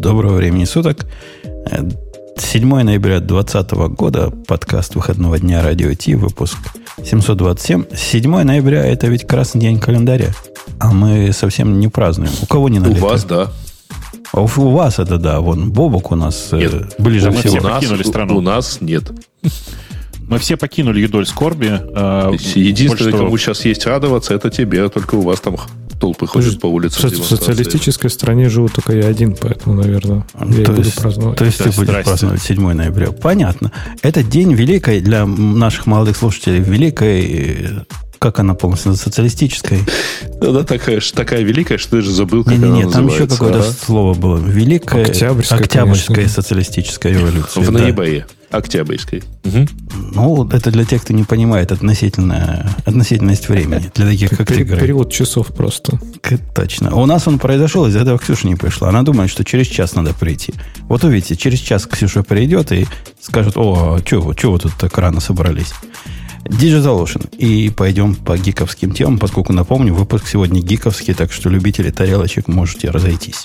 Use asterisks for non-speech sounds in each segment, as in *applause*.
Доброго времени суток. 7 ноября 2020 года, подкаст выходного дня Радио Ти, выпуск 727. 7 ноября – это ведь красный день календаря, а мы совсем не празднуем. У кого не налито? У вас, да. А у, у вас это да, вон Бобок у нас э, Нет, ближе у нас, всего. у нас, покинули страну. У нас нет. Мы все покинули юдоль скорби. э, Единственное, больше кому сейчас есть радоваться, это тебе. Только у вас там толпы ходят по улице. Кстати, в социалистической стране живу только я один, поэтому, наверное, я и то, буду есть, праздновать. то есть ты будешь здрасте. праздновать 7 ноября. Понятно. Это день великой для наших молодых слушателей, великой, э, как она полностью, социалистической. Она такая, ж- такая великая, что ты же забыл, как она Не-не-не, там еще какое-то а? слово было. Великая Октябрьская, Октябрьская конечно. социалистическая революция. В да. ноябре. Октябрьской. Мгм. Ну, это для тех, кто не понимает относительно, относительность времени. Для таких, как ты, Грей. Перевод часов просто. Точно. У нас он произошел, из-за этого Ксюша не пришла. Она думает, что через час надо прийти. Вот увидите, через час Ксюша придет и скажет, о, что вы, чё вы тут так рано собрались? Digital Ocean. И пойдем по гиковским темам, поскольку, напомню, выпуск сегодня гиковский, так что любители тарелочек можете разойтись.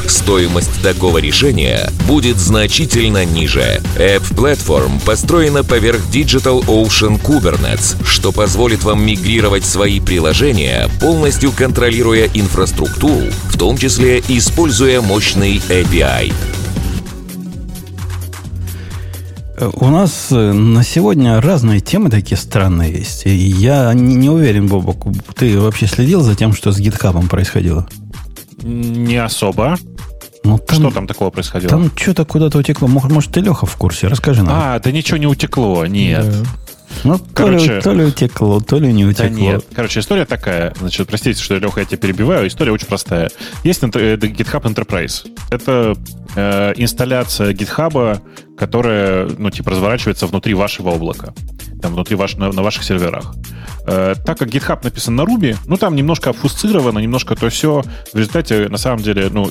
стоимость такого решения будет значительно ниже. App Platform построена поверх Digital Ocean Kubernetes, что позволит вам мигрировать свои приложения, полностью контролируя инфраструктуру, в том числе используя мощный API. У нас э, на сегодня разные темы такие странные есть. И я не, не уверен, Бобок, ты вообще следил за тем, что с гитхабом происходило? Не особо. Ну, там, Что там такого происходило? Там что-то куда-то утекло. Может, ты, Леха, в курсе? Расскажи нам. А, да ничего не утекло, нет. Да. ну, то, короче- ли, то ли утекло, то ли не Да утекло. нет. Короче, история такая. Значит, простите, что, Леха, я тебя перебиваю. История очень простая. Есть э, GitHub Enterprise. Это э, инсталляция GitHub, которая, ну, типа, разворачивается внутри вашего облака. Там, внутри ваш, на, на ваших серверах. Э, так как GitHub написан на Ruby, ну, там немножко обфусцировано, немножко то все. В результате, на самом деле, ну,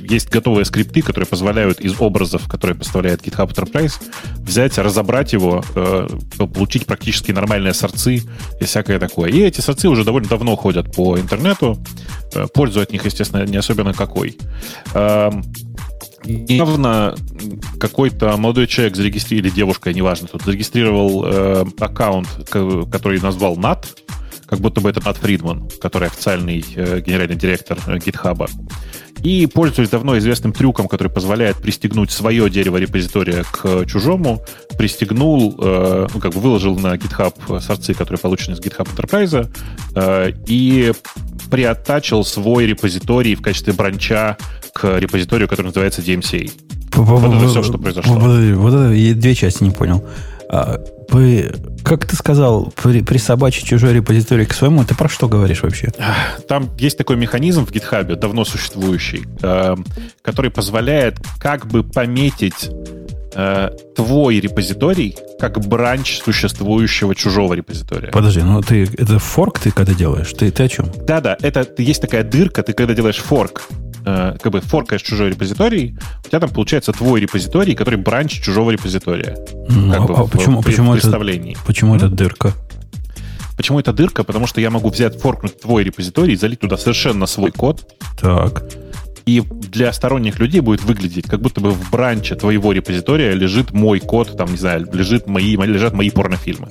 есть готовые скрипты, которые позволяют из образов, которые поставляет GitHub Enterprise, взять, разобрать его, э, получить практически нормальные сорцы и всякое такое. И эти сорцы уже довольно давно ходят по интернету. Э, Пользу от них, естественно, не особенно какой. Эм, Недавно какой-то молодой человек зарегистрировал, или девушка, неважно, тут зарегистрировал э, аккаунт, который назвал NAT, как будто бы это Нат Фридман, который официальный э, генеральный директор э, GitHub. И, пользуясь давно известным трюком, который позволяет пристегнуть свое дерево репозитория к чужому, пристегнул, э, ну, как бы выложил на GitHub сорцы, которые получены из GitHub Enterprise, э, и приоттачил свой репозиторий в качестве бранча к репозиторию, который называется DMCA. Вот это всё, что произошло. Вот это я две части не понял. А, вы, как ты сказал, при, присобачить чужой репозиторий к своему, ты про что говоришь вообще? Там есть такой механизм в GitHub, давно существующий, э, который позволяет как бы пометить э, твой репозиторий как бранч существующего чужого репозитория. Подожди, ну ты это форк ты когда делаешь? Ты, ты о чем? Да-да, это есть такая дырка, ты когда делаешь форк, э, как бы форкаешь чужой репозиторий, у тебя там получается твой репозиторий, который бранч чужого репозитория. Ну, Как а, бы а в- почему, в почему, это, представлении. почему это дырка? Почему это дырка? Потому что я могу взять, форкнуть твой репозиторий, залить туда совершенно свой код, Так. и для сторонних людей будет выглядеть, как будто бы в бранче твоего репозитория лежит мой код, там, не знаю, лежит мои, лежат мои порнофильмы.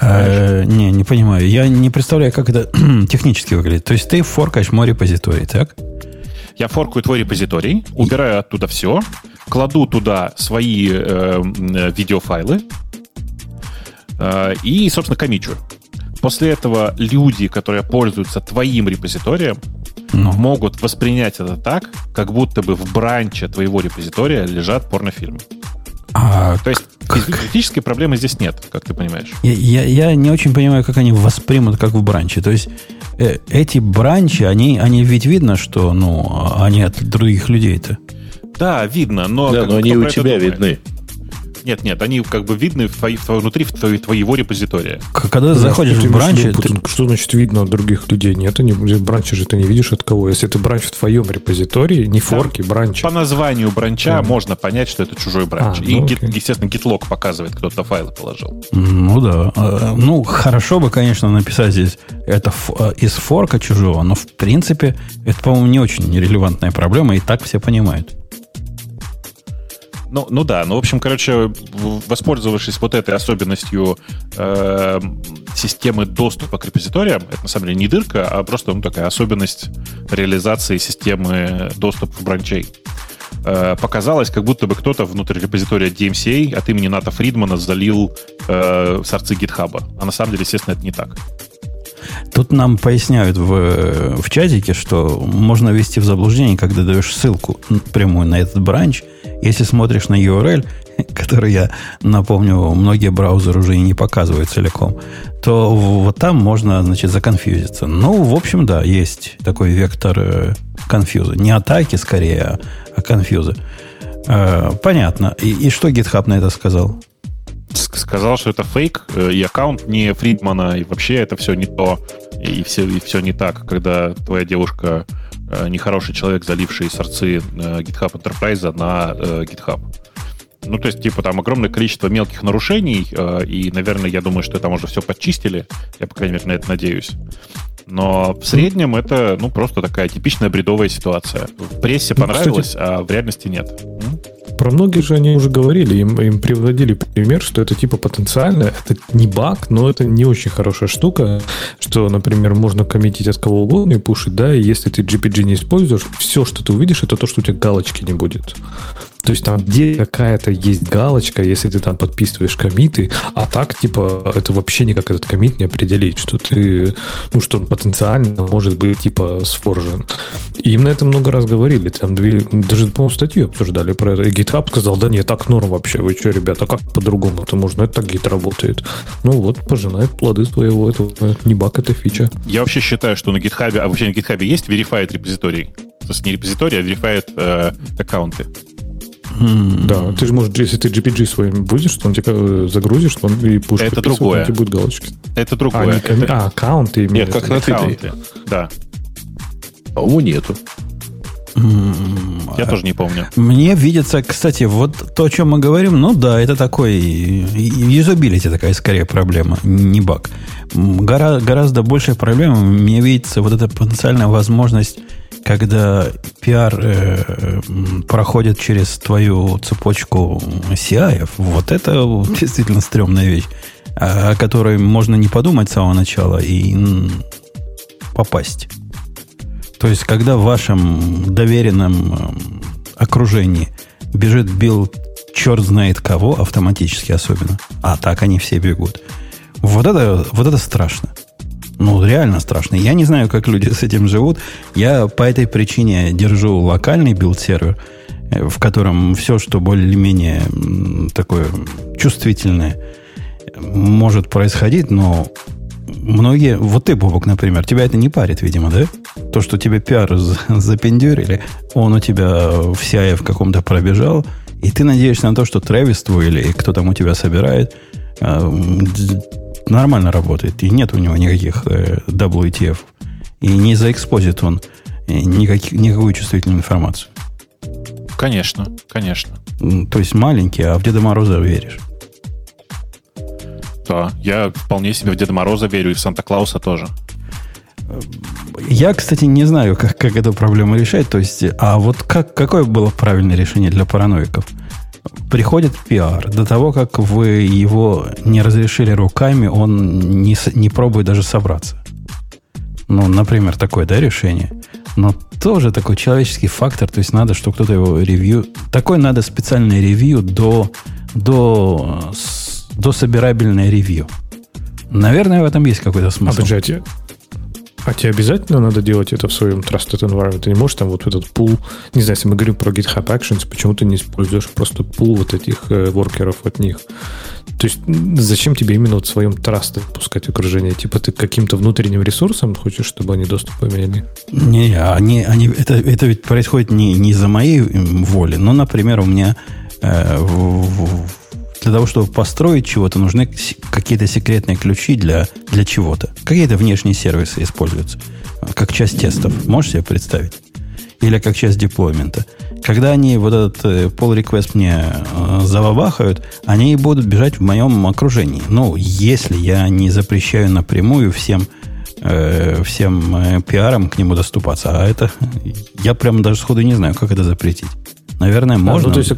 Э, не, не понимаю. Я не представляю, как это *clears throat* технически выглядит. То есть ты форкаешь мой репозиторий, так? Я форкаю твой репозиторий, убираю оттуда все, кладу туда свои э, видеофайлы э, и, собственно, комичу. После этого люди, которые пользуются твоим репозиторием, Ну, могут воспринять это так, как будто бы в бранче твоего репозитория лежат порнофильмы. А То есть критической проблемы здесь нет, как ты понимаешь. Я, я, я не очень понимаю, как они воспримут, как в бранче. То есть э, эти бранчи, они, они ведь видно, что ну, они от других людей-то. Да, видно, но... Да, как- но они у тебя думает? видны. Нет, нет, они как бы видны в твои- в внутри в твоей- твоего репозитория. Когда ты заходишь в бранчи, ты- Что значит видно от других людей? Нет, они, бранчи же ты не видишь от кого. Если ты бранч в твоем репозитории, не форки, бранчи. По названию бранча можно понять, что это чужой бранч. А, И, ну, гит- естественно, гитлог показывает, кто то файлы положил. Ну да. Э, Ну, хорошо бы, конечно, написать здесь это э, из форка чужого, но в принципе это, по-моему, не очень релевантная проблема, и так все понимают. Ну, ну да, ну, в общем, короче, воспользовавшись вот этой особенностью э, системы доступа к репозиториям, это на самом деле не дырка, а просто ну, такая особенность реализации системы доступа в бранчей. Э, показалось, как будто бы кто-то внутрь репозитория DMCA от имени Ната Фридмана залил э, сорцы гитхаба. А на самом деле, естественно, это не так. Тут нам поясняют в, в чатике, что можно ввести в заблуждение, когда даешь ссылку прямую на этот бранч. Если смотришь на URL, *laughs* который я напомню, многие браузеры уже и не показывают целиком, то вот там можно, значит, законфьюзиться. Ну, в общем, да, есть такой вектор э, конфьюза. Не атаки, скорее, а, а конфьюза. Э, понятно. И, и что GitHub на это сказал? Ск- Сказал, что это фейк, э, и аккаунт не Фридмана, и вообще это все не то, и все, и все не так, когда твоя девушка нехороший человек, заливший сорцы э, GitHub Enterprise на э, GitHub. Ну, то есть, типа, там огромное количество мелких нарушений, э, и, наверное, я думаю, что там уже все подчистили. Я, по крайней мере, на это надеюсь. Но в среднем это, ну, просто такая типичная бредовая ситуация. В прессе Ну, понравилось, а в реальности нет. Про многих же они уже говорили, им, им приводили пример, что это типа потенциально, это не баг, но это не очень хорошая штука, что, например, можно коммитить от кого угодно и пушить, да, и если ты GPG не используешь, все, что ты увидишь, это то, что у тебя галочки не будет. То есть там где какая-то есть галочка, если ты там подписываешь комиты, а так, типа, это вообще никак этот комит не определить, что ты, ну, что он потенциально может быть, типа, сфоржен. И им на это много раз говорили, там две, даже, по-моему, статью обсуждали про это. И GitHub сказал, да нет, так норм вообще, вы что, ребята, как по-другому это можно, это так гит работает. Ну вот, пожинает плоды своего это не баг, это фича. Я вообще считаю, что на GitHub, а вообще на GitHub есть verified репозиторий. То есть не репозиторий, а verified э, аккаунты. Да, ты же можешь, если ты GPG своим будешь, то он тебя э, загрузишь, он и будешь Это другое. у тебя будут галочки. Это А, другое. не а, аккаунты именно. Нет, как на ты. Аккаунты. Да, По-моему, нету. я тоже не помню. Мне видится, кстати, вот то, о чем мы говорим, ну да, это такой юзабилити такая скорее проблема, не баг. Гора- гораздо большая проблема мне видится вот эта потенциальная возможность, когда пиар э, проходит через твою цепочку CI. Вот это действительно стрёмная вещь, о которой можно не подумать с самого начала и попасть. То есть, когда в вашем доверенном окружении бежит build черт знает кого, автоматически особенно, а так они все бегут, вот это, вот это страшно. Ну, реально страшно. Я не знаю, как люди с этим живут. Я по этой причине держу локальный build -сервер, э, в котором все, что более-менее такое чувствительное, может происходить, но многие... Вот ты, Бобук, например, тебя это не парит, видимо, да? То, что тебе пиар за- запендюрили, он у тебя в CI в каком-то пробежал, и ты надеешься на то, что Travis твой или кто там у тебя собирает, д- нормально работает, и нет у него никаких э, WTF. И не заэкспозит он э, никаких, никакую чувствительную информацию. Конечно, конечно. То есть маленький, а в Деда Мороза веришь. Да, я вполне себе в Деда Мороза верю и в Санта-Клауса тоже. Я, кстати, не знаю, как, как эту проблему решать. То есть, а вот как, какое было правильное решение для параноиков? Приходит пиар. До того, как вы его не разрешили руками, он не, не пробует даже собраться. Ну, например, такое, да, решение. Но тоже такой человеческий фактор, то есть надо, чтобы кто-то его ревью... Такой надо специальный ревью до, до, до собирабельное ревью. Наверное, в этом есть какой-то смысл. а те- А тебе обязательно надо делать это в своем Trusted Environment? Ты не можешь там вот этот пул, не знаю, если мы говорим про GitHub Actions, почему ты не используешь просто пул вот этих э, воркеров от них? То есть зачем тебе именно вот в своем трасте пускать окружение? Типа ты каким-то внутренним ресурсом хочешь, чтобы они доступ имели? Не, они, они, это, это ведь происходит не, не за моей воли. Но, например, у меня э, в, в, для того, чтобы построить чего-то, нужны какие-то секретные ключи для, для чего-то. Какие-то внешние сервисы используются. Как часть тестов. Можешь себе представить? Или как часть deployment а. Когда они вот этот э, pull request мне э, завабахают, они будут бежать в моем окружении. Ну, если я не запрещаю напрямую всем э, всем э, пиарам к нему доступаться. А это я прямо даже сходу не знаю, как это запретить. Наверное, можно. А, ну, то есть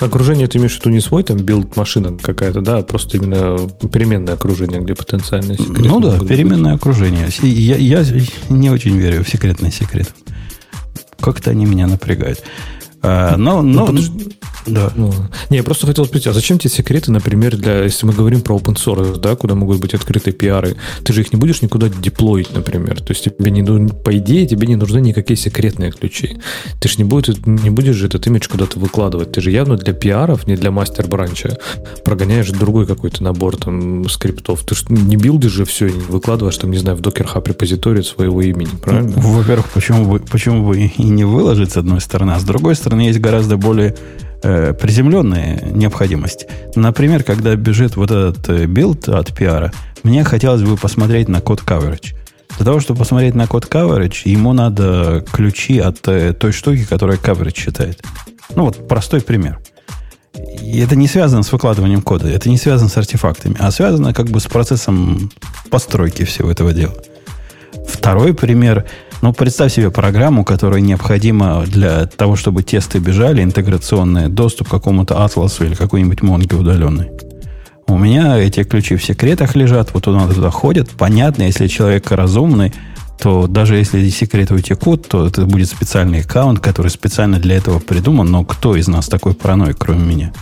Окружение ты имеешь в виду не свой, там, build машина какая-то, да, а просто именно переменное окружение, где потенциальные секреты. Ну да, переменное быть. окружение. Я, я не очень верю в секретные секреты. Как-то они меня напрягают. А, но, но, ну, подожди, да. Ну, не, я просто хотел спросить, а зачем тебе секреты, например, для, если мы говорим про open source, да, куда могут быть открытые пиары, ты же их не будешь никуда деплоить, например. То есть тебе не по идее, тебе не нужны никакие секретные ключи. Ты же не, будет, не будешь же этот имидж куда-то выкладывать. Ты же явно для пиаров, не для мастер-бранча, прогоняешь другой какой-то набор там скриптов. Ты же не билдишь же все и не выкладываешь там, не знаю, в Docker Hub репозиторий своего имени, правильно? Во-первых, почему бы, почему бы и не выложить с одной стороны, а с другой стороны есть гораздо более э, приземленные необходимости. Например, когда бежит вот этот э, build от пиара, мне хотелось бы посмотреть на code coverage. Для того, чтобы посмотреть на code coverage, ему надо ключи от э, той штуки, которая coverage считает. Ну вот простой пример. И это не связано с выкладыванием кода, это не связано с артефактами, а связано как бы с процессом постройки всего этого дела. Второй пример – ну, представь себе программу, которая необходима для того, чтобы тесты бежали, интеграционные, доступ к какому-то атласу или какой-нибудь монге удаленной. У меня эти ключи в секретах лежат, вот туда туда ходят. Понятно, если человек разумный, то даже если секреты утекут, то это будет специальный аккаунт, который специально для этого придуман. Но кто из нас такой параноик, кроме меня?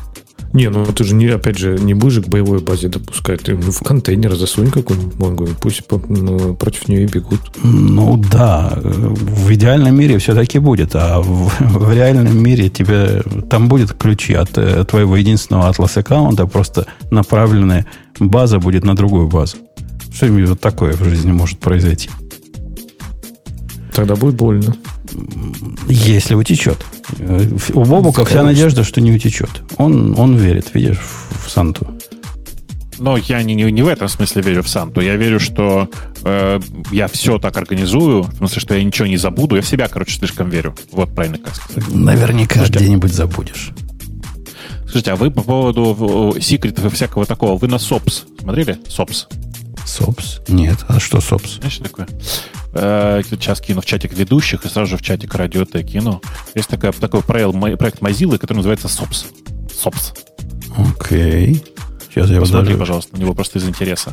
Не, ну ты же, не, опять же, не будешь к боевой базе допускать. Ты в контейнер засунь какую-нибудь монгу, пусть по, ну, против нее и бегут. Ну да, в идеальном мире все-таки будет, а в, в реальном мире тебе там будет ключи от, от э, твоего единственного атлас аккаунта, просто направленная база будет на другую базу. Что-нибудь вот такое в жизни может произойти. Тогда будет больно. Если утечет. У Бобука вся надежда, что не утечет. Он, он верит, видишь, в, в Санту. Но я не, не, не в этом смысле верю в Санту. Я верю, что э, я все так организую, в смысле, что я ничего не забуду. Я в себя, короче, слишком верю. Вот правильно как сказать. Наверняка где-нибудь забудешь. Слушайте, а вы по поводу секретов и всякого такого, вы на СОПС смотрели? СОПС. СОПС? Нет. А что СОПС? Знаешь, что такое? Э, сейчас кину в чатик ведущих и сразу же в чатик радио Т кину. Есть такая, такой проект, проект Mozilla, который называется SOPS. SOPS. Окей. Сейчас я Посмотри, даже... пожалуйста, на него просто из интереса.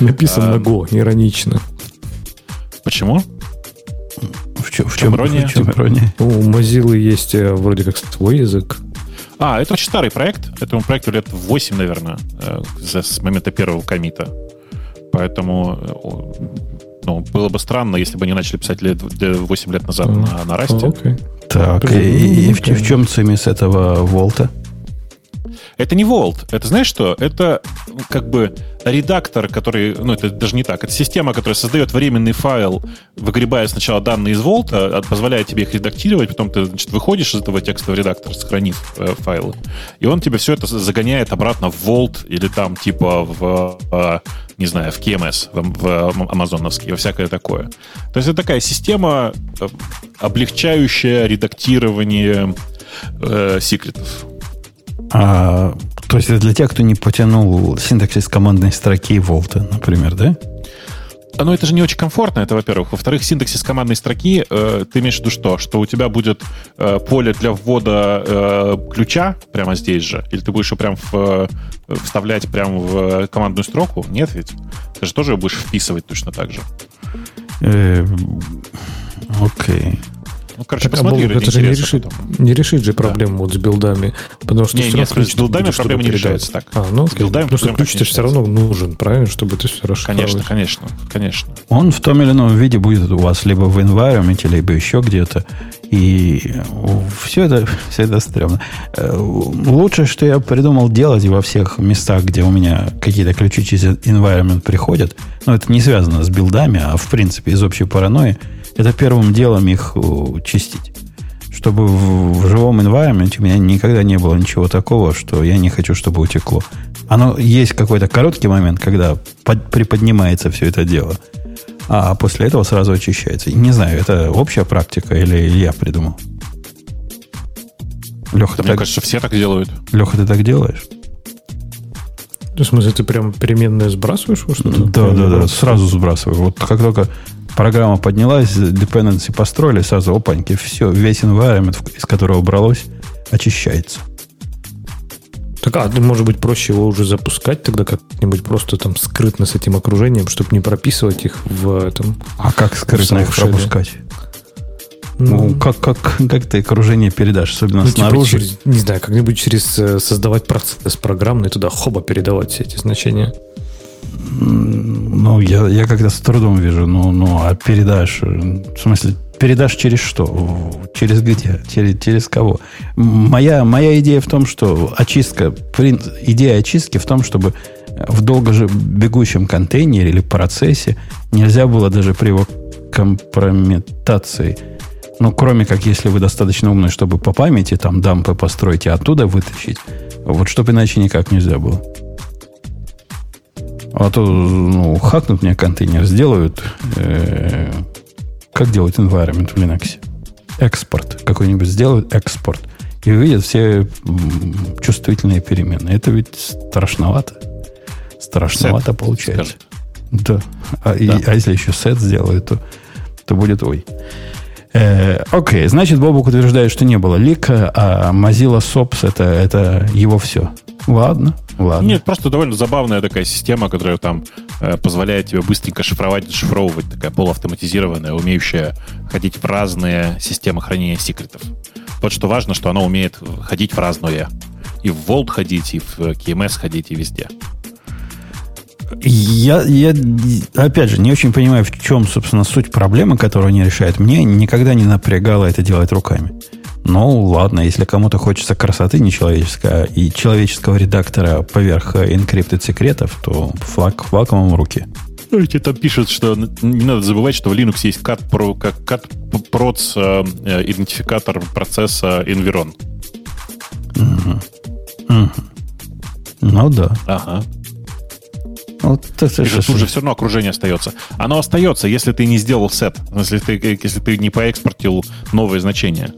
Написано а, Go, иронично. Почему? В чем, в чем, ирония? В чем ирония? У Mozilla есть э, вроде как свой язык. А, это очень старый проект. Этому проекту лет 8, наверное, э, с момента первого комита. Поэтому ну, было бы странно, если бы они начали писать лет, 8 лет назад mm. на, на Расте. Okay. Так, и, и, и в, в чем цимис этого Волта? Это не Vault. Это знаешь что? Это как бы редактор, который... Ну, это даже не так. Это система, которая создает временный файл, выгребая сначала данные из Vault, а, позволяет тебе их редактировать, потом ты, значит, выходишь из этого текстового редактора, сохранив э, файлы, и он тебе все это загоняет обратно в Vault или там типа в, э, не знаю, в KMS, в, в амазоновский, во всякое такое. То есть это такая система, э, облегчающая редактирование э, секретов. А, то есть это для тех, кто не потянул синтаксис командной строки Волта, например, да? Но это же не очень комфортно, это во-первых. Во-вторых, синтаксис командной строки, э, ты имеешь в виду что? Что у тебя будет э, поле для ввода э, ключа прямо здесь же? Или ты будешь его прям в, э, вставлять прямо в командную строку? Нет ведь? Ты же тоже его будешь вписывать точно так же. Э, окей. Ну, короче, Так, а, посмотри, это же не решит, потом. не решит же проблему вот с билдами. Потому что Не, всё не, равно с билдами проблема не решается так. А, ну, С билдами Потому что проблема ключ все равно нужен, правильно, чтобы это все расшифровать. Конечно, конечно, конечно. Он в том или ином виде будет у вас либо в environment, либо еще где-то. И все это, *laughs* все это стрёмно. Э, Лучшее, что я придумал делать во всех местах, где у меня какие-то ключи через environment приходят, но это не связано с билдами, а в принципе из общей паранойи, это первым делом их чистить. Чтобы в, в живом environment у меня никогда не было ничего такого, что я не хочу, чтобы утекло. Оно есть какой-то короткий момент, когда под- приподнимается все это дело, а после этого сразу очищается. Не знаю, это общая практика или я придумал. Леха, Да, ты мне так, кажется, все так делают. Леха, ты так делаешь? В смысле, ты прям переменные сбрасываешь что-то? Да, да, да, сразу сбрасываю. Вот как только программа поднялась, dependency построили, сразу, опаньки, все, весь environment, из которого бралось, очищается. Так, а, может быть, проще его уже запускать тогда как-нибудь просто там скрытно с этим окружением, чтобы не прописывать их в этом. А как скрытно их пропускать? Ну, как, как, как ты окружение передашь, особенно ну, типа снаружи? через- не знаю, как-нибудь через э, создавать процесс программный, туда хоба передавать все эти значения. Ну, я, я как-то с трудом вижу. Ну, ну, а передашь... э, В смысле, передашь через что? Через где? Через, через кого? Моя, моя идея в том, что очистка... Идея очистки в том, чтобы в долго же бегущем контейнере или процессе нельзя было даже при его компрометации ну, кроме как если вы достаточно умны, чтобы по памяти там дампы построить и оттуда вытащить. Вот чтобы иначе никак нельзя было. А то, ну, хакнут мне контейнер, сделают... э, как делать environment в Linux? Экспорт. Какой-нибудь сделают экспорт. И увидят все чувствительные переменные. Это ведь страшновато. Страшновато Сет, получается. скажет. Да. А, и- Да. а если еще сет сделают, то, то будет ой. Э, Окей, значит, Бобук утверждает, что не было лика, а Mozilla Sops это, это его все. Ладно, ладно. Нет, просто довольно забавная такая система, которая там э, позволяет тебе быстренько шифровать, дешифровывать, такая полуавтоматизированная, умеющая ходить в разные системы хранения секретов. Вот что важно, что она умеет ходить в разное. И в Vault ходить, и в KMS ходить, и везде. Я, я, опять же, не очень понимаю, в чем, собственно, суть проблемы, которую они решают. Мне никогда не напрягало это делать руками. Ну, ладно, если кому-то хочется красоты нечеловеческого и человеческого редактора поверх э, encrypted секретов, то флаг, флаг вам в руки. Знаете, там пишут, что не надо забывать, что в Linux есть cat, pro, как cat proc э, э, идентификатор процесса Environ. Ну да. Ага. Вот это И же же- тут же все равно окружение остается. Оно остается, если ты не сделал сет, если ты, если ты не поэкспортил новые значения.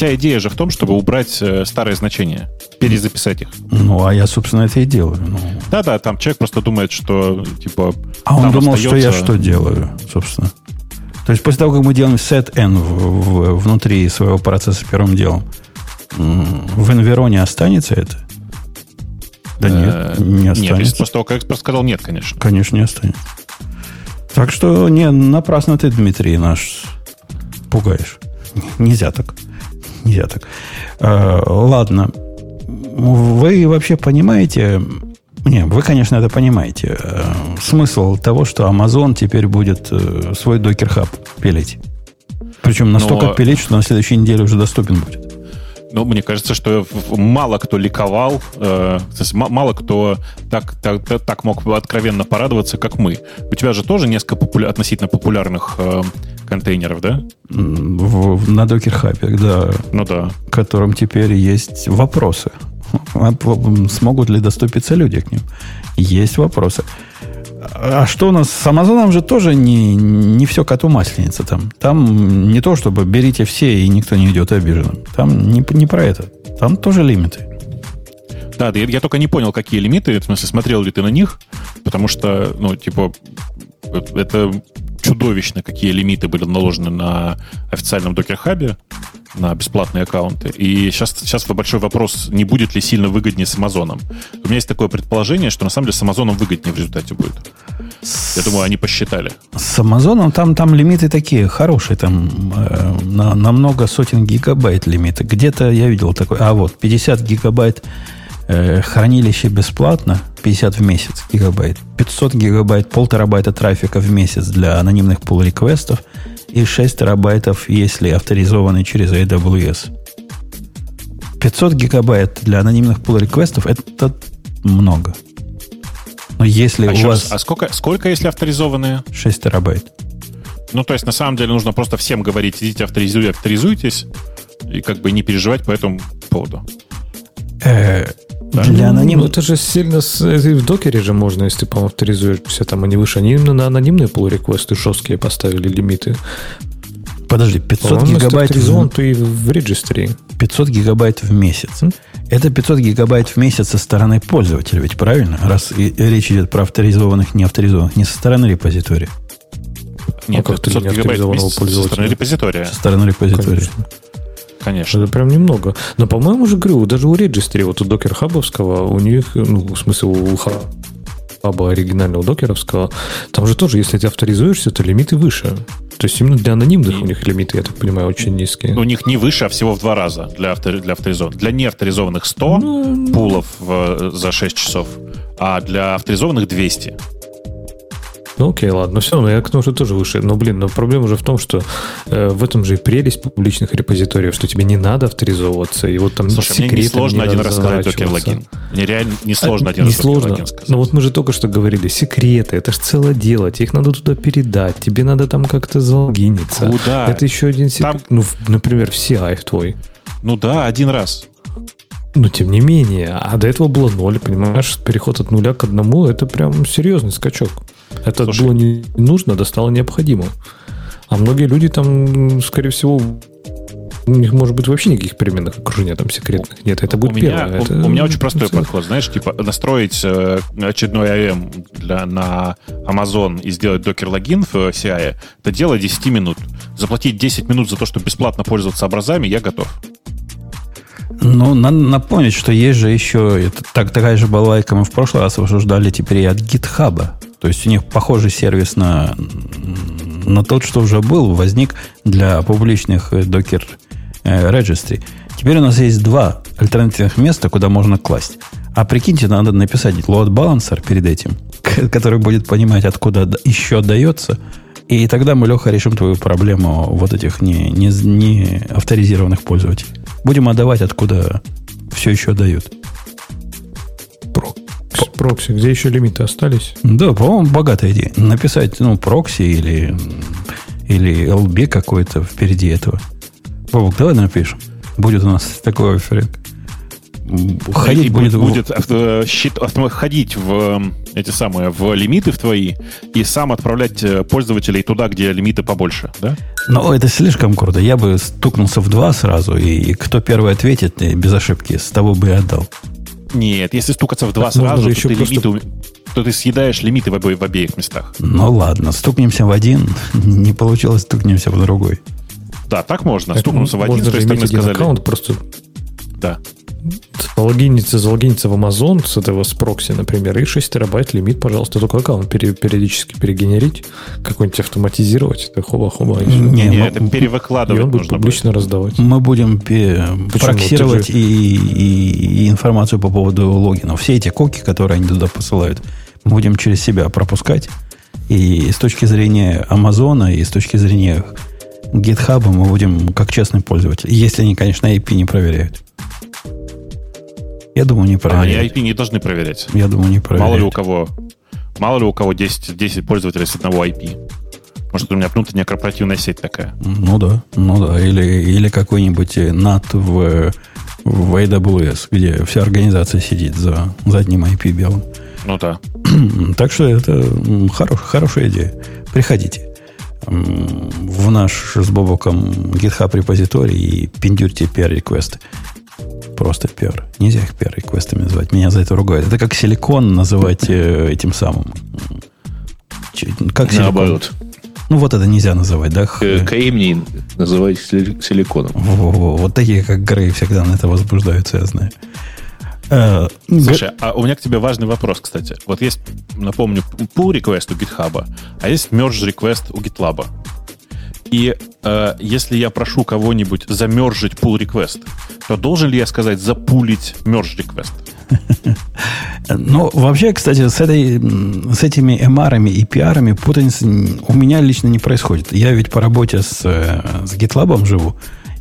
Вся идея же в том, чтобы убрать э, старые значения, перезаписать их. Ну, а я, собственно, это и делаю. Ну, Да-да, там человек просто думает, что типа. А он думал, что я остается- что делаю, собственно. То есть после того, как мы делаем set n в- в- внутри своего процесса первым делом, в Environ останется это? Да Э, нет, не Нет, останется. если после того, как эксперт сказал нет, конечно. Конечно, не останется. Так что не напрасно ты, Дмитрий, наш пугаешь. Нельзя так. Нельзя так. Э, ладно. Вы вообще понимаете... Не, вы, конечно, это понимаете. Э, смысл того, что Amazon теперь будет э, свой докер-хаб пилить. Причем настолько Но- пилить, что на следующей неделе уже доступен будет. Ну, мне кажется, что мало кто ликовал, э, мало кто так, так, так- мог откровенно порадоваться, как мы. У тебя же тоже несколько популя- относительно популярных э, контейнеров, да? В- в- на докер-хабе, да. Ну да. к которым теперь есть вопросы. А Смогут ли доступиться люди к ним? Есть вопросы. А что у нас с Амазоном же тоже не, не все коту масленица там. Там не то, чтобы берите все, и никто не идет обиженным. Там не, не про это. Там тоже лимиты. Да, да, я, я только не понял, какие лимиты, в смысле, смотрел ли ты на них, потому что, ну, типа, это чудовищно, какие лимиты были наложены на официальном докер-хабе. на бесплатные аккаунты. И сейчас, сейчас большой вопрос, не будет ли сильно выгоднее с Амазоном. У меня есть такое предположение, что на самом деле с Амазоном выгоднее в результате будет. Я думаю, они посчитали. С Амазоном там, там лимиты такие хорошие, там э, на, на много сотен гигабайт лимиты. Где-то я видел такой, а вот 50 гигабайт э, хранилище бесплатно, 50 в месяц гигабайт, 500 гигабайт, полтерабайта трафика в месяц для анонимных pull реквестов и 6 терабайтов, если авторизованы через AWS. 500 гигабайт для анонимных pull реквестов это много. Но если а у вас... Раз, а сколько, сколько, если авторизованные? 6 терабайт. Ну, то есть, на самом деле, нужно просто всем говорить, идите авторизуй, авторизуйтесь, и как бы не переживать по этому поводу. Э, да. Для анонимных... Ну, это же сильно... С... в докере же можно, если ты, авторизуешься, там они выше. Они именно на анонимные pull реквесты жесткие поставили лимиты. Подожди, 500 гигабайт... В... то и в регистре. 500 гигабайт в месяц. М? Это 500 гигабайт в месяц со стороны пользователя, ведь правильно? Раз и, речь идет про авторизованных, не авторизованных, не со стороны репозитория. Нет, а как 500 гигабайт в месяц со стороны репозитория. Со стороны репозитория. Конечно. Конечно. Это прям немного. Но, по-моему, уже говорю, даже у регистри, вот у докер хабовского, у них, ну, в смысле, у хаба оригинального докеровского, там же тоже, если ты авторизуешься, то лимиты выше. То есть именно для анонимных и... у них лимиты, я так понимаю, очень низкие. У них не выше, а всего в два раза для, автор... для авторизованных. Для неавторизованных 100 ну... пулов в... за 6 часов, а для авторизованных 200. Ну окей, ладно, все равно я к тому же тоже выше. Но, блин, но проблема же в том, что э, в этом же и прелесть публичных репозиториев, что тебе не надо авторизовываться, и вот там Слушай, мне не сложно один раз сказать докер-логин. Мне реально не сложно а, один не раз сложно. сказать. Но вот мы же только что говорили, секреты, это же целое дело, тебе их надо туда передать, тебе надо там как-то залогиниться. Куда? Это еще один секрет. Там... Ну, например, в CI в твой. Ну да, один раз. Но тем не менее, а до этого было ноль, понимаешь, переход от нуля к одному, это прям серьезный скачок. Это Слушай, было не нужно, да стало необходимо. А многие люди там, скорее всего, у них может быть вообще никаких переменных окружения там секретных. Нет, это будет у меня, первое. У, это, у меня очень простой это... подход. Знаешь, типа настроить э, очередной AM для, на Amazon и сделать докер-логин в CI, это дело 10 минут. Заплатить 10 минут за то, чтобы бесплатно пользоваться образами, я готов. Ну, надо напомнить, что есть же еще это, так, такая же балайка мы в прошлый раз обсуждали теперь и от GitHub. То есть у них похожий сервис на, на тот, что уже был, возник для публичных докер э, registry. Теперь у нас есть два альтернативных места, куда можно класть. А прикиньте, надо написать load balancer перед этим, *laughs* который будет понимать, откуда еще отдается. И тогда мы, Леха, решим твою проблему вот этих не, не, не авторизированных пользователей. Будем отдавать, откуда все еще дают. Прокси, где еще лимиты остались? Да, по-моему, богатая идея. Написать, ну, прокси или, или LB какой-то впереди этого. Бобок, давай напишем. Будет у нас такой оферинг. Ходить и будет, будет авто, щит, авто, ходить в эти самые в лимиты в твои и сам отправлять э, пользователей туда, где лимиты побольше, да? Ну, это слишком круто. Я бы стукнулся в два сразу, и кто первый ответит э, без ошибки, с того бы и отдал. Нет, если стукаться в два так сразу, то ты, просто... лимиты, то ты съедаешь лимиты в, обе, в обеих местах. Ну ладно, стукнемся в один, *laughs* не получилось, стукнемся в другой. Да, так можно. Так Стукнуться в один, с той стороны сказали. аккаунт просто... Да залогиниться, залогиниться в Amazon с этого с прокси, например, и 6 терабайт лимит, пожалуйста, только аккаунт периодически перегенерить, какой-нибудь автоматизировать, это хоба-хоба. Не, не, не, это перевыкладывать И он будет публично будет. раздавать. Мы будем проксировать и, и, и информацию по поводу логина. Все эти коки, которые они туда посылают, мы будем через себя пропускать. И с точки зрения Амазона, и с точки зрения GitHub мы будем как честный пользователь. Если они, конечно, IP не проверяют. Я думаю, не проверяют. А, IP не должны проверять. Я думаю, не проверяют. Мало ли у кого, мало ли у кого 10, 10 пользователей с одного IP. Может, у меня внутренняя корпоративная сеть такая. Ну да, ну да. Или, или какой-нибудь NAT в, в AWS, где вся организация сидит за, за одним IP белым. Ну да. *clears throat* так что это хорош, хорошая идея. Приходите в наш с Бобоком GitHub репозиторий и пиндюрьте PR-реквесты. Просто пер. Нельзя их пер реквестами называть. Меня за это ругают. Это как силикон называть э, этим самым. Как силикон? Наоборот. Ну, вот это нельзя называть, да? Э, Кремний называйте сили- силиконом. Во-во-во. Вот такие, как Грей, всегда на это возбуждаются, я знаю. Э, Слушай, а у меня к тебе важный вопрос, кстати. Вот есть, напомню, pull request у GitHub, а есть merge request у GitLab. И э, если я прошу кого-нибудь замержить pull request, то должен ли я сказать запулить merge request? Ну, вообще, кстати, с, этой, с этими MR и PR путаницы м, у меня лично не происходит. Я ведь по работе с, э, с GitLab живу.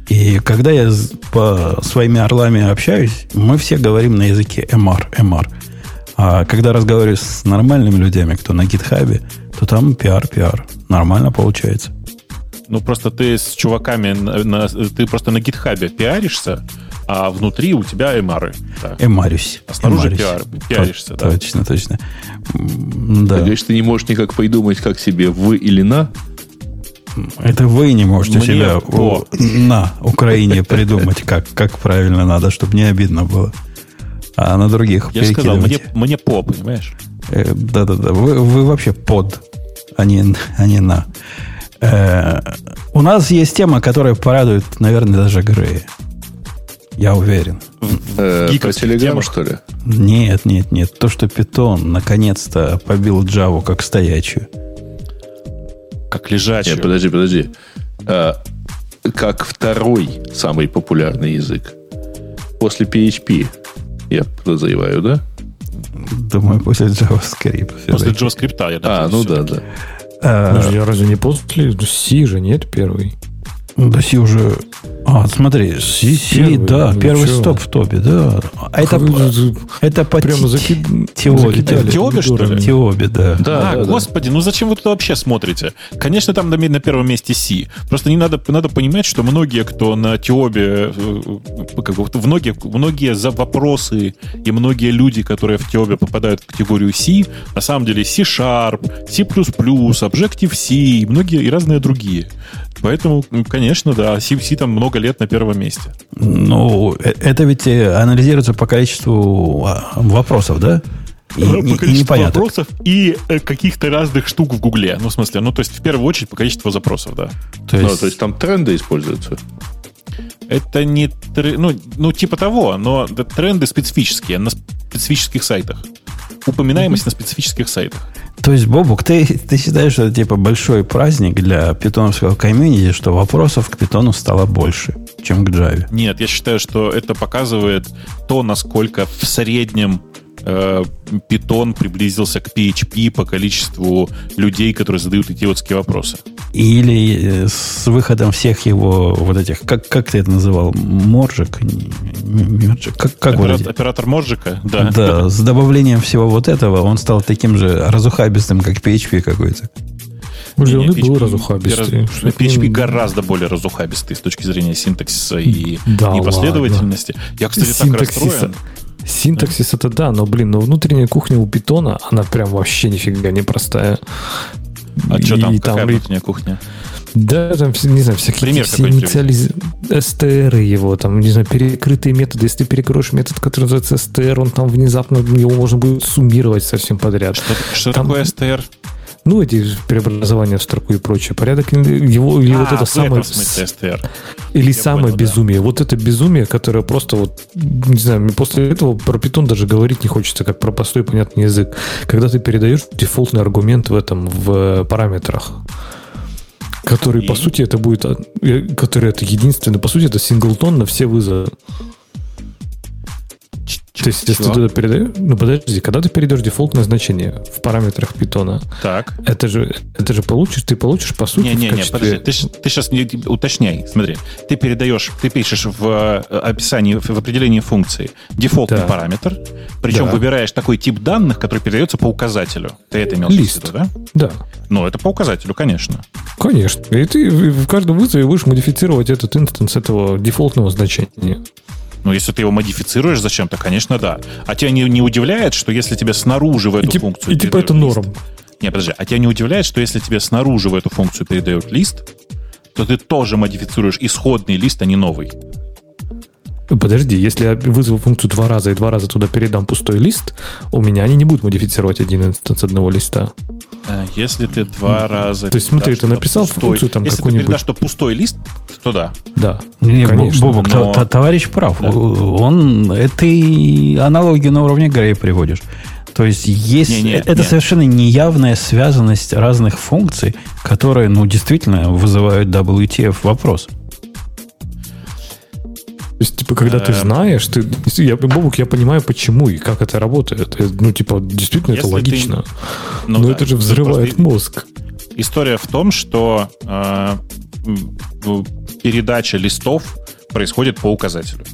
И когда я по своими орлами общаюсь, мы все говорим на языке MR, MR. А когда разговариваю с нормальными людьми, кто на GitHub, то там PR, PR. Нормально получается. Ну, просто ты с чуваками, на, на- ты просто на гитхабе пиаришься, а внутри у тебя MR. Да. Эмарюсь. А снаружи Эмарюсь. пиар- пиаришься, То- да. Точно, точно. Да. Ты говоришь, ты не можешь никак придумать, как себе в или на. Это вы не можете Мне себя по. у- на Украине придумать, как, как правильно надо, чтобы не обидно было. А на других Я же сказал, мне, мне по, понимаешь? Э, Да-да-да. Вы, вы вообще под, а не, а не на. Э, у нас есть тема, которая порадует, наверное, даже Грея. Я уверен. Э, телеграмму, темах. что ли? Нет, нет, нет. То, что Питон наконец-то побил Java как стоячую. Как лежачий. Нет, подожди, подожди. А, как второй самый популярный язык. После PHP, я подозреваю, да? Думаю, после JavaScript. После. JavaScript, я даже А, ну да, да. Э, Ну, я разве не после? Си же нет первый. Да Си уже... А, смотри, Си, Си, Первый, да, ну первый чё? стоп в топе, да. А это, это по Прямо заки- закидали Теобе, что ли? Теобе, да. Да, а, да, да. господи, ну зачем вы туда вообще смотрите? Конечно, там на, на первом месте C. Просто не надо, надо понимать, что многие, кто на Теобе, э, как бы, многие, многие за вопросы и многие люди, которые в Теобе попадают в категорию C, на самом деле C-Sharp, C++, Objective-C и многие и разные другие. Поэтому, ну, конечно, да, C, C там много лет на первом месте. Ну, э- это ведь э, анализируется по количеству а, вопросов, да? И, По и- и количеству непоняток. вопросов и э, каких-то разных штук в Гугле. Ну, в смысле, ну, то есть, в первую очередь, по количеству запросов, да. То Ну, есть, то есть там тренды используются. Это не... Ну, ну, типа того, но тренды специфические, на специфических сайтах. Упоминаемость на специфических сайтах. То есть, Бобук, ты, ты считаешь, что это типа большой праздник для питоновского комьюнити, что вопросов к питону стало больше, чем к Java? Нет, я считаю, что это показывает то, насколько в среднем Python приблизился к PHP по количеству людей, которые задают идиотские вопросы. Или э, с выходом всех его вот этих, как, как ты это называл, моржик? Не- м- мержик? Как, как вот Оператор, эти? оператор Моржика, да. Да, с добавлением всего вот этого он стал таким же разухабистым, как PHP какой-то. Уже он и был PHP разухабистый. PHP гораздо более разухабистый с точки зрения синтаксиса и Да непоследовательности. Я, кстати, так Синтаксиса. расстроен. Синтаксис это да, но, блин, но внутренняя кухня у питона, она прям вообще нифига не простая. А что там, И какая ре- внутренняя кухня? Да, там, не знаю, всякие Пример инициализ... STR его, там, не знаю, перекрытые методы. Если ты перекроешь метод, который называется STR, он там внезапно, его можно будет суммировать совсем подряд. Что, что Там- такое STR? Ну, эти преобразования в строку и прочее. Порядок его, или вот А, это в самое... смысле STR. Или Я самое понял, да. безумие. Вот это безумие, которое просто вот, не знаю, после этого про питон даже говорить не хочется, как про простой понятный язык. Когда ты передаешь дефолтный аргумент в этом, в э, параметрах, который, И? по сути, это будет, а, э, который это единственный, по сути, это синглтон на все вызовы. То есть, если ты туда передаешь, ну подожди, когда ты перейдешь дефолтное значение в параметрах питона, Так. это же, это же получишь, ты получишь, по сути, Не-не-не, качестве- подожди, ты, сейчас не уточняй. Смотри, ты передаешь, ты пишешь в э, описании, в определении функции дефолтный Да. параметр, причем Да. выбираешь такой тип данных, который передается по указателю. Ты это имел Лист. в виду, да? Да. Ну, это по указателю, конечно. Конечно. И ты в каждом вызове будешь модифицировать этот инстанс этого дефолтного значения. Ну, если ты его модифицируешь зачем-то, конечно, да. А тебя не, не удивляет, что если тебе снаружи в И, эту тип- функцию... и типа это лист- норм. Не, подожди, а тебя не удивляет, что если тебе снаружи в эту функцию передают лист, то ты тоже модифицируешь исходный лист, а не новый. Подожди, если я вызову функцию два раза и два раза туда передам пустой лист, у меня они не будут модифицировать один инстанс одного листа. Э, Если ты два раза... То есть, смотри, ты написал пустой- функцию там Если ты какую-нибудь- передашь, что пустой лист, то да. Да. Не, Конечно, Бобок, но- товарищ прав. Он этой аналогию на уровне Грея приводишь. То есть есть Не, не, это не. совершенно неявная связанность разных функций, которые, ну, действительно вызывают WTF вопрос. То есть, типа, когда ты Эм. знаешь, ты, я, Бобук, я понимаю, почему и как это работает. Э, Ну, типа, действительно, это Если ты- логично. Ну Но да. это же Ну, взрывает просто мозг. История в том, что э, передача листов происходит по указателю.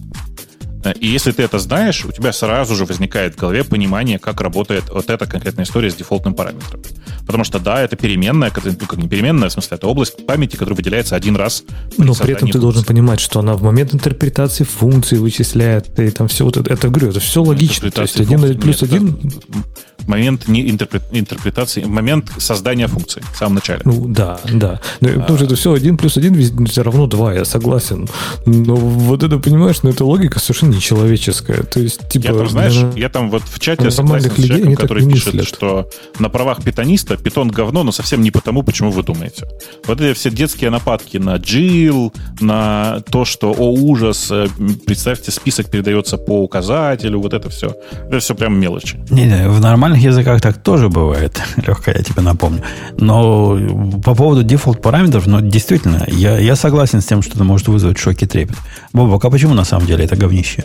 Э, И если ты это знаешь, у тебя сразу же возникает в голове понимание, как работает вот эта конкретная история с дефолтным параметром. Потому что, да, это переменная, ну, как не переменная, в смысле, это область памяти, которая выделяется один раз. Но при этом ты должен функции. понимать, что она в момент интерпретации функции вычисляет, и там все вот это, это говорю, это все логично. То есть один плюс один, Нет, это момент не интерпре- интерпретации, момент создания функции в самом начале. ну да, да. Но, Потому что это все один плюс один все равно два, я согласен. Но вот это, понимаешь, ну это логика совершенно нечеловеческая. То есть, типа... Я там, знаешь, наверное, я там вот в чате согласен нормальных с людей человеком, так который не пишет, мыслят. что на правах питониста питон говно, но совсем не потому, почему вы думаете. Вот эти все детские нападки на Джил, на то, что, о, ужас, э, представьте, список передается по указателю, вот это все. Это все прям мелочи. Не-не, в нормальных языках так тоже бывает. *laughs* Легко, я тебе напомню. Но по поводу дефолт параметров, ну, действительно, я, я согласен с тем, что это может вызвать шок и трепет. Бобок, а почему на самом деле это говнище?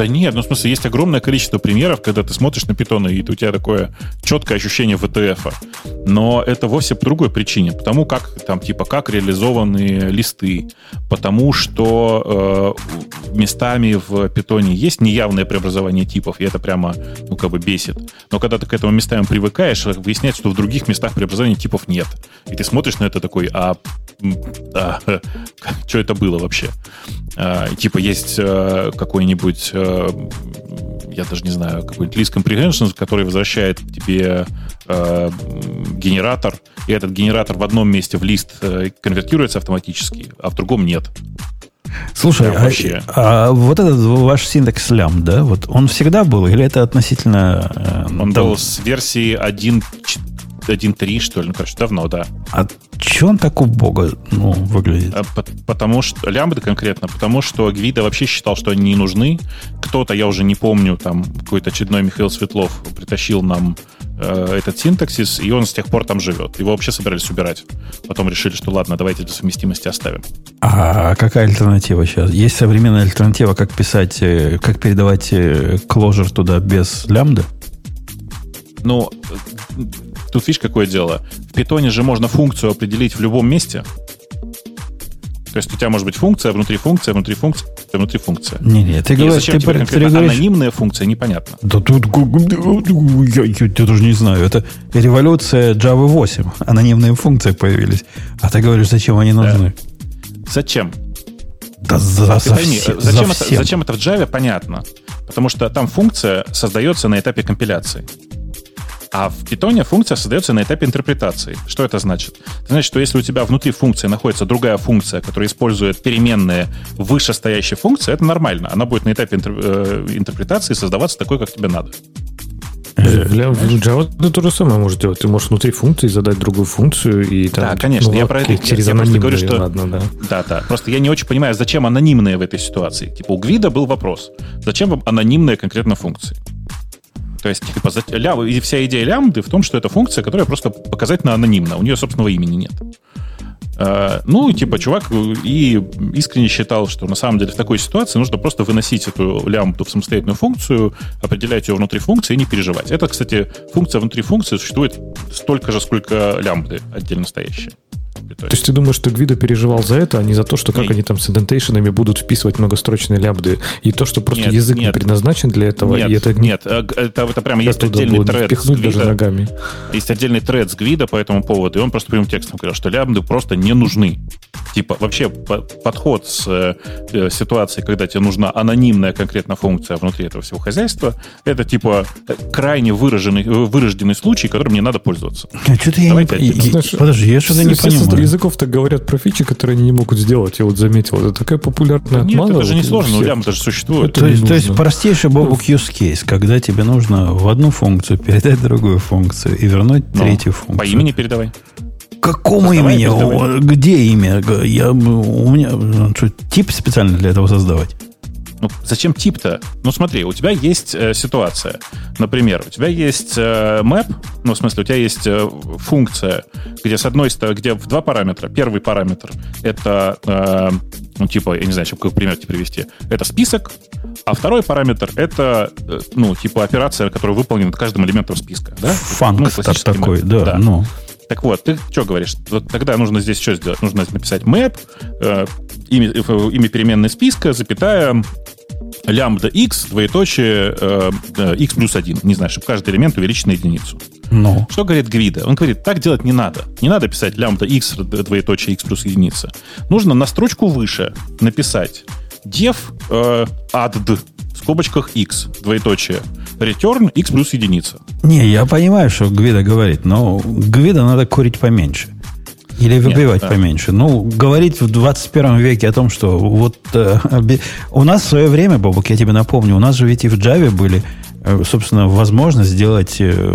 Да нет, ну в смысле, есть огромное количество примеров, когда ты смотришь на питоны, и у тебя такое четкое ощущение ВТФ. Но это вовсе по другой причине. Потому как там, типа, как реализованы листы. Потому что э, местами в питоне есть неявное преобразование типов, и это прямо, ну, как бы бесит. Но когда ты к этому местами привыкаешь, выясняется, что в других местах преобразования типов нет. И ты смотришь на это такой, а, а *laughs* что это было вообще? А, типа есть э, какой-нибудь, э, я даже не знаю, какой-нибудь list comprehension, который возвращает тебе э, генератор, и этот генератор в одном месте в лист э, конвертируется автоматически, а в другом нет. Слушай, а, вообще. а вот этот ваш синдекс лям, да, вот он всегда был, или это относительно... э, Он был с версии 1 1.3, что ли, ну, короче, давно, да. А че он так убого ну, выглядит? А, по- Потому что, лямбды конкретно, потому что Гвида вообще считал, что они не нужны. Кто-то, я уже не помню, там какой-то очередной Михаил Светлов притащил нам э, этот синтаксис, и он с тех пор там живет. Его вообще собирались убирать. Потом решили, что ладно, давайте для совместимости оставим. А какая альтернатива сейчас? Есть современная альтернатива, как писать, э, как передавать кложер туда без лямбда? Ну, э, тут видишь, какое дело. В питоне же можно функцию определить в любом месте. То есть у тебя может быть функция, внутри функция, внутри функция, внутри функция. Не-не, ты И говоришь, зачем ты, тебе про- ты конкретно говоришь, анонимная функция, непонятно. Да тут я, я- я даже не знаю. Это революция Java 8. Анонимные функции появились. А ты говоришь, зачем они нужны? Зачем? Да за, Ты за пойми, все- зачем, за это, всем. зачем это в Java, понятно. Потому что там функция создается на этапе компиляции. А в Python функция создается на этапе интерпретации. Что это значит? Это значит, что если у тебя внутри функции находится другая функция, которая использует переменные вышестоящей функции, это нормально. Она будет на этапе э, интерпретации создаваться такой, как тебе надо. В Ля- в Java ты то же самое можешь делать. Ты можешь внутри функции задать другую функцию и там... Да, конечно, я про это- через я просто говорю, что- ладно, да. Да, да. Просто я не очень понимаю, зачем анонимные в этой ситуации. Типа у Гвида был вопрос. Зачем вам анонимные конкретно функции? То есть, типа, за- лям- и вся идея лямбды в том, что это функция, которая просто показательно анонимна. У нее собственного имени нет. Э, Ну, типа, чувак и искренне считал, что на самом деле в такой ситуации нужно просто выносить эту лямбду в самостоятельную функцию, определять ее внутри функции и не переживать. Это, кстати, функция внутри функции существует столько же, сколько лямбды отдельно стоящие. То есть ты думаешь, что Гвида переживал за это, а не за то, что как Нет. они там с индентейшенами будут вписывать многострочные лябды, и то, что просто Нет, язык не нет. предназначен для этого, нет, и это не нет, э, это, это прямо как есть отдельный не тред с впихнуть даже ногами. есть отдельный тред с Гвида по этому поводу, и он просто прямым текстом говорил, что лямбды просто не нужны. Типа, вообще по- подход с э, э, ситуацией, когда тебе нужна анонимная конкретно функция внутри этого всего хозяйства, это типа э, крайне выраженный, вырожденный случай, которым не надо пользоваться. А что-то я не... Давайте я- Знаешь, Подожди, я что-то не все создают языков так говорят про фичи, которые они не могут сделать. Я вот заметил, это такая популярная Нет, это же не вот сложно, у лямбда же существует. Это То есть, то есть нужно. простейший бобук use case, когда тебе нужно в одну функцию передать другую функцию и вернуть Ну, третью функцию. По имени передавай. Какому имени? передавай. Где имя? Я, у меня ну, что, тип специально для этого создавать? Ну, зачем тип-то? Ну, смотри, у тебя есть э, ситуация. Например, у тебя есть э, map, ну, в смысле, у тебя есть э, функция, где с одной стороны, где в два параметра. Первый параметр — это, э, ну, типа, я не знаю, чтобы какой пример тебе привести. Это список, а второй параметр — это, э, ну, типа, операция, которая выполнена над каждым элементом списка. Да? Фанкстер классический такой, map. да, ну. Так вот, ты что говоришь? Вот тогда нужно здесь что сделать? Нужно написать map, э, имя, имя переменной списка, запятая, лямбда x, двоеточие, э, э, x плюс 1. Не знаю, чтобы каждый элемент увеличить на единицу. Ну, Что говорит Гвида? Он говорит, так делать не надо. Не надо писать лямбда x, двоеточие x плюс единица. Нужно на строчку выше написать def э, add в скобочках x, двоеточие, return x плюс единица. не, я понимаю, что Гвида говорит, но Гвида надо курить поменьше. Или выбивать да. поменьше. Ну, говорить в 21 веке о том, что вот э, у нас в свое время, Бобок, я тебе напомню, у нас же ведь и в Java были, э, собственно, возможность сделать э,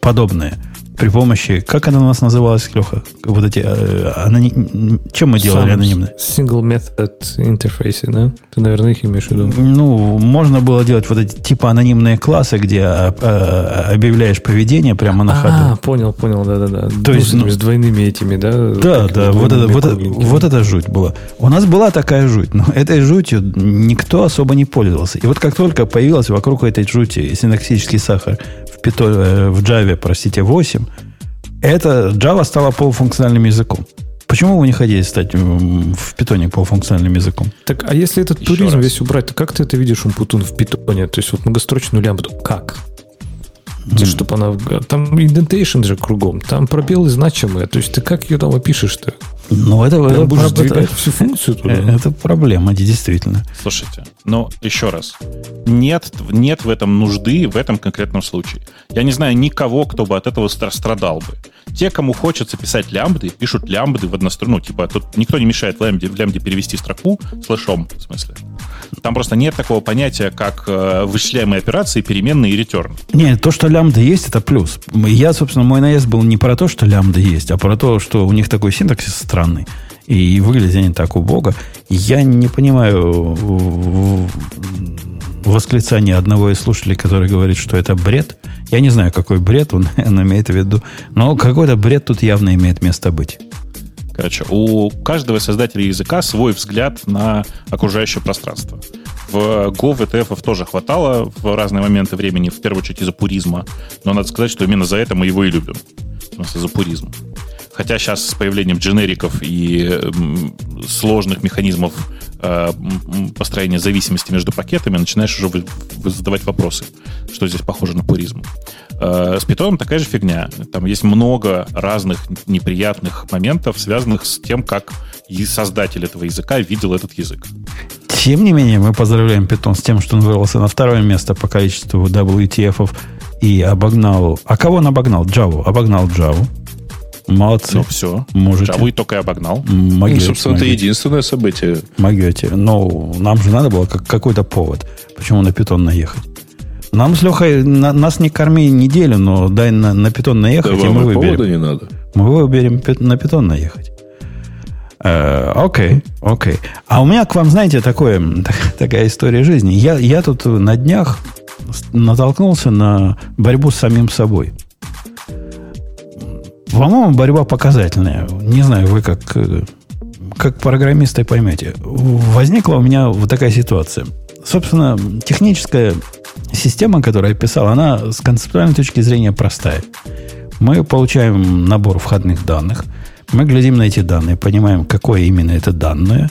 подобное при помощи, как она у нас называлась, Леха? Вот эти э, аноним- Чем мы делали Сам анонимно? Single method интерфейсы, да? Ты, наверное, их имеешь в виду. Ну, можно было делать вот эти типа анонимные классы, где а, а, объявляешь поведение прямо на А, ходу. понял, понял, да-да-да. То есть, ну, с двойными этими, да? Да, да, вот это, вот, это, вот это жуть была. У нас была такая жуть, но этой жутью никто особо не пользовался. И вот как только появилась вокруг этой жути синтаксический сахар в, пито, э, в Java, простите, 8, это Java стала полуфункциональным языком. Почему вы не хотите стать в питоне полуфункциональным языком? Так, а если этот Еще туризм раз. весь убрать, то как ты это видишь, Умпутун, в питоне? То есть вот многострочную лямбду. Как? То, чтобы она... Там индентейшн же кругом. Там пробелы значимые. То есть ты как ее там опишешь-то? Ну, это, Ты это, будешь это- сдвигать всю функцию туда? *laughs* это проблема, действительно. Слушайте, ну, еще раз. Нет, нет в этом нужды в этом конкретном случае. Я не знаю никого, кто бы от этого стра- страдал бы. Те, кому хочется писать лямбды, пишут лямбды в одностранную. Ну, типа, тут никто не мешает в лямбде, в лямбде перевести строку слэшом, в смысле. Там просто нет такого понятия, как э, вычисляемые операции, переменные и return. Не, то, что лямбда есть, это плюс. Я, собственно, мой наезд был не про то, что лямбда есть, а про то, что у них такой синтаксис странный. И выглядят они так убого. Я не понимаю восклицания одного из слушателей, который говорит, что это бред. Я не знаю, какой бред он, *laughs* он имеет в виду, но какой-то бред тут явно имеет место быть. Короче, у каждого создателя языка свой взгляд на окружающее пространство. В Go VTF тоже хватало в разные моменты времени, в первую очередь из-за пуризма. Но надо сказать, что именно за это мы его и любим. В смысле, за пуризм. Хотя сейчас с появлением дженериков и сложных механизмов э, построения зависимости между пакетами, начинаешь уже задавать вопросы, что здесь похоже на пуризм. Э, С питоном такая же фигня. Там есть много разных неприятных моментов, связанных с тем, как создатель этого языка видел этот язык. Тем не менее, мы поздравляем Python с тем, что он вырвался на второе место по количеству WTF и обогнал... А кого он обогнал? Java. Обогнал Java. Молодцы. Ну все. Можете. Java и только и обогнал. Могете, Ну, собственно, это могете. единственное событие. Могете. Но нам же надо было как, какой-то повод, почему на питон наехать. Нам с Лехой, на- нас не корми неделю, но дай на, на питон наехать, Да и мы и повода выберем. не надо. Мы выберем на питон наехать. Э, Окей, окей. А у меня к вам, знаете, такое, такая история жизни. Я, я тут на днях натолкнулся на борьбу с самим собой. По-моему, борьба показательная. Не знаю, вы как, э, как программисты поймете. Возникла у меня вот такая ситуация. Собственно, техническая система, которую я писал, она с концептуальной точки зрения простая. Мы получаем набор входных данных, мы глядим на эти данные, понимаем, какое именно это данное.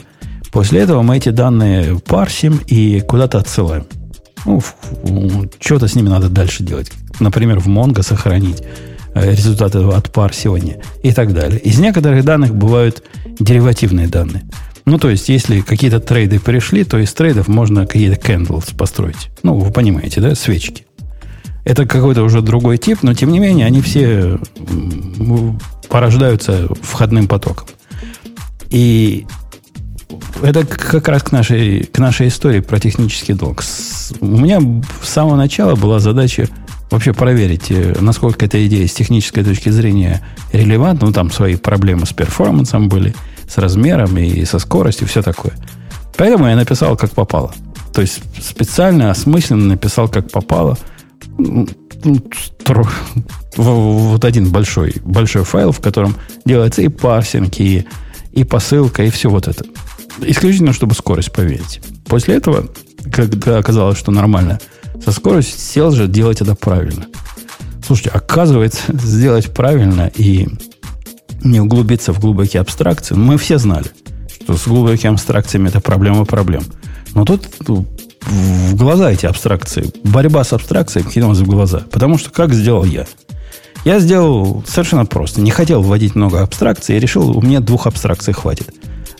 После этого мы эти данные парсим и куда-то отсылаем. Ну, что-то с ними надо дальше делать. Например, в Mongo сохранить э, результаты отпарсивания и так далее. Из некоторых данных бывают деривативные данные. Ну, то есть, если какие-то трейды пришли, то из трейдов можно какие-то candles построить. Ну, вы понимаете, да, свечки. Это какой-то уже другой тип, но тем не менее они все порождаются входным потоком. И это как раз к нашей, к нашей истории про технический долг. У меня с самого начала была задача вообще проверить, э, насколько эта идея с технической точки зрения релевантна. Ну, там свои проблемы с перформансом были, с размерами и со скоростью, все такое. Поэтому я написал, как попало. То есть специально, осмысленно написал, как попало. Ну, вот один большой, большой файл, в котором делается и парсинг, и, и посылка, и все вот это. Исключительно, чтобы скорость поверить. После этого, когда оказалось, что нормально со скоростью, сел же делать это правильно. Слушайте, оказывается, сделать правильно и не углубиться в глубокие абстракции, мы все знали, что с глубокими абстракциями это проблема проблем. Но тут ну, в глаза эти абстракции. Борьба с абстракцией кинулась в глаза. Потому что как сделал я? Я сделал совершенно просто. Не хотел вводить много абстракций. Я решил, у меня двух абстракций хватит.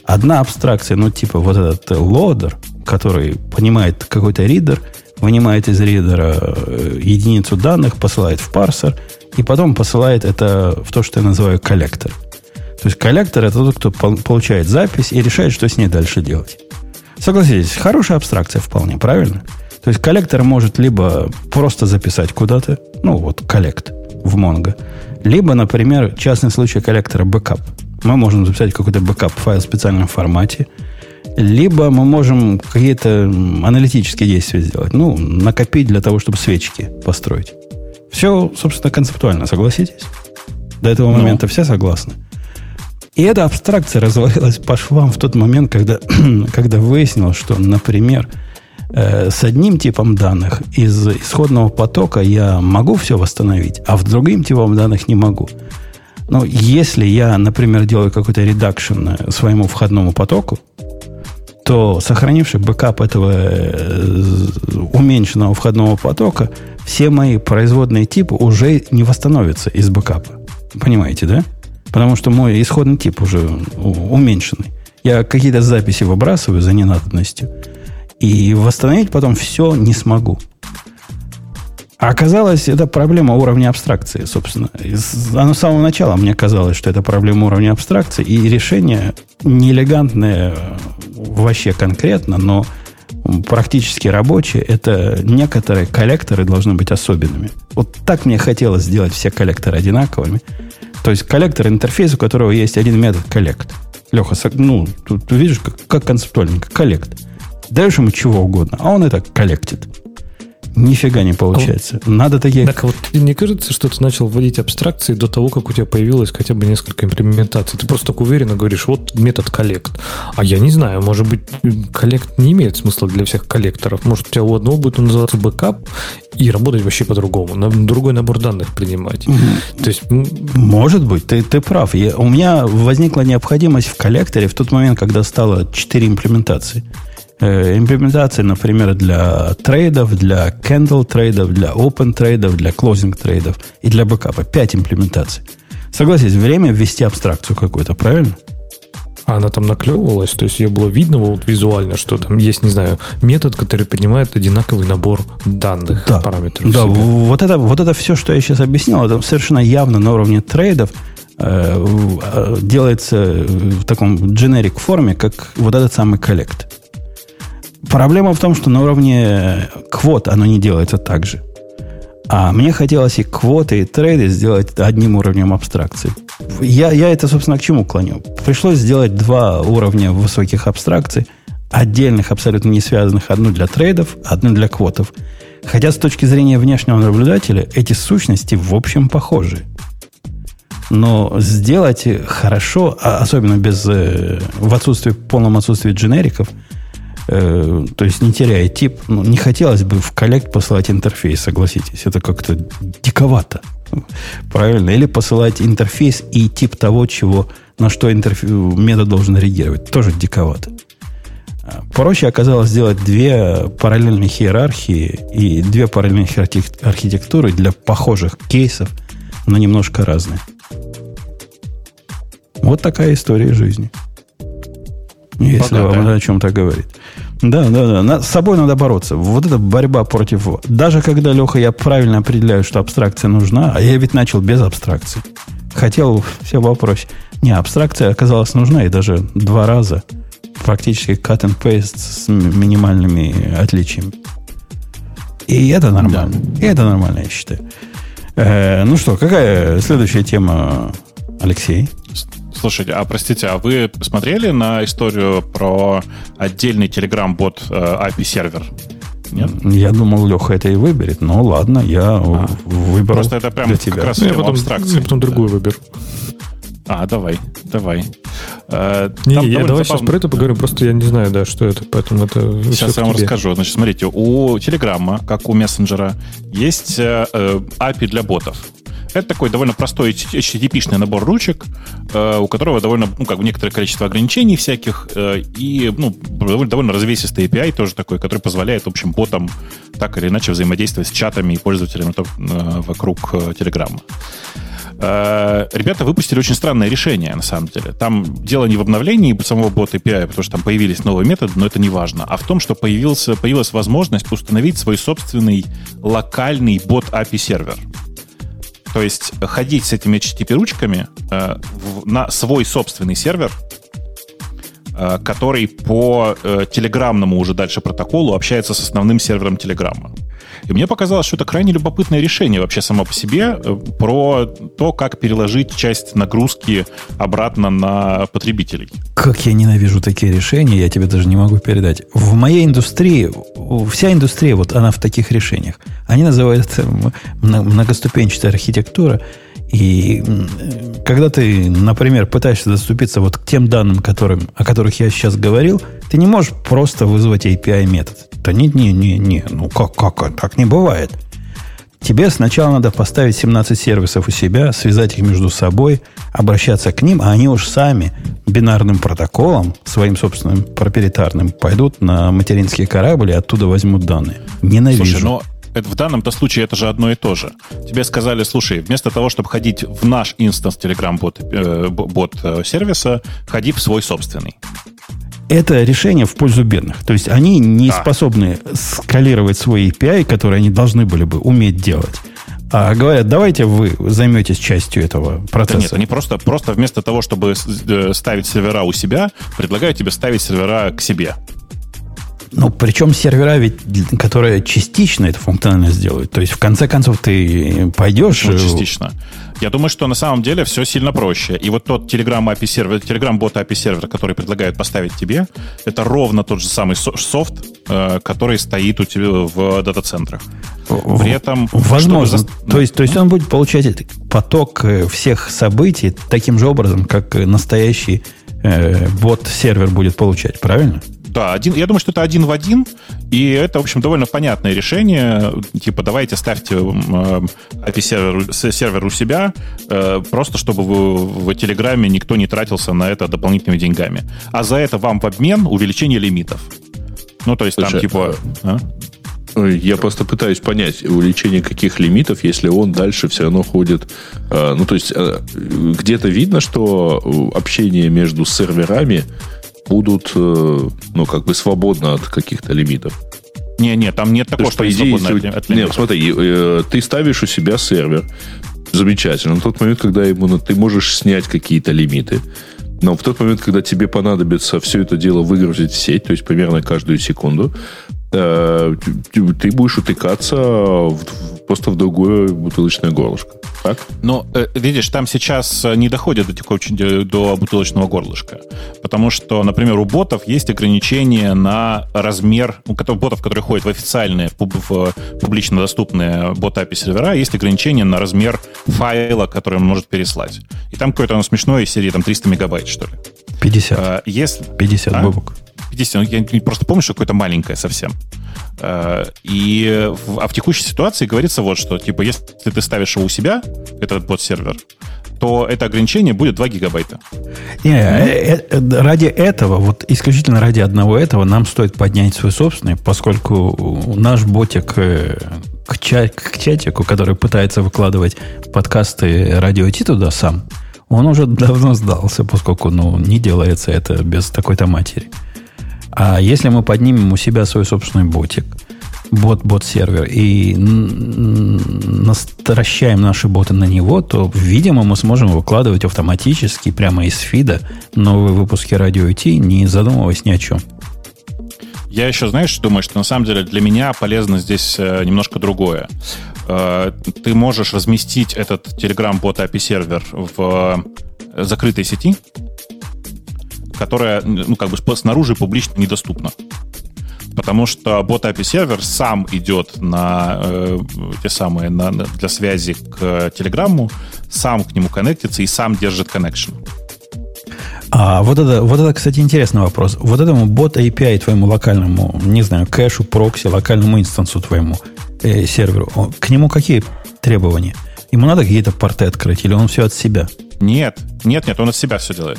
Одна абстракция, ну, типа вот этот лодер, который понимает какой-то ридер, вынимает из ридера э, единицу данных, посылает в парсер, и потом посылает это в то, что я называю коллектор. То есть коллектор это тот, кто получает запись и решает, что с ней дальше делать. Согласитесь, хорошая абстракция вполне, правильно? То есть коллектор может либо просто записать куда-то, ну вот collect в Mongo, либо, например, частный случай коллектора бэкап. Мы можем записать какой-то бэкап файл в специальном формате, либо мы можем какие-то аналитические действия сделать. Ну, накопить для того, чтобы свечки построить. Все, собственно, концептуально, согласитесь? До этого ну. момента все согласны? И эта абстракция развалилась по швам в тот момент, когда, *clears throat* когда выяснилось, что, например, э, с одним типом данных из исходного потока я могу все восстановить, а в другим типом данных не могу. Но если я, например, делаю какой-то редакшн э, своему входному потоку, то сохранивший бэкап этого э, уменьшенного входного потока, все мои производные типы уже не восстановятся из бэкапа. Понимаете, да? Потому что мой исходный тип уже уменьшенный. Я какие-то записи выбрасываю за ненадобностью. И восстановить потом все не смогу. А оказалось, это проблема уровня абстракции, собственно. Оно с самого начала мне казалось, что это проблема уровня абстракции, и решение неэлегантное вообще конкретно, но практически рабочие, это некоторые коллекторы должны быть особенными. Вот так мне хотелось сделать все коллекторы одинаковыми. То есть collector interface, у которого есть один метод collect. Леха, ну, тут видишь, как, как концептуально, как collect. Даешь ему чего угодно, а он это коллектит. Нифига не получается. А Надо такие... Так вот, не кажется, что ты начал вводить абстракции до того, как у тебя появилось хотя бы несколько имплементаций? Ты просто так уверенно говоришь, вот метод collect. А я не знаю, может быть, collect не имеет смысла для всех коллекторов. Может, у тебя у одного будет называться бэкап и работать вообще по-другому. На другой набор данных принимать. Mm-hmm. То есть... Может быть, ты, ты прав. Я, у меня возникла необходимость в коллекторе в тот момент, когда стало 4 имплементации. Э, имплементации, например, для трейдов, для candle трейдов, для open трейдов, для closing трейдов и для бэкапа. Пять имплементаций. Согласись, время ввести абстракцию какую-то, правильно? А она там наклевывалась, то есть ее было видно вот визуально, что там есть, не знаю, метод, который принимает одинаковый набор данных, да. параметров. Да, вот это, вот это все, что я сейчас объяснил, это совершенно явно на уровне трейдов э, э делается в таком generic форме, как вот этот самый коллект. Проблема в том, что на уровне квот оно не делается так же. А мне хотелось и квоты, и трейды сделать одним уровнем абстракции. Я, я это, собственно, к чему клоню? Пришлось сделать два уровня высоких абстракций, отдельных, абсолютно не связанных, одну для трейдов, одну для квотов. Хотя с точки зрения внешнего наблюдателя эти сущности в общем похожи. Но сделать хорошо, а особенно без, э, в отсутствии, полном отсутствии дженериков – Э, то есть не теряя тип, ну, не хотелось бы в коллект посылать интерфейс, согласитесь. Это как-то диковато. Правильно? Или посылать интерфейс и тип того, чего, на что интерф... метод должен реагировать. Тоже диковато. А, проще оказалось сделать две параллельные иерархии и две параллельные архитектуры для похожих кейсов, но немножко разные. Вот такая история жизни. Если Богатая. вам о чем-то говорит. Да, да, да. С собой надо бороться. Вот эта борьба против... Даже когда, Леха, я правильно определяю, что абстракция нужна, а я ведь начал без абстракции. Хотел все вопросе. Не, абстракция оказалась нужна, и даже два раза. Практически cut and paste с минимальными отличиями. И это нормально. Да. И это нормально, я считаю. Э, ну что, какая следующая тема, Алексей? Слушайте, а простите, а вы смотрели на историю про отдельный Telegram-бот э, API-сервер? Нет? Я думал, Леха это и выберет. Ну ладно, я а. выберу Просто это прям для тебя. как раз ну, я потом, абстракции. Я потом другую да. выберу. А, давай, давай. Э, не, не, я давай сейчас про это поговорим, просто я не знаю, да, что это, поэтому это... Сейчас я вам тебе. расскажу. Значит, смотрите, у Телеграма, как у мессенджера, есть э API для ботов. Это такой довольно простой HTTP-шный набор ручек, э, у которого довольно, ну, как бы некоторое количество ограничений всяких, э, и, ну, довольно, довольно развесистый API тоже такой, который позволяет, в общем, ботам так или иначе взаимодействовать с чатами и пользователями э, вокруг. Э, ребята выпустили очень странное решение, на самом деле. Там дело не в обновлении самого бота API, потому что там появились новые методы, но это не важно, а в том, что появился, появилась возможность установить свой собственный локальный бот API сервер. То есть ходить с этими HTTP-ручками э, на свой собственный сервер, который по э, телеграмному уже дальше протоколу общается с основным сервером Телеграма. И мне показалось, что это крайне любопытное решение вообще само по себе э, про то, как переложить часть нагрузки обратно на потребителей. Как я ненавижу такие решения, я тебе даже не могу передать. В моей индустрии, вся индустрия, вот она в таких решениях. Они называют это многоступенчатая архитектура. И когда ты, например, пытаешься доступиться вот к тем данным, которым, о которых я сейчас говорил, ты не можешь просто вызвать API метод. Да не, не, не, не, ну как, как, так не бывает. Тебе сначала надо поставить 17 сервисов у себя, связать их между собой, обращаться к ним, а они уж сами бинарным протоколом, своим собственным проприетарным, пойдут на материнский корабль и оттуда возьмут данные. Ненавижу. Слушай, но это, в данном-то случае это же одно и то же. Тебе сказали, слушай, вместо того, чтобы ходить в наш инстанс Telegram бот, э, бот э, сервиса, ходи в свой собственный. Это решение в пользу бедных. То есть они не да. способны скалировать свой API, который они должны были бы уметь делать. А говорят, давайте вы займетесь частью этого процесса. Да нет, они просто, просто вместо того, чтобы э, ставить сервера у себя, предлагают тебе ставить сервера к себе. Ну, причем сервера ведь, которые частично эту функциональность сделают. То есть, в конце концов, ты пойдешь... Ну, частично. Я думаю, что на самом деле все сильно проще. И вот тот Telegram API сервер, Telegram бот API сервер, который предлагают поставить тебе, это ровно тот же самый софт, э, который стоит у тебя в дата-центрах. При этом... Возможно. Чтобы... То, есть, то есть он будет получать поток э, всех событий таким же образом, как настоящий э, бот-сервер будет получать, правильно? Да, один, я думаю, что это один в один, и это, в общем, довольно понятное решение. Типа, давайте ставьте API-сервер сервер у себя, э, просто чтобы в, в Телеграме никто не тратился на это дополнительными деньгами. А за это вам в обмен увеличение лимитов. Ну, то есть Слушай, там типа... А? Я просто пытаюсь понять, увеличение каких лимитов, если он дальше все равно ходит. Э, ну, то есть, э, где-то видно, что общение между серверами будут, э, ну, как бы свободно от каких-то лимитов. Не-не, там нет такого, что по идее, если, от, от Нет, смотри, э, ты ставишь у себя сервер, замечательно. На тот момент, когда ему, ты можешь снять какие-то лимиты. Но в тот момент, когда тебе понадобится все это дело выгрузить в сеть, то есть примерно каждую секунду, ты будешь утыкаться в, просто в другое бутылочное горлышко. Так? Но, э, видишь, там сейчас не доходит до, такого, до бутылочного горлышка. Потому что, например, у ботов есть ограничения на размер, у ботов, которые ходят в официальные, в публично доступные бот API сервера, есть ограничения на размер файла, который он может переслать. И там какое-то оно смешное из серии там 300 мегабайт, что ли. 50. А, если... 50, а? бабок. 50, я просто помню, что какое-то маленькое совсем. Э, и, а в текущей ситуации говорится вот что, типа, если ты ставишь его у себя, этот бот-сервер, то это ограничение будет 2 гигабайта. Не, mm-hmm. ради этого, вот исключительно ради одного этого, нам стоит поднять свой собственный, поскольку наш ботик к, чат, к чатику, который пытается выкладывать подкасты радио Ти туда сам, он уже давно сдался, поскольку ну, не делается это без такой-то матери. А если мы поднимем у себя свой собственный ботик, бот-бот-сервер, и настращаем наши боты на него, то, видимо, мы сможем выкладывать автоматически прямо из фида новые выпуски радио IT, не задумываясь ни о чем. Я еще, знаешь, думаю, что на самом деле для меня полезно здесь э, немножко другое. Э, ты можешь разместить этот Telegram бот API сервер в э, закрытой сети, которая, ну, как бы снаружи публично недоступна. Потому что бот API сервер сам идет на э, те самые на, для связи к Телеграмму, сам к нему коннектится и сам держит connection. А вот это, вот это, кстати, интересный вопрос. Вот этому бот API твоему локальному, не знаю, кэшу, прокси, локальному инстансу твоему э, серверу, к нему какие требования? Ему надо какие-то порты открыть, или он все от себя? Нет, нет, нет, он от себя все делает.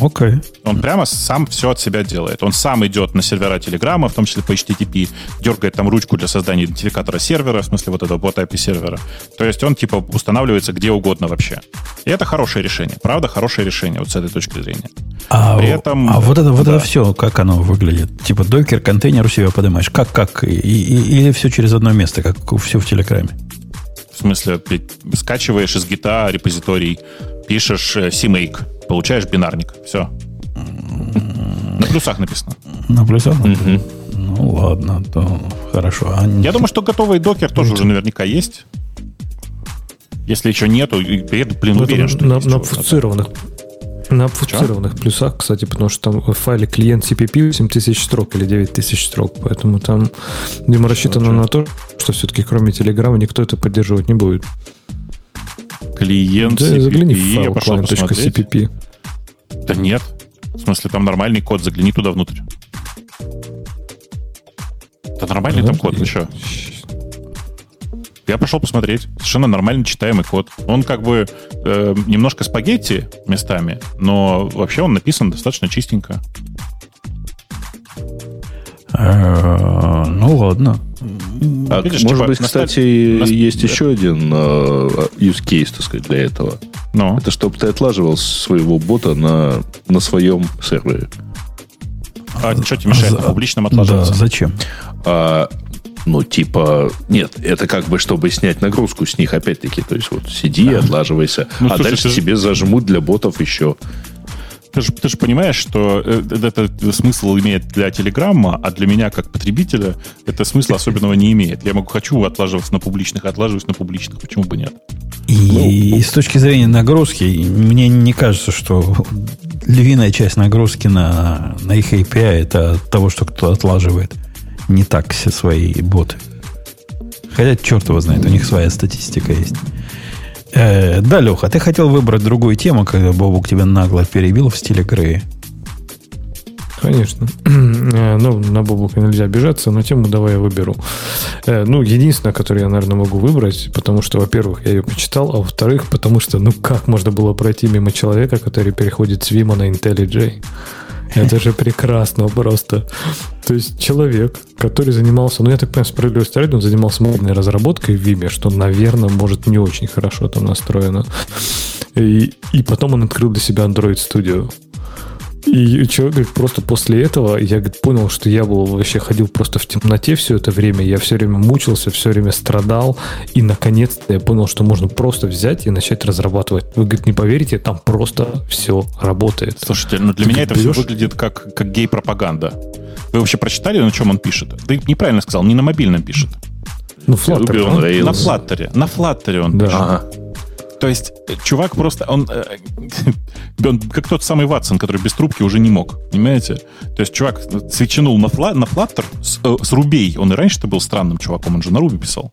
Окей. Okay. Он прямо сам все от себя делает. Он сам идет на сервера Телеграма, в том числе по HTTP, дергает там ручку для создания идентификатора сервера, в смысле вот этого бота IP сервера. То есть он типа устанавливается где угодно вообще. И это хорошее решение. Правда, хорошее решение вот с этой точки зрения. А, При этом, а вот это, вот да. это все, как оно выглядит? Типа докер, контейнер у себя поднимаешь. Как, как? И, и, или все через одно место, как все в Телеграме? В смысле, скачиваешь из гита репозиторий, пишешь э, CMake, получаешь бинарник. Все. На плюсах написано. На плюсах? Ну ладно, то хорошо. А Я думаю, что готовый докер тоже уже наверняка есть. Если еще нету, я, блин, ну, уверен, что на, на обфуцированных на обфуцированных плюсах, кстати, потому что там в файле клиент CPP 8000 строк или 9000 строк, поэтому там, видимо, рассчитано на то, что все-таки кроме Телеграма никто это поддерживать не будет. Клиент да, CPP, загляни в файл я пошел client.cpp. Да нет. В смысле, там нормальный код, загляни туда внутрь. Это нормальный там код, ты что? Я пошел посмотреть. Совершенно нормально читаемый код. Он как бы э, немножко спагетти местами, но вообще он написан достаточно чистенько. Э, ну ладно. А, Видишь, может типа, быть, кстати, на... есть еще один uh, use case, так сказать, для этого. Но. Это чтобы ты отлаживал своего бота на, на своем сервере. А что тебе мешает а, на публичном отлаживаться? Да, зачем? А, ну, типа, нет, это как бы, чтобы снять нагрузку с них, опять-таки. То есть, вот сиди, а. отлаживайся, ну, а слушай, дальше тебе зажмут для ботов еще ты же, ты же понимаешь, что э, это смысл имеет для Телеграмма, а для меня, как потребителя, это смысла особенного не имеет. Я могу хочу отлаживаться на публичных, отлаживаюсь на публичных. Почему бы нет? И ну, с точки зрения нагрузки, мне не кажется, что львиная часть нагрузки на, на их API это от того, что кто отлаживает не так все свои боты. Хотя, черт его знает, у них своя статистика есть. Э, да, Леха, ты хотел выбрать другую тему, когда Бобук тебя нагло перебил в стиле Грея. Конечно. *clears throat* Э, ну, на Бобука нельзя обижаться, но тему давай я выберу. Э, ну, единственное, которое я, наверное, могу выбрать, потому что, во-первых, я ее почитал, а во-вторых, потому что, ну, как можно было пройти мимо человека, который переходит с Vima на IntelliJ? Это же прекрасно просто. То есть человек, который занимался, ну я так понимаю, справедливости ради, он занимался мобильной разработкой в Vime, что, наверное, может не очень хорошо там настроено. И, и потом он открыл для себя Android Studio. И человек говорит, просто после этого я говорит, понял, что я был вообще ходил просто в темноте все это время. Я все время мучился, все время страдал. И наконец-то я понял, что можно просто взять и начать разрабатывать. Вы, говорит, не поверите, там просто все работает. Слушайте, ну для Ты меня это берешь... все выглядит как, как гей-пропаганда. Вы вообще прочитали, на чем он пишет? Ты неправильно сказал, не на мобильном пишет. Ну, Flutter. Он, на Flutter. На Flutter он да. пишет. Ага. То есть э, чувак просто, он, э, *laughs* он как тот самый Ватсон, который без трубки уже не мог, понимаете? То есть чувак свеченул на, фла, на Flutter с, э, с Рубей. Он и раньше-то был странным чуваком, он же на Руби писал.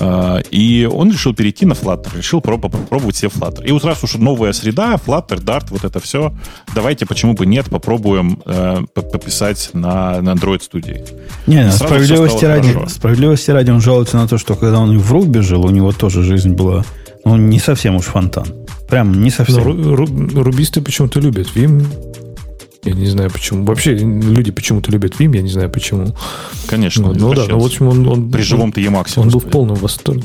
Э, и он решил перейти на Flutter, решил попробовать себе Flutter. И вот раз уж новая среда, Flutter, Dart, вот это все, давайте, почему бы нет, попробуем э, пописать на, на Android студии. Не, справедливости ради, справедливости ради он жалуется на то, что когда он в Руби жил, у него тоже жизнь была ну, не совсем уж фонтан. Прям не совсем. Но ру, ру, рубисты почему-то любят Vim. Я не знаю почему. Вообще люди почему-то любят Vim, я не знаю почему. Конечно. Ну, ну да, ну в общем он, он при живом-то Emacs. Он был в полном восторге.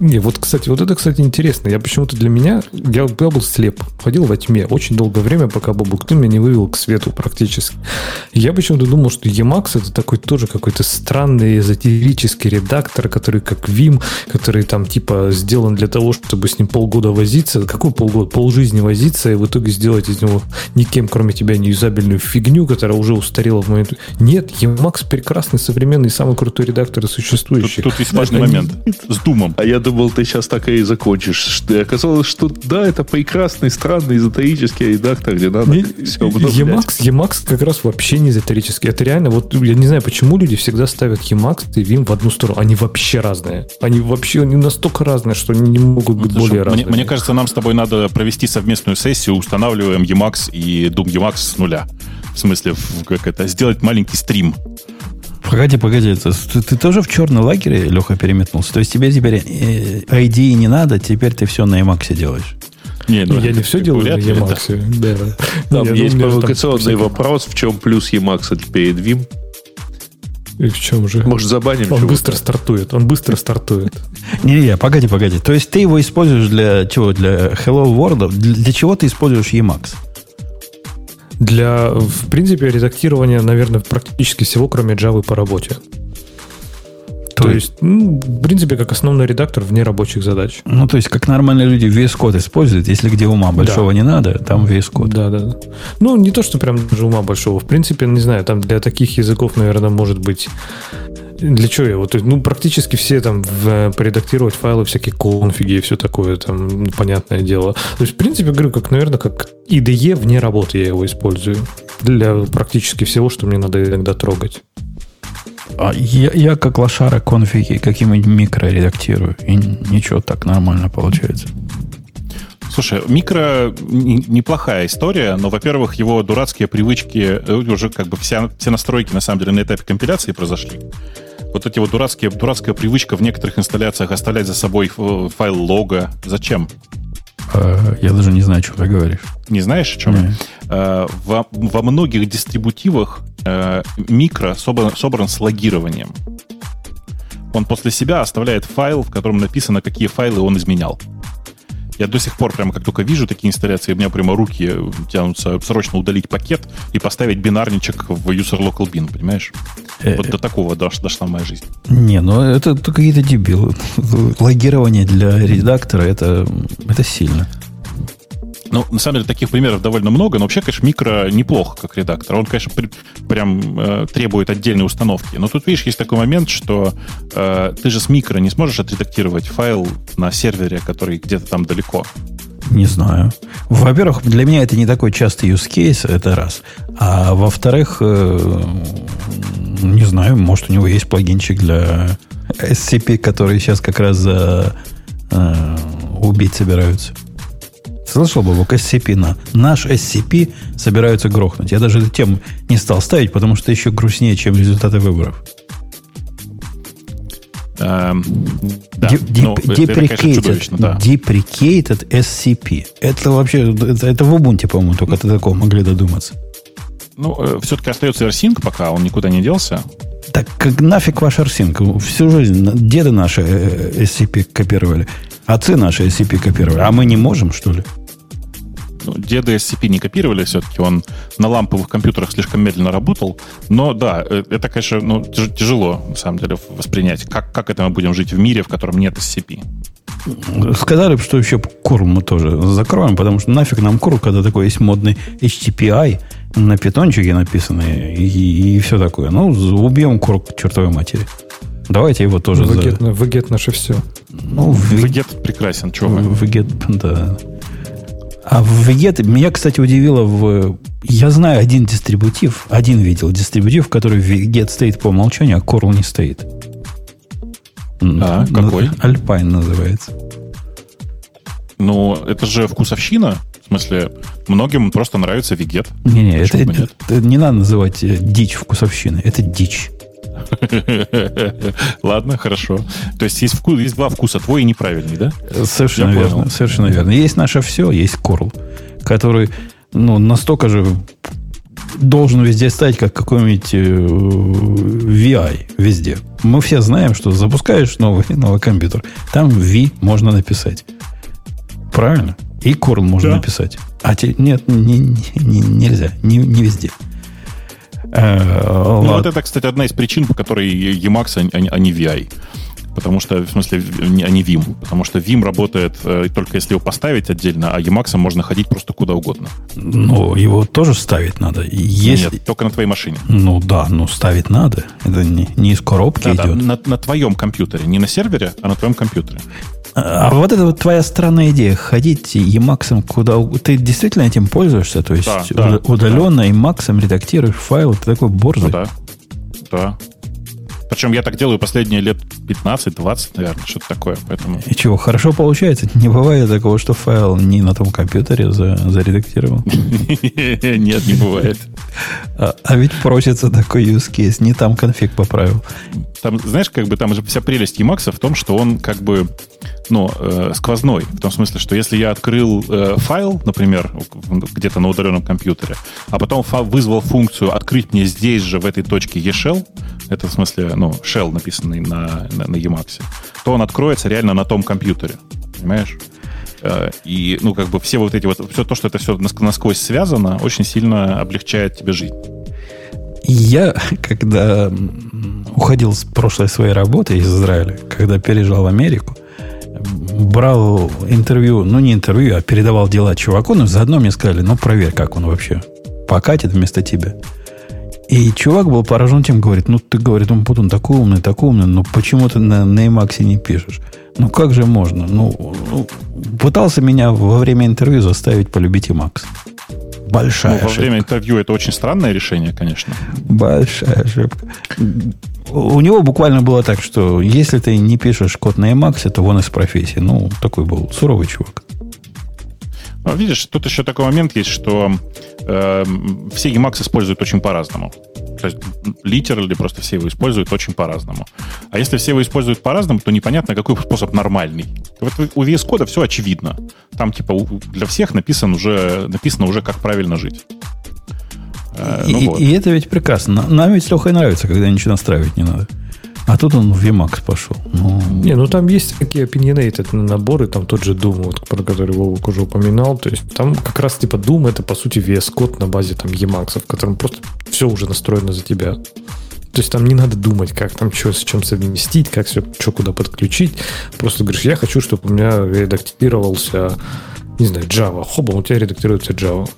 Не, вот, кстати, вот это, кстати, интересно. Я почему-то для меня, я, я был слеп, ходил во тьме очень долгое время, пока Бобук ты меня не вывел к свету практически. Я почему-то думал, что Emacs это такой тоже какой-то странный эзотерический редактор, который как Vim, который там типа сделан для того, чтобы с ним полгода возиться. Какой полгода? Полжизни возиться, и в итоге сделать из него никем, кроме тебя, неюзабельную фигню, которая уже устарела в момент. Нет, Emacs прекрасный, современный, самый крутой редактор существующий. Тут, тут есть важный момент. С Думом. А я думал, ты сейчас так и закончишь. Что, оказалось, что да, это прекрасный, странный, эзотерический редактор, где надо Не- все Emacs, Emacs как раз вообще не эзотерический. Это реально, вот я не знаю, почему люди всегда ставят Emacs и Vim в одну сторону. Они вообще разные. Они вообще они настолько разные, что они не могут быть Слушай, более мне, разными. мне кажется, нам с тобой надо провести совместную сессию, устанавливаем Emacs и Doom Emacs с нуля. В смысле, как это, сделать маленький стрим. Погоди, погоди, это- ты, ты тоже в черный лагерь, Леха, переметнулся? То есть тебе теперь э, ID не надо, теперь ты все на Emacs делаешь? Не, ну, я не все делаю на ли, да. Emacs. Да. Там Я есть провокационный вопрос, в чем плюс Emacs перед Vim. И в чем же? Может, забаним Он чего-то? быстро стартует. Он быстро стартует. Не-не, погоди, погоди. То есть ты его используешь для чего? Для Hello World? Для, для чего ты используешь Emacs? Для, в принципе, редактирования, наверное, практически всего, кроме Java по работе. То, есть, ну, в принципе, как основной редактор вне рабочих задач. Ну, то есть, как нормальные люди VS Code используют, если где ума большого не надо, там VS Code. Да, да. да. Ну, не то, что прям даже ума большого. В принципе, не знаю, там для таких языков, наверное, может быть... Для чего его? То есть, ну, практически все там в, поредактировать файлы, всякие конфиги и все такое, там, ну, понятное дело. То есть, в принципе, говорю, как, наверное, как IDE вне работы я его использую. Для практически всего, что мне надо иногда трогать. А я, я как лошара конфиги каким-нибудь микро редактирую, и ничего, так нормально получается. Слушай, микро неплохая история, но, во-первых, его дурацкие привычки, э, уже как бы вся, все настройки, на самом деле, на этапе компиляции произошли. Вот эти вот дурацкие, дурацкая привычка в некоторых инсталляциях оставлять за собой ф- файл лога. Зачем? Э, Я даже не знаю, что ты говоришь. Не знаешь, о чем? Не. Э, Во, во многих дистрибутивах э, микро собран, собран с логированием. Он после себя оставляет файл, в котором написано, какие файлы он изменял. Я до сих пор, прямо как только вижу такие инсталляции, у меня прямо руки тянутся срочно удалить пакет и поставить бинарничек в user local bin, понимаешь? Э, Вот до такого дош- дошла моя жизнь. Не, ну это какие-то дебилы. Логирование для редактора это, это сильно. Ну, на самом деле, таких примеров довольно много, но вообще, конечно, микро неплохо как редактор. Он, конечно, при- прям э, требует отдельной установки. Но тут, видишь, есть такой момент, что э, ты же с микро не сможешь отредактировать файл на сервере, который где-то там далеко. Не знаю. Во-первых, для меня это не такой частый use case, это раз. А во-вторых, э, не знаю, может, у него есть плагинчик для SCP, который сейчас как раз э, убить собираются. Слышал, Бобок, SCP на. Наш SCP собираются грохнуть. Я даже эту тему не стал ставить, потому что еще грустнее, чем результаты выборов. Эм, да, ну, деп- это, это, конечно, deprecated, чудовищно, да. deprecated SCP. Это вообще, это, это в Ubuntu, по-моему, только до такого могли додуматься. Ну, все-таки остается AirSync пока, он никуда не делся. Так как нафиг ваш арсинг? Всю жизнь деды наши э, SCP копировали, отцы наши SCP копировали. А мы не можем, что ли? Ну, деды SCP не копировали все-таки, он на ламповых компьютерах слишком медленно работал. Но да, э, это, конечно, ну, тяж- тяжело, на самом деле, воспринять. Как, как это мы будем жить в мире, в котором нет SCP? Сказали, бы, что еще кур мы тоже закроем, потому что нафиг нам кур, когда такой есть модный HTTPI на питончике написанный и, и все такое. Ну, убьем кур к чертовой матери. Давайте его тоже за... Вегет, вегет наше все. Ну, в Вегет прекрасен, что вы. В Вегет, да. А в Вегет, меня, кстати, удивило в... Я знаю один дистрибутив, один видел дистрибутив, в который Вегет стоит по умолчанию, а Корл не стоит. А, на- какой? Альпайн называется. Ну, это же вкусовщина. В смысле, многим просто нравится вегет. Не-не, это, это- это не надо называть э, дичь вкусовщины. Это дичь. *laughs* Ладно, хорошо. То есть есть, вкус, есть два вкуса, твой и неправильный, да? Совершенно Я верно. понял. Совершенно верно. Есть наше все, есть Корл, который ну, настолько же должен везде стать как какой-нибудь э, VI везде. Мы все знаем, что запускаешь новый, *laughs* новый компьютер, там V можно написать. Правильно? И curl можно Да. написать. А те, нет, не, не- не- нельзя. Не, не везде. Э, Ну, вот это, кстати, одна из причин, по которой Emacs, а не- а не VI. Потому что, в смысле, не- а не Vim. Потому что Vim работает э, только если его поставить отдельно, а Emacs можно ходить просто куда угодно. Ну, его тоже ставить надо. Если, Нет, только на твоей машине. Ну да, ну ставить надо. Это не, не из коробки Да, да, идет. на, на твоем компьютере. Не на сервере, а на твоем компьютере. А вот это вот твоя странная идея, ходить Emacs куда уг- Ты действительно этим пользуешься? То есть Да, да, уда- удаленно Emacs редактируешь файлы, ты такой борзый. Ну да. Да. Причем я так делаю последние лет 15-20, наверное, что-то такое. Поэтому И чего, хорошо получается? Не бывает такого, что файл не на том компьютере за, заредактировал. *laughs* нет, не бывает. А, а ведь просится такой use case, не там конфиг поправил. Там, знаешь, как бы там же вся прелесть Emacs в том, что он как бы, ну, э, сквозной. В том смысле, что если я открыл э, файл, например, где-то на удаленном компьютере, а потом вызвал функцию открыть мне здесь же, в этой точке eShell, это в смысле, ну, shell, написанный на, на, на Emacs, то он откроется реально на том компьютере. Понимаешь? Э, И, ну, как бы все вот эти вот, все то, что это все насквозь связано, очень сильно облегчает тебе жизнь. Я, когда уходил с прошлой своей работы из Израиля, когда переезжал в Америку, брал интервью, ну не интервью, а передавал дела чуваку, но заодно мне сказали, ну проверь, как он вообще покатит вместо тебя. И чувак был поражен тем, говорит, ну ты, говорит, он, он такой умный, такой умный, но почему ты на, на Emacs не пишешь? Ну как же можно? Ну, ну, пытался меня во время интервью заставить полюбить Emacs. Большая Ну, во ошибка. время интервью это очень странное решение, конечно. Большая ошибка. У него буквально было так, что если ты не пишешь код на Emacs, то вон из профессии. Ну, такой был суровый чувак. Ну, видишь, тут еще такой момент есть, что э, все Emacs используют очень по-разному. То есть литер или просто все его используют очень по-разному. А если все его используют по-разному, то непонятно, какой способ нормальный. Вот у VS Code все очевидно. Там типа для всех написан уже, написано уже, как правильно жить. Э, И, ну вот. и это ведь прекрасно. Нам- ведь с Лехой нравится, когда ничего настраивать не надо. А тут он в Emacs пошел. Ну, Не, ну там есть такие opinionated наборы, там тот же Doom, вот, про который Вовок уже упоминал. То есть там как раз типа Doom это по сути VS Code на базе там Emacs, в котором просто все уже настроено за тебя. То есть там не надо думать, как там что с чем совместить, как все, что куда подключить. Просто говоришь, я хочу, чтобы у меня редактировался, не знаю, Java. Хоба, у тебя редактируется Java.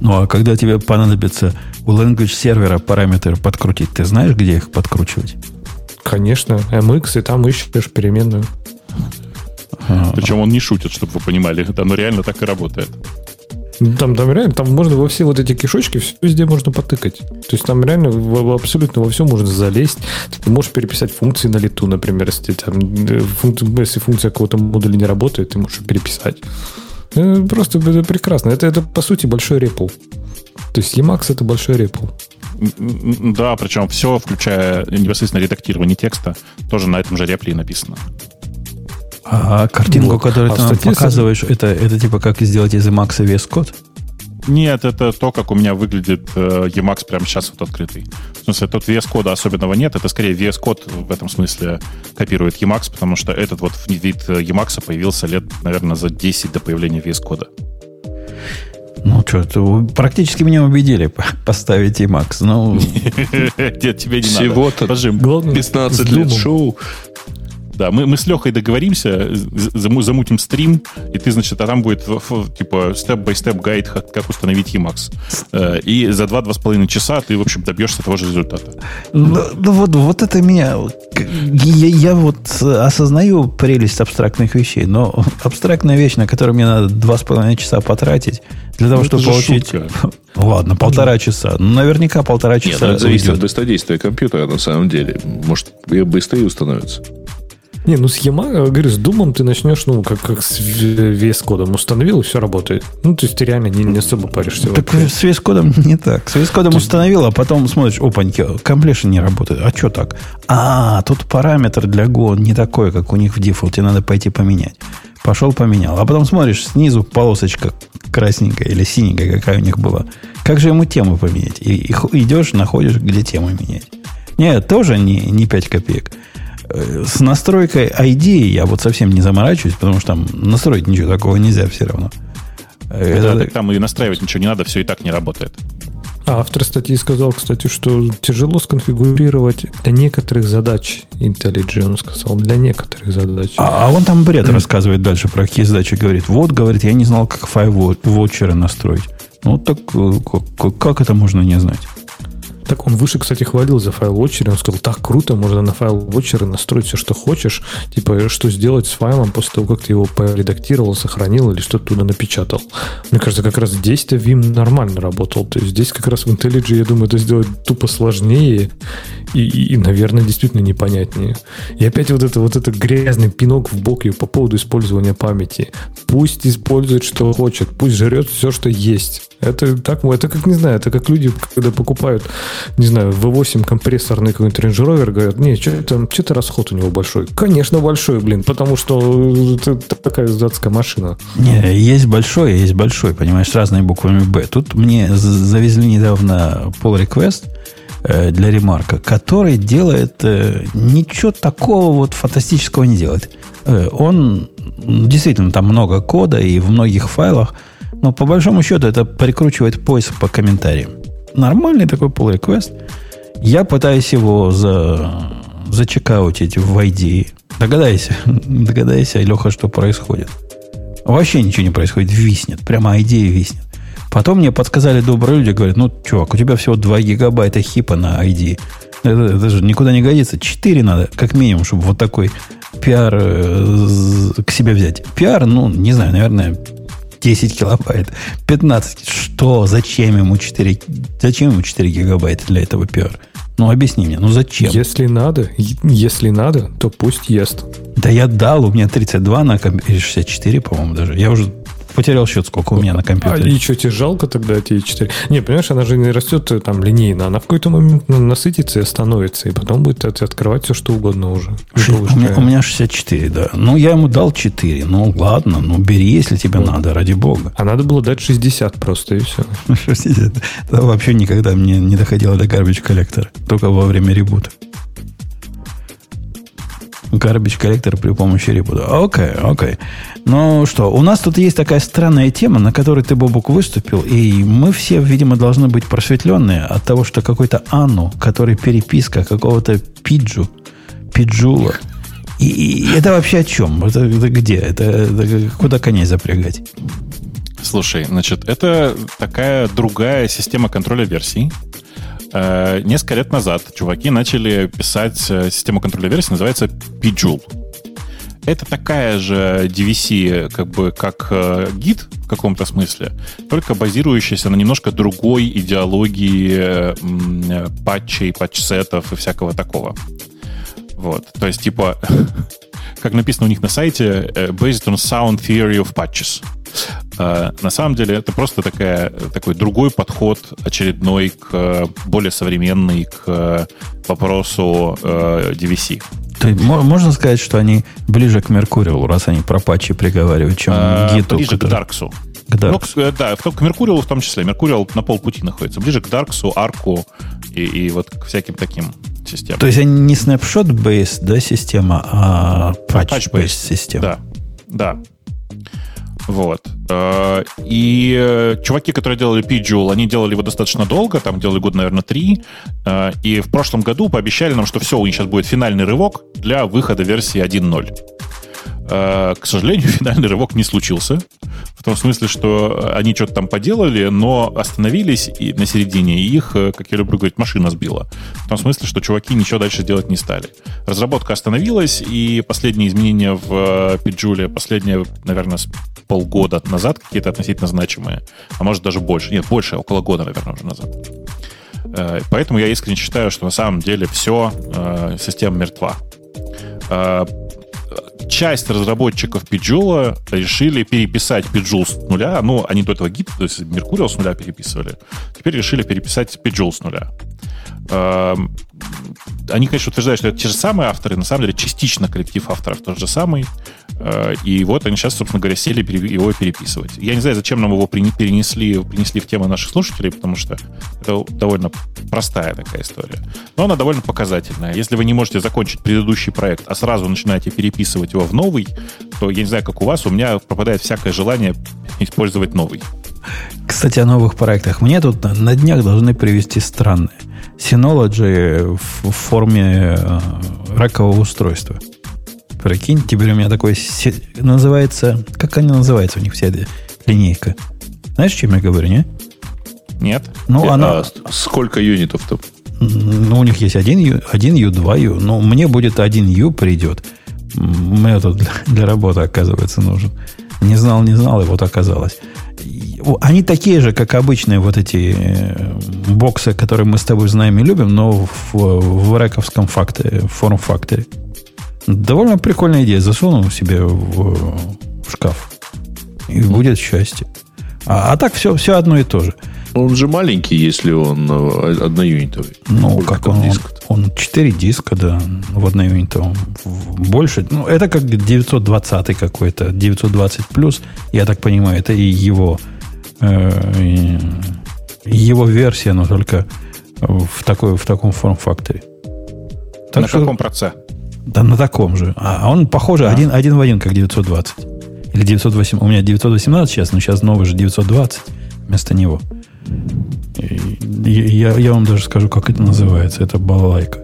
Ну, а когда тебе понадобится у language сервера параметры подкрутить, ты знаешь, где их подкручивать? Конечно, MX, и там ищешь переменную. А, Причем он не шутит, чтобы вы понимали. Оно реально так и работает. Там, там реально, там можно во все вот эти кишочки, все везде можно потыкать. То есть там реально в- в- абсолютно во все можно залезть. Ты можешь переписать функции на лету, например, если, там, э, функция, если функция какого-то модуля не работает, ты можешь переписать. Э, Просто это прекрасно. Это, это по сути большой REPL. То есть Emacs это большой м, Да, причем все, включая непосредственно редактирование текста, тоже на этом же репле и написано. а картинку, Вот. которую А ты нам показываешь, это, это типа как сделать из Emacs VS Code? Нет, это то, как у меня выглядит э, Emacs прямо сейчас вот открытый. В смысле, тут VS кода особенного нет, это скорее VS код в этом смысле копирует Emacs, потому что этот вот вид э, Emacs появился лет, наверное, за 10 до появления VS кода. Ну, что, практически меня убедили по- *laughs* поставить Emacs. Ну, *laughs* тебе не надо. Всего-то Подожди, Главное, 15 с лет шоу. Да, мы, мы с Лехой договоримся, замутим стрим, и ты, значит, а там будет типа степ-бай-степ гайд, как установить Emacs. Э, И за 2-2,5 часа ты, в общем, добьешься того же результата. Ну, ну вот, вот это меня... Я, я вот осознаю прелесть абстрактных вещей, но абстрактная вещь, на которую мне надо два с половиной часа потратить, для того, Ну, это чтобы же получить... шутка. *laughs* Ладно, полтора часа. Ну, наверняка полтора Нет, часа ну, это зависит от быстродействия компьютера на самом деле. Может, быстрее установится. Не, ну с Emacs, говорю, с Думом ты начнешь, ну, как, как с VS кодом установил, и все работает. Ну, то есть ты реально не, не особо паришься. Так вообще. с VS кодом *laughs* не так. С VS кодом установил, а потом смотришь, опаньки, комплешн не работает. А что так? А, тут параметр для Go не такой, как у них в дефолте, надо пойти поменять. Пошел поменял. А потом смотришь, снизу полосочка красненькая или синенькая, какая у них была. Как же ему тему поменять? И, и идешь, находишь, где тему менять. Нет, тоже не, не 5 копеек. Э, с настройкой ID я вот совсем не заморачиваюсь, потому что там настроить ничего такого нельзя все равно. Это, Это... Там и настраивать ничего не надо, все и так не работает. А автор статьи сказал, кстати, что тяжело сконфигурировать для некоторых задач IntelliJ, он сказал, для некоторых задач. А, а он там бред рассказывает дальше про какие задачи. Говорит, вот, говорит, я не знал, как файл-вотчеры настроить. Ну, так э, как, как это можно не знать? Так он выше, кстати, хвалил за файл Watcher. Он сказал, так круто, можно на файл Watcher настроить все, что хочешь. Типа, что сделать с файлом после того, как ты его поредактировал, сохранил или что-то туда напечатал. Мне кажется, как раз здесь-то Vim нормально работал. То есть здесь как раз в IntelliJ, я думаю, это сделать тупо сложнее и, и, и, наверное, действительно непонятнее. И опять вот это, вот это грязный пинок в бок ее по поводу использования памяти. Пусть использует, что хочет, пусть жрет все, что есть. Это так, это как, не знаю, это как люди, когда покупают не знаю, V8 компрессорный какой-нибудь Range Rover, говорят, не, что-то, что-то расход у него большой. Конечно, большой, блин, потому что это такая датская машина. Не, есть большой, есть большой, понимаешь, с разными буквами B. Тут мне завезли недавно pull request э, для ремарка, который делает э, ничего такого вот фантастического не делает. Э, он действительно там много кода и в многих файлах, но по большому счету это прикручивает поиск по комментариям нормальный такой pull request. Я пытаюсь его за, зачекаутить в ID. Догадайся, *laughs* догадайся, Леха, что происходит. Вообще ничего не происходит, виснет. Прямо ID виснет. Потом мне подсказали добрые люди, говорят, ну, чувак, у тебя всего 2 гигабайта хипа на ID. Это, это же никуда не годится. 4 надо, как минимум, чтобы вот такой пиар э, к себе взять. Пиар, ну, не знаю, наверное, 10 килобайт, 15. Что? Зачем ему 4, зачем ему 4 гигабайта для этого PR? Ну, объясни мне, ну зачем? Если надо, если надо, то пусть ест. Да я дал, у меня 32 на компьютере, 64, по-моему, даже. Я уже потерял счет, сколько у меня на компьютере. А и что, тебе жалко тогда эти 4? Не, понимаешь, она же не растет э, там линейно. Она в какой-то момент насытится и остановится, и потом будет открывать все, что угодно уже. У меня, у меня 64, да. Ну, я ему дал 4. Ну, ладно, ну, бери, если тебе ну, надо, ради бога. А надо было дать 60 просто, и все. 60. Это вообще никогда мне не доходило до garbage коллектора. Только во время ребута. Garbage коллектор при помощи ребута. Окей, okay, окей. Okay. Ну что, у нас тут есть такая странная тема, на которой ты, Бобук, выступил, и мы все, видимо, должны быть просветленные от того, что какой-то Анну, который переписка какого-то Пиджу, Пиджула, и, и это вообще о чем? Это, это где? Это, это куда коней запрягать? Слушай, значит, это такая другая система контроля версий. Э, несколько лет назад чуваки начали писать э, систему контроля версий, называется Pijul. Это такая же DVC, как бы как э, гид в каком-то смысле, только базирующаяся на немножко другой идеологии патчей, патчсетов и всякого такого. Вот. То есть, типа, *laughs* как написано у них на сайте, э, based on sound theory of patches. Uh, на самом деле это просто такая, такой другой подход очередной к более современный к вопросу DVC. То есть, можно сказать, что они ближе к Меркуриалу, раз они про патчи приговаривают, чем а, Гиту. Ближе который... к Дарксу. К Дарксу. Ну, к, да, к Меркуриалу в том числе. Меркуриал на полпути находится. Ближе к Дарксу, Арку и, и вот к всяким таким системам. То есть они не snapshot-based да, система, а patch-based система. Да, да. Вот. Э, и э, чуваки, которые делали Pijul, они делали его достаточно долго, там делали год, наверное, три. Э, и в прошлом году пообещали нам, что все, у них сейчас будет финальный рывок для выхода версии 1.0. К сожалению, *laughs* финальный рывок не случился. В том смысле, что они что-то там поделали, но остановились и на середине, и их, как я люблю говорить, машина сбила. В том смысле, что чуваки ничего дальше делать не стали. Разработка остановилась, и последние изменения в Pijule, последние, наверное, полгода назад какие-то относительно значимые, а может даже больше. Нет, больше, около года, наверное, уже назад. Э, поэтому я искренне считаю, что на самом деле все, э, система мертва. Часть разработчиков Pijula решили переписать Pijul с нуля. Ну, они до этого гид, то есть Mercurial с нуля переписывали. Теперь решили переписать Pijul с нуля. они, конечно, утверждают, что это те же самые авторы, на самом деле частично коллектив авторов тот же самый. Э, и вот они сейчас, собственно говоря, сели его переписывать. Я не знаю, зачем нам его принесли, принесли в тему наших слушателей, потому что это довольно простая такая история. Но она довольно показательная. Если вы не можете закончить предыдущий проект, а сразу начинаете переписывать его в новый, то я не знаю, как у вас, у меня пропадает всякое желание использовать новый. Кстати, о новых проектах. Мне тут на днях должны привести странные. Synology в форме э, ракового устройства. Прикинь, теперь у меня такой называется... Как они называются у них вся эта линейка? Знаешь, чем я говорю, не? Нет. Ну, а, она... сколько юнитов там? Ну, у них есть один U, один U, два U. Но мне будет один U придет. Мне тут для, для работы, оказывается, нужен. Не знал, не знал, и вот оказалось. Они такие же, как обычные вот эти э, боксы, которые мы с тобой знаем и любим, но в, в рэковском факторе, форм-факторе. Довольно прикольная идея. Засунул себе в, в шкаф. И будет счастье. А, а так все, все одно и то же. Он же маленький, если он э, одноюнитовый. Ну, Сколько как он, диск он, он 4 диска, да, в одноюнитовом. Больше. Ну, это как 920 какой-то, 920 плюс. Я так понимаю, это и его, э, его версия, но только в, такой, в таком форм-факторе. Так на что, каком проце? Да на таком же. А, а он, похоже, а. Один, один в один, как 920. Или 908. У меня 918 сейчас, но сейчас новый же 920 вместо него. Я, я вам даже скажу, как это называется. Это балалайка.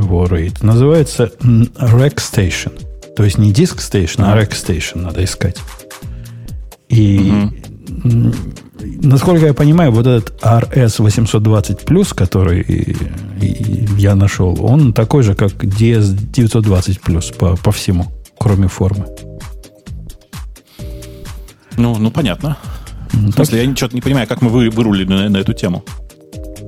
Ворейт. Называется Rack Station. То есть не Disk Station, а Rack Station надо искать. И насколько я понимаю, вот этот RS820 который я нашел, он такой же, как DS920 по, по всему, кроме формы. Ну, ну понятно. Ну, в смысле, я ничего не понимаю, как мы вы, вырулили на, на эту тему.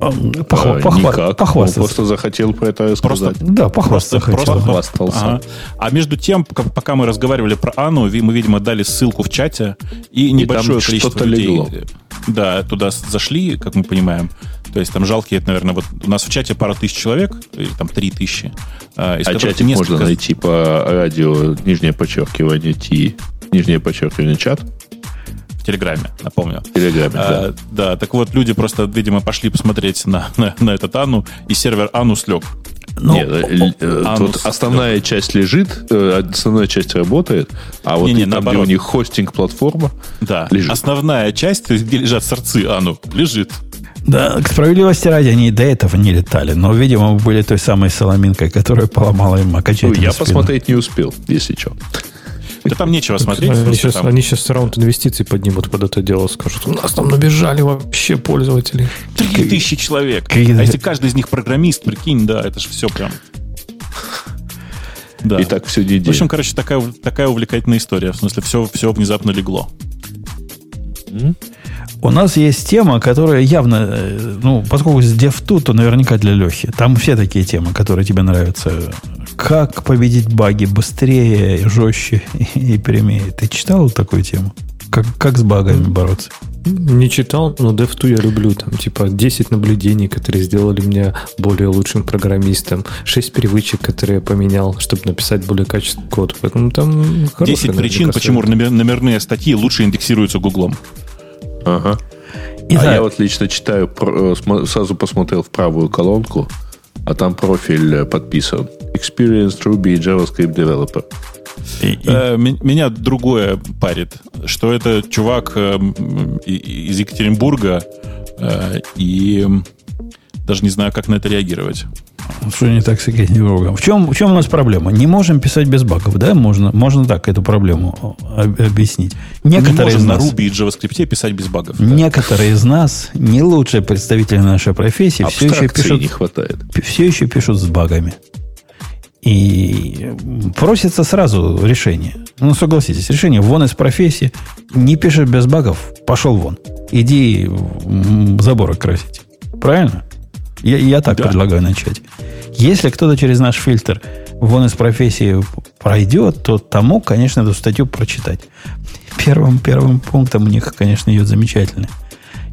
Похва, а, похва, никак. похвастаться. Он просто захотел про это сказать. Просто, да, похвастаться просто. Просто похвастался. Ага. А между тем, пока мы разговаривали про Анну, мы, видимо, дали ссылку в чате, и небольшое и количество людей легло. да, туда зашли, как мы понимаем. То есть там жалкие, это, наверное, вот у нас в чате пара тысяч человек, или там три тысячи. А, а чатик несколько... можно найти по радио, нижнее подчеркивание, Ти, нижнее подчеркивание, чат. В Телеграме, напомню. В Телеграме, а, да. Да, так вот, люди просто, видимо, пошли посмотреть на, на, на этот Ану, и сервер Ану слег. Ну, Нет, э, э, тут основная слег. часть лежит, э, основная часть работает, а вот не, не, там, наоборот. где у них хостинг-платформа, да. лежит. Основная часть, где лежат сорцы Ану, лежит. Да, к справедливости ради, они до этого не летали, но, видимо, были той самой соломинкой, которая поломала им окончательно ну, Я спину. посмотреть не успел, если что. Да там нечего смотреть. Они сейчас, там... они сейчас раунд инвестиций поднимут под это дело, скажут, у нас там набежали вообще пользователи. Три тысячи человек. А если каждый из них программист, прикинь, да, это же все прям... Да. И так всю неделю. В общем, короче, такая, такая увлекательная история. В смысле, все, все внезапно легло. У нас есть тема, которая явно, э, ну, поскольку с DevTool, то наверняка для Лехи. Там все такие темы, которые тебе нравятся. Как победить баги быстрее, жестче и прямее. Ты читал такую тему? Как, как с багами бороться? Не читал, но DevTool я люблю. Там типа 10 наблюдений, которые сделали меня более лучшим программистом. 6 привычек, которые я поменял, чтобы написать более качественный код. Поэтому там 10 причин, почему номерные статьи лучше индексируются Гуглом. Ага. И а да. я вот лично читаю, э, сразу посмотрел в правую колонку, а там профиль э, подписан. Experienced Ruby JavaScript Developer. И, и... Э, меня другое парит, что это чувак э, из Екатеринбурга, э, и даже не знаю, как на это реагировать. Что не так с Екатеринбургом? В чем, в чем у нас проблема? Не можем писать без багов, да? Можно, можно так эту проблему объяснить. Некоторые не можем из нас, на Ruby и JavaScript писать без багов. Да. Некоторые из нас, не лучшие представители нашей профессии, все еще, пишут, не хватает. все еще пишут с багами. И просится сразу решение. Ну, согласитесь, решение вон из профессии. Не пишешь без багов, пошел вон. Иди заборы красить. Правильно? Я, я так да. предлагаю начать. Если кто-то через наш фильтр вон из профессии пройдет, то тому, конечно, эту статью прочитать. Первым, первым пунктом у них, конечно, идет замечательно.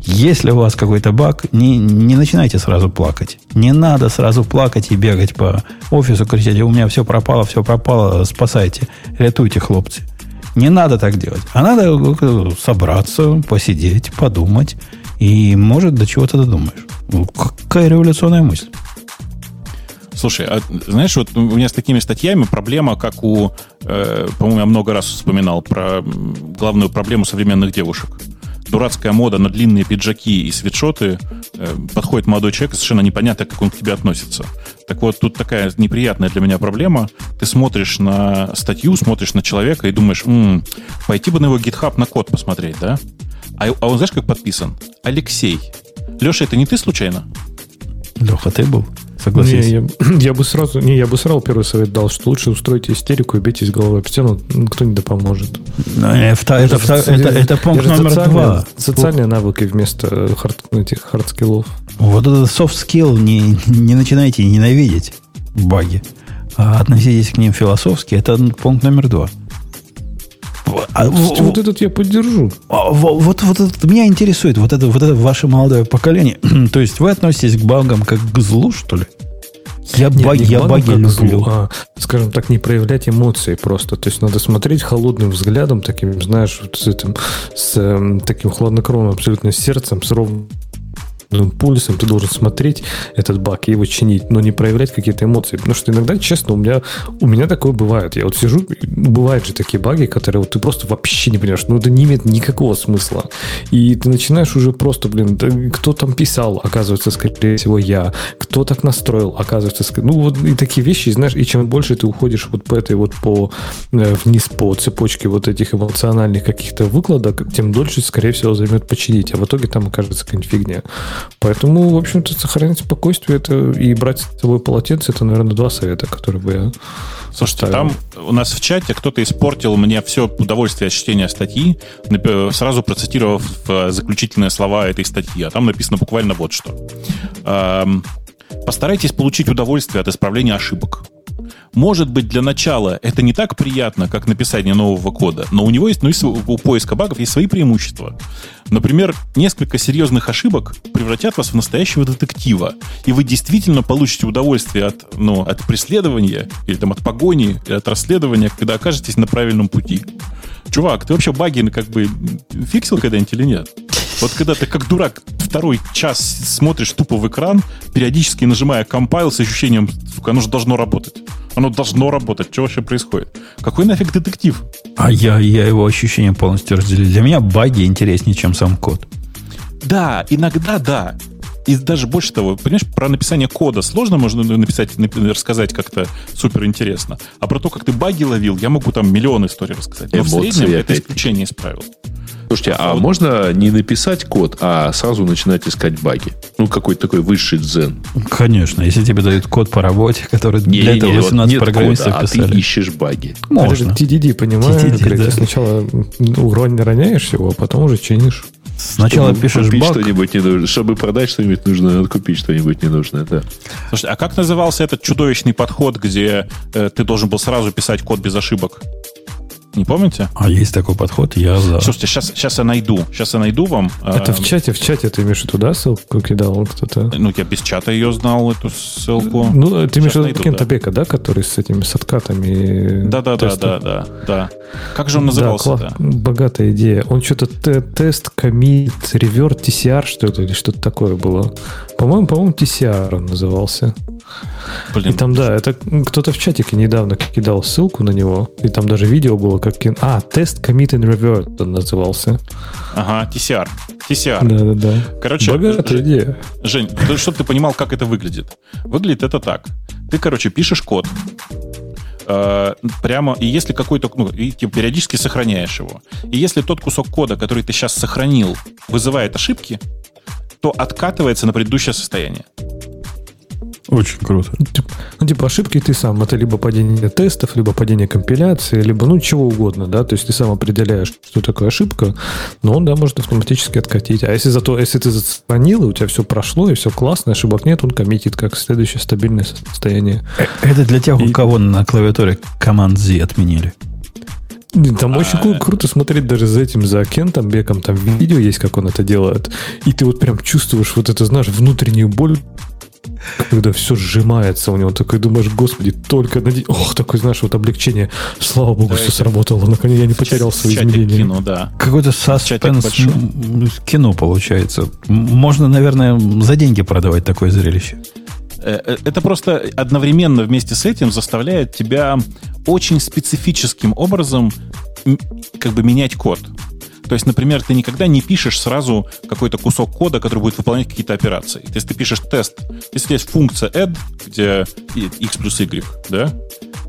Если у вас какой-то баг, не, не начинайте сразу плакать. Не надо сразу плакать и бегать по офису, кричать, у меня все пропало, все пропало, спасайте, рятуйте, хлопцы. Не надо так делать. А надо э, собраться, посидеть, подумать. И, может, до чего-то додумаешь. Ну, какая революционная мысль. Слушай, а, знаешь, вот у меня с такими статьями проблема, как у, э, по-моему, я много раз вспоминал про главную проблему современных девушек. Дурацкая мода на длинные пиджаки и свитшоты э, подходит молодой человек, совершенно непонятно, как он к тебе относится. Так вот, тут такая неприятная для меня проблема. Ты смотришь на статью, смотришь на человека и думаешь, м-м, пойти бы на его GitHub на код посмотреть, да? А, а он знаешь, как подписан? Алексей. Леша, это не ты случайно? Леха, ты был? Согласись. Не, я, я бы сразу, не, я бы сразу первый совет дал, что лучше устройте истерику и бейтесь головой об стену, кто-нибудь да поможет. Но это, это, это, это, это пункт номер два. Социальные навыки вместо hard, этих hard skill ов. Вот этот soft skill не, не начинайте ненавидеть баги, а относитесь к ним философски. Это пункт номер два. А, вот, вот этот я поддержу. А, вот, вот, вот это меня интересует, вот это, вот это ваше молодое поколение. *clears throat* То есть вы относитесь к багам как к злу, что ли? Я, Нет, баг, я баги люблю. Злу, а, скажем так, не проявлять эмоции просто. То есть надо смотреть холодным взглядом, таким, знаешь, вот с этим, с э, таким хладнокровным абсолютно сердцем, с ровным пульсом, ты должен смотреть этот баг и его чинить, но не проявлять какие-то эмоции. Потому что иногда, честно, у меня, у меня такое бывает. Я вот сижу, бывают же такие баги, которые вот ты просто вообще не понимаешь, ну это не имеет никакого смысла. И ты начинаешь уже просто, блин, кто там писал, оказывается, скорее всего, я. Кто так настроил, оказывается, ну вот и такие вещи, знаешь, и чем больше ты уходишь вот по этой вот по э, вниз по цепочке вот этих эмоциональных каких-то выкладок, тем дольше, скорее всего, займет починить. А в итоге там окажется какая-нибудь фигня. Поэтому, в общем-то, сохранять спокойствие это и брать с собой полотенце, это, наверное, два совета, которые бы я Слушайте, там у нас в чате кто-то испортил мне все удовольствие от чтения статьи, сразу процитировав э, заключительные слова этой статьи. А там написано буквально вот что. Постарайтесь получить удовольствие от исправления ошибок. Может быть, для начала это не так приятно, как написание нового кода, но у него есть, ну, у поиска багов есть свои преимущества. Например, несколько серьезных ошибок превратят вас в настоящего детектива, и вы действительно получите удовольствие от, ну, от преследования, или там от погони, или от расследования, когда окажетесь на правильном пути. Чувак, ты вообще баги как бы фиксил когда-нибудь или нет? Вот когда ты как дурак второй час смотришь тупо в экран, периодически нажимая компайл с ощущением, сука, оно же должно работать. Оно должно работать. Что вообще происходит? Какой нафиг детектив? А я, я его ощущения полностью разделил. Для меня баги интереснее, чем сам код. Да, иногда да. И даже больше того, понимаешь, про написание кода сложно можно написать, например, рассказать как-то супер интересно. А про то, как ты баги ловил, я могу там миллион историй рассказать. Но Эмоции в среднем это исключение из правил. Слушайте, а можно не написать код, а сразу начинать искать баги? Ну, какой-то такой высший дзен. Конечно, если тебе дают код по работе, который не, для этого 18 вот программистов кода, писали. А ты ищешь баги. Можно. Это TDD, понимаешь? TDD, да. Ты сначала урон роняешь его, а потом уже чинишь. Сначала чтобы пишешь купить баг. что-нибудь не нужно. Чтобы продать что-нибудь нужно, надо купить что-нибудь ненужное, да. Слушай, а как назывался этот чудовищный подход, где э, ты должен был сразу писать код без ошибок? Не помните? А есть такой подход, я за. Слушайте, сейчас, сейчас я найду. Сейчас я найду вам. Это в чате, в чате ты имеешь туда ссылку кидал кто-то? Ну, я без чата ее знал, эту ссылку. Ну, ты имеешь в виду Кента да. Который с этими с откатами Да, да, да, да, да, да. Как же он назывался? Да, богатая идея. Он что-то тест, комит, реверт, TCR, что ли, или что-то такое было. По-моему, по-моему, TCR он назывался. Блин. И там, да, это кто-то в чатике недавно кидал ссылку на него, и там даже видео было, как... А, тест commit and revert он назывался. Ага, TCR. TCR. Да-да-да. Короче, Богатая идея. Жень, чтобы ты понимал, как это выглядит. Выглядит это так. Ты, короче, пишешь код, э, прямо, и если какой-то, ну, и типа, периодически сохраняешь его. И если тот кусок кода, который ты сейчас сохранил, вызывает ошибки, то откатывается на предыдущее состояние. Очень круто. Ну, типа, ошибки ты сам. Это либо падение тестов, либо падение компиляции, либо, ну, чего угодно, да. То есть ты сам определяешь, что такое ошибка, но он, да, может автоматически откатить. А если зато, если ты сохранил, и у тебя все прошло, и все классно, ошибок нет, он коммитит как следующее стабильное состояние. Э, это для тех, у кого на клавиатуре команд Z отменили. Там а... очень круто смотреть даже за этим, за Кентом Беком. Там видео есть, как он это делает. И ты вот прям чувствуешь вот это, знаешь, внутреннюю боль когда все сжимается у него, такой думаешь, господи, только на Ох, такой, знаешь, вот облегчение. Слава богу, Давайте. все сработало. Наконец я не потерял свои измерения. Кино, да. Какой-то саспенс кино получается. Можно, наверное, за деньги продавать такое зрелище. Э, э, это просто одновременно вместе с этим заставляет тебя очень специфическим образом как бы менять код. То есть, например, ты никогда не пишешь сразу какой-то кусок кода, который будет выполнять какие-то операции. То есть ты пишешь тест. Если есть функция add, где x плюс y, да,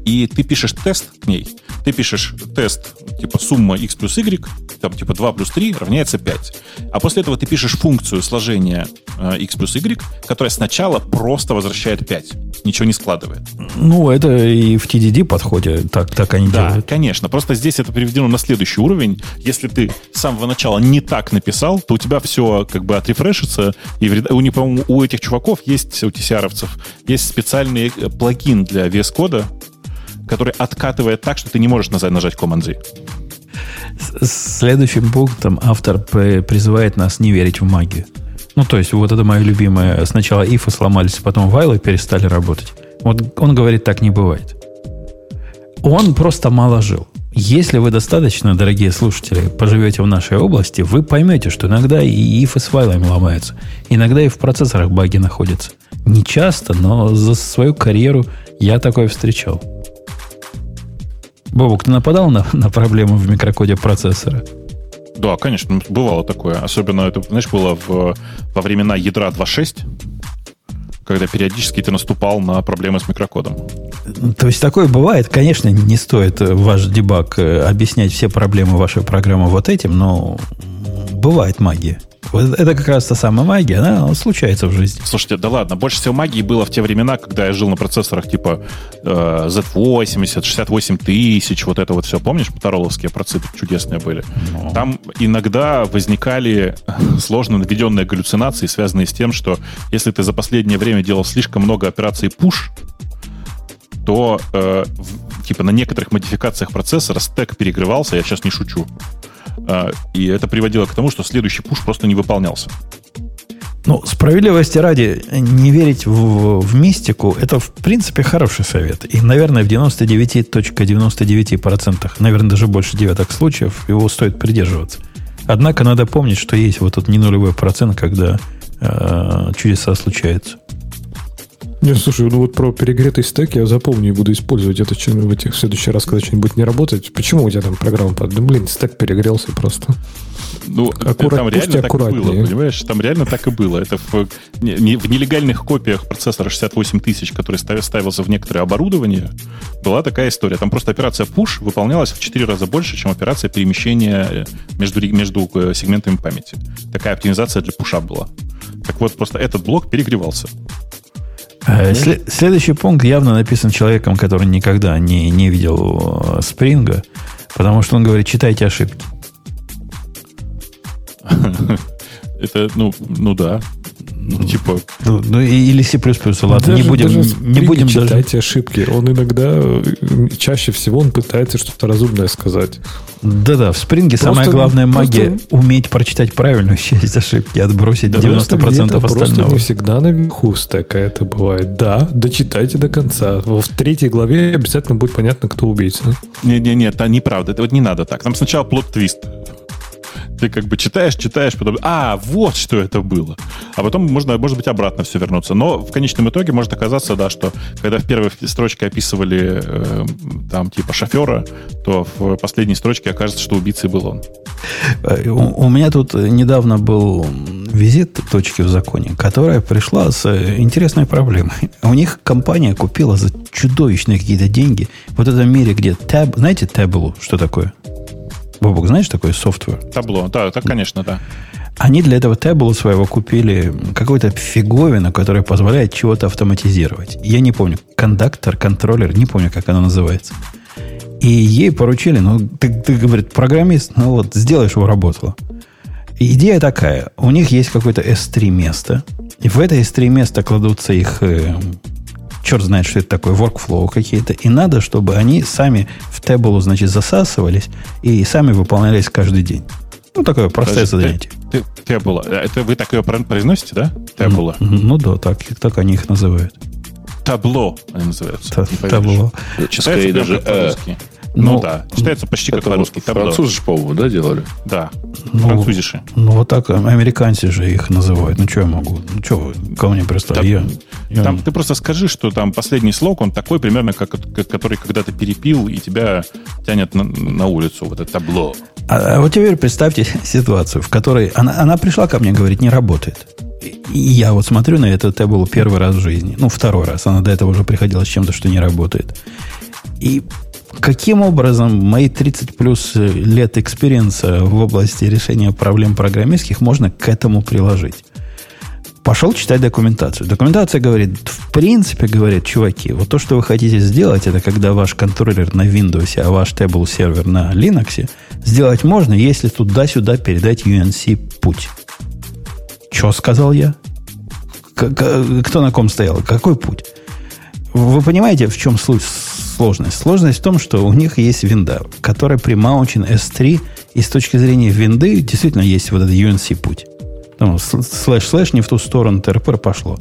и ты пишешь тест к ней, ты пишешь тест, типа сумма x плюс y, там типа 2 плюс 3 равняется 5. А после этого ты пишешь функцию сложения э, x плюс y, которая сначала просто возвращает 5, ничего не складывает. Ну, это и в TDD подходе так, так они да, делают. конечно. Просто здесь это приведено на следующий уровень. Если ты с самого начала не так написал, то у тебя все как бы отрефрешится. И вреда... у, по-моему, у этих чуваков есть, у TCR-овцев, есть специальный э, плагин для VS кода, который откатывает так, что ты не можешь нажать, нажать Command-Z. Следующим пунктом автор призывает нас не верить в магию. Ну, то есть, вот это мое любимое. Сначала ифы сломались, потом вайлы перестали работать. Вот он говорит, так не бывает. Он просто мало жил. Если вы достаточно, дорогие слушатели, поживете в нашей области, вы поймете, что иногда и ифы с файлами ломаются. Иногда и в процессорах баги находятся. Не часто, но за свою карьеру я такое встречал. Бобук, ты нападал на, *laughs* на проблемы в микрокоде процессора? Да, конечно, бывало такое. Особенно это, знаешь, было в, во времена ядра 2.6, когда периодически ты наступал на проблемы с микрокодом. То есть такое бывает. Конечно, не стоит ваш дебаг э, объяснять все проблемы вашей программы вот этим, но бывает магия. Вот это как раз та самая магия, она случается в жизни. Слушайте, да ладно, больше всего магии было в те времена, когда я жил на процессорах типа э, Z80, 68 тысяч, вот это вот все. Помнишь, мотороловские процессы чудесные были? Ну. Там иногда возникали сложно наведенные галлюцинации, связанные с тем, что если ты за последнее время делал слишком много операций push, то э, в, типа на некоторых модификациях процессора стек перегревался, я сейчас не шучу. А, и это приводило к тому, что следующий пуш просто не выполнялся. Ну, справедливости ради, не верить в, в мистику – это, в принципе, хороший совет. И, наверное, в 99.99%, наверное, даже больше девяток случаев его стоит придерживаться. Однако надо помнить, что есть вот тот не нулевой процент, когда э, чудеса случаются. Не, слушай, ну вот про перегретый стек я запомню и буду использовать это в, этих, в следующий раз, когда что-нибудь не работать. Почему у тебя там программа падает? Да блин, стек перегрелся просто. Ну, Аккурат, там реально так и было, понимаешь? Там реально так и было. Это в, не, в нелегальных копиях процессора 68 тысяч, который ставился в некоторое оборудование, была такая история. Там просто операция push выполнялась в 4 раза больше, чем операция перемещения э, между, между э, сегментами памяти. Такая оптимизация для пуша была. Так вот, просто этот блок перегревался. Э, следующий пункт явно написан человеком, который никогда не, не видел спринга, потому что он говорит, читайте ошибки. *laughs* Это, ну, ну да. Ну, типа... Ну, ну или C++, ладно, даже, не будем, даже не будем читать даже... ошибки. Он иногда, э, чаще всего он пытается что-то разумное сказать. Да-да, в спринге просто, самая главная магия просто... уметь прочитать правильную *laughs* часть ошибки, отбросить да 90% остального. Просто не всегда наверху стека это бывает. Да, дочитайте до конца. В третьей главе обязательно будет понятно, кто убийца. Не-не-не, это неправда. Это вот не надо так. Там сначала плод-твист ты как бы читаешь, читаешь, потом, а, вот что это было. А потом можно, может быть, обратно все вернуться. Но в конечном итоге может оказаться, да, что когда в первой строчке описывали э, там типа шофера, то в последней строчке окажется, что убийцей был он. Э, у, у меня тут недавно был визит точки в законе, которая пришла с интересной проблемой. У них компания купила за чудовищные какие-то деньги вот в этом мире, где таб, знаете, Tableau, что такое? Бобок, знаешь такой софтвер? Табло, да, так, конечно, да. Они для этого Tableau своего купили какую-то фиговину, которая позволяет чего-то автоматизировать. Я не помню, кондуктор, контроллер, не помню, как она называется. И ей поручили, ну, ты, ты говорит, программист, ну вот, сделаешь, его работало. Идея такая, у них есть какое-то S3 место, и в это S3 место кладутся их э, черт знает, что это такое, workflow какие-то. И надо, чтобы они сами в Table, значит, засасывались и сами выполнялись каждый день. Ну, такое простое занятие. Table. Это вы так ее произносите, да? Table. Ну, ну да, так, так они их называют. Табло они называются. Табло. Читается даже э, ну, ну да, читается почти как по-русски. Французы же, по-моему, да, делали? Да, ну, французиши. Ну, вот так американцы же их называют. Ну, что я могу? Ну, что ко мне просто... я, я... Там, ты просто скажи, что там последний слог, он такой примерно, как, как который когда-то перепил, и тебя тянет на, на улицу, вот это табло. А, а вот теперь представьте *laughs* ситуацию, в которой она, она пришла ко мне, говорит, не работает. И я вот смотрю на это, это был первый раз в жизни. Ну, второй раз. Она до этого уже приходила с чем-то, что не работает. И Каким образом мои 30 плюс лет experience а в области решения проблем программистских можно к этому приложить? Пошел читать документацию. Документация говорит, в принципе, говорит, чуваки, вот то, что вы хотите сделать, это когда ваш контроллер на Windows, а ваш Tableau сервер на Linux, сделать можно, если туда-сюда передать UNC путь. Что сказал я? Кто на ком стоял? Какой путь? Вы понимаете, в чем суть сложность? Сложность в том, что у них есть винда, которая примаунчен S3, и с точки зрения винды действительно есть вот этот UNC путь. Ну, слэш-слэш не в ту сторону ТРП пошло.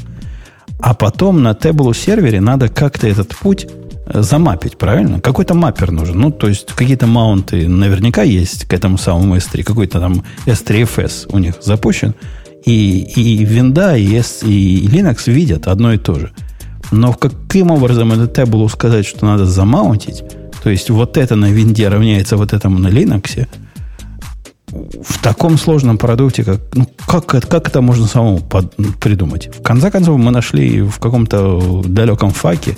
А потом на Tableau сервере надо как-то этот путь э, замапить, правильно? Какой-то маппер нужен. Ну, то есть какие-то маунты наверняка есть к этому самому S3. Какой-то там S3FS у них запущен. И, и винда, и, S, и Linux видят одно и то же – но каким образом это таблу сказать, что надо замаунтить, то есть вот это на винде равняется вот этому на Linux, в таком сложном продукте, как, ну, как, как это можно самому под, придумать? В конце концов, мы нашли в каком-то далеком факе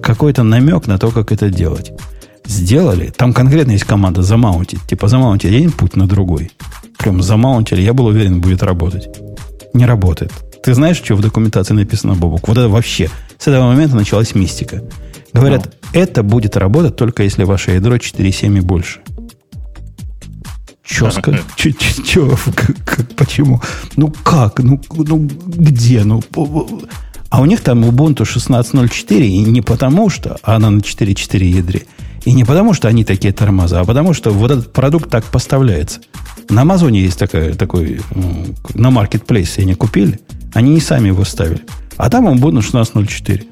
какой-то намек на то, как это делать. Сделали. Там конкретно есть команда замаунтить. Типа замаунтить один путь на другой. Прям замаунтили. Я был уверен, будет работать. Не работает. Ты знаешь, что в документации написано, Бобук? Вот это вообще с этого момента началась мистика. Говорят, ну. это будет работать только если ваше ядро 4,7 и больше. Че сказать? Почему? Ну как? Ну, ну где? Ну, а у них там Ubuntu 16.04, и не потому что она на 4.4 ядре, и не потому что они такие тормоза, а потому что вот этот продукт так поставляется. На Амазоне есть такая, такой, на маркетплейсе они купили, они не сами его ставили. А там он будет на 16.04.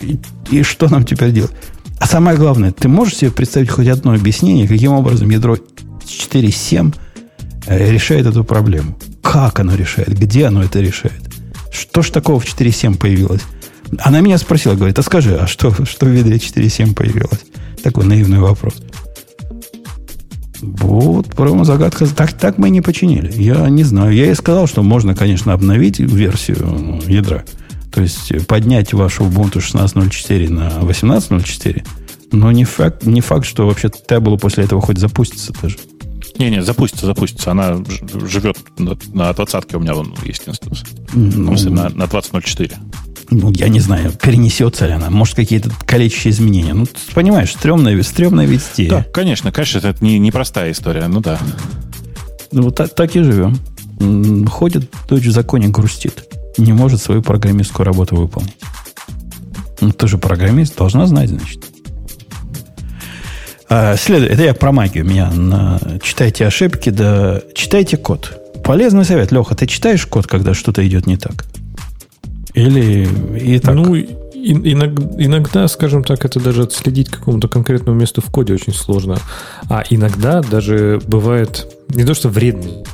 И, и что нам теперь делать? А самое главное, ты можешь себе представить хоть одно объяснение, каким образом ядро 4.7 э, решает эту проблему? Как оно решает? Где оно это решает? Что ж такого в 4.7 появилось? Она меня спросила, говорит, а скажи, а что, что в ядре 4.7 появилось? Такой наивный вопрос. Вот, прямо загадка. Так, так мы не починили. Я не знаю. Я ей сказал, что можно, конечно, обновить версию ядра. То есть поднять вашу Ubuntu 16.04 на 18.04, но не факт, не факт, что вообще табло после этого хоть запустится даже. Не-не, запустится, запустится. Она живет на, на 20 у меня вон есть инстанс. Ну, на, на 20.04. Ну, я не знаю, перенесется ли она. Может, какие-то количественные изменения. Ну, ты понимаешь, стрёмная, стрёмная вести. Да, конечно, конечно, это не, непростая история. Ну да. Ну, так, так и живем. Ходит, дочь в законе грустит не может свою программистскую работу выполнить. Ну, ты же программист, должна знать, значит. А, следует, это я про магию. Меня на, читайте ошибки, да читайте код. Полезный совет. Леха, ты читаешь код, когда что-то идет не так? Или и так? Ну, иногда, скажем так, это даже отследить какому-то конкретному месту в коде очень сложно. А иногда даже бывает не то, что вредный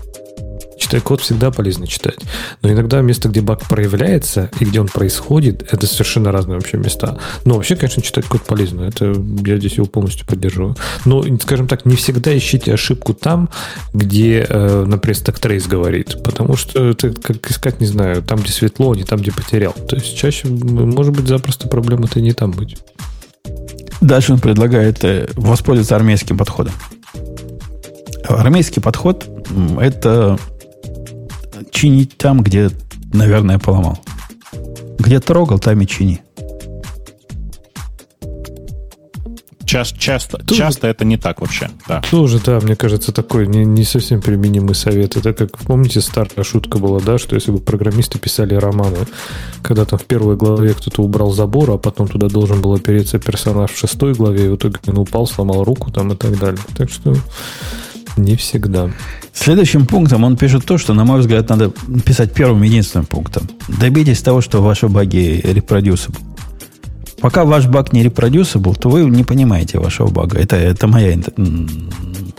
Читать код всегда полезно читать. Но иногда место, где баг проявляется и где он происходит, это совершенно разные вообще места. Но вообще, конечно, читать код полезно. Это я здесь его полностью поддерживаю. Но, скажем так, не всегда ищите ошибку там, где, э, например, stack trace говорит. Потому что это как искать, не знаю, там, где светло, а не там, где потерял. То есть чаще, может быть, запросто проблема-то не там быть. Дальше он предлагает э, воспользоваться армейским подходом. Армейский подход – это чинить там, где, наверное, поломал. Где трогал, там и чини. Часто, часто, часто это не так вообще. Да. Тоже, да, мне кажется, такой не, не совсем применимый совет. Это как, помните, старая шутка была, да, что если бы программисты писали романы, когда там в первой главе кто-то убрал забор, а потом туда должен был опереться персонаж в шестой главе, и в итоге он упал, сломал руку там и так далее. Так что не всегда. Следующим пунктом он пишет то, что, на мой взгляд, надо писать первым единственным пунктом. Добейтесь того, что ваши баги reproducible. Пока ваш баг не reproducible, то вы не понимаете вашего бага. Это, это моя,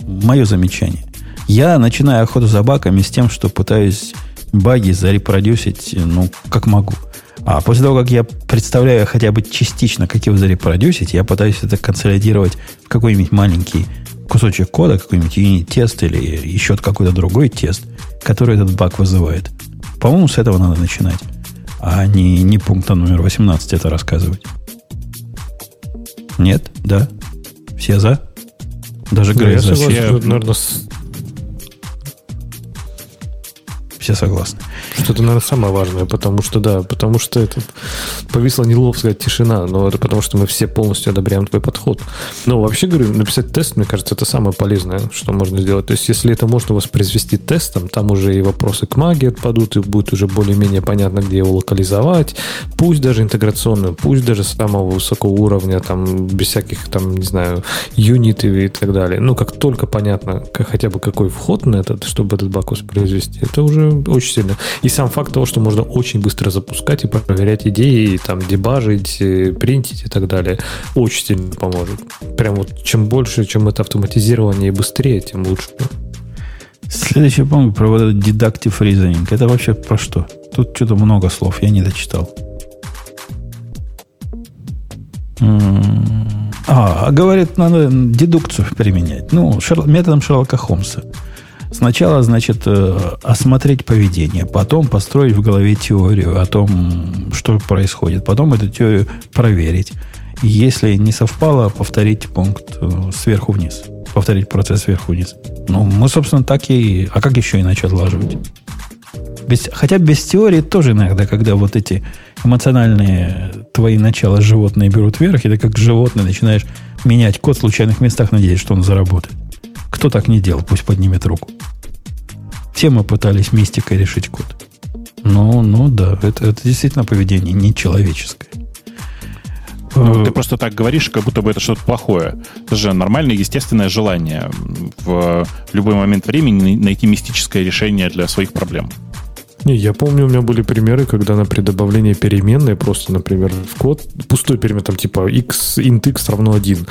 мое замечание. Я начинаю охоту за багами с тем, что пытаюсь баги зарепродюсить, ну, как могу. А после того, как я представляю хотя бы частично, как его зарепродюсить, я пытаюсь это консолидировать в какой-нибудь маленький кусочек кода, какой-нибудь юнит-тест или еще какой-то другой тест, который этот баг вызывает. По-моему, с этого надо начинать, а не, не пункта номер 18 это рассказывать. Нет? Да? Все за? Даже да, Грей я за. что, наверное, с- Все согласны. что это, наверное, самое важное, потому что, да, потому что это повисла неловкая тишина, но это потому что мы все полностью одобряем твой подход. Но вообще, говорю, написать тест, мне кажется, это самое полезное, что можно сделать. То есть, если это можно воспроизвести тестом, там уже и вопросы к магии отпадут, и будет уже более-менее понятно, где его локализовать, пусть даже интеграционную, пусть даже самого высокого уровня, там, без всяких, там, не знаю, юнитов и так далее. Ну, как только понятно, как, хотя бы какой вход на этот, чтобы этот баг воспроизвести, это уже очень сильно. И сам факт того, что можно очень быстро запускать и проверять идеи, и там дебажить, принтить и так далее, очень сильно поможет. Прям вот чем больше, чем это автоматизирование и быстрее, тем лучше. Следующий пункт про вот этот deductive reasoning. Это вообще про что? Тут что-то много слов, я не дочитал. А, говорит, надо дедукцию применять. Ну, Шер- методом Шерлока Холмса. Сначала, значит, э, осмотреть поведение, потом построить в голове теорию о том, что происходит, потом эту теорию проверить. Если не совпало, повторить пункт э, сверху вниз. Повторить процесс сверху вниз. Ну, мы, собственно, так и... А как еще иначе отлаживать? Без, хотя без теории тоже иногда, когда вот эти эмоциональные твои начала животные берут вверх, и ты как животное начинаешь менять код в случайных местах, надеясь, что он заработает. Кто так не делал, пусть поднимет руку. Все мы пытались мистикой решить код. Ну, ну да, это, это действительно поведение нечеловеческое. Ну, Э, ты просто так говоришь, как будто бы это что-то плохое. Это же нормальное, естественное желание в любой момент времени найти мистическое решение для своих проблем. Не, я помню, у меня были примеры, когда на при добавлении переменной просто, например, в код, пустой перемен, там типа x, int x равно 1,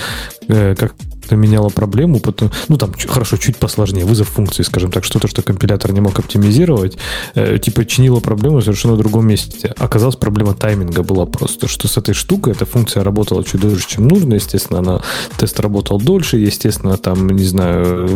э, как это меняло проблему, потом, ну там хорошо, чуть посложнее, вызов функции, скажем так, что-то, что компилятор не мог оптимизировать, э, типа чинило проблему совершенно в другом месте. Оказалось, проблема тайминга была просто, что с этой штукой эта функция работала чуть дольше, чем нужно, естественно, она, тест работал дольше, естественно, там, не знаю,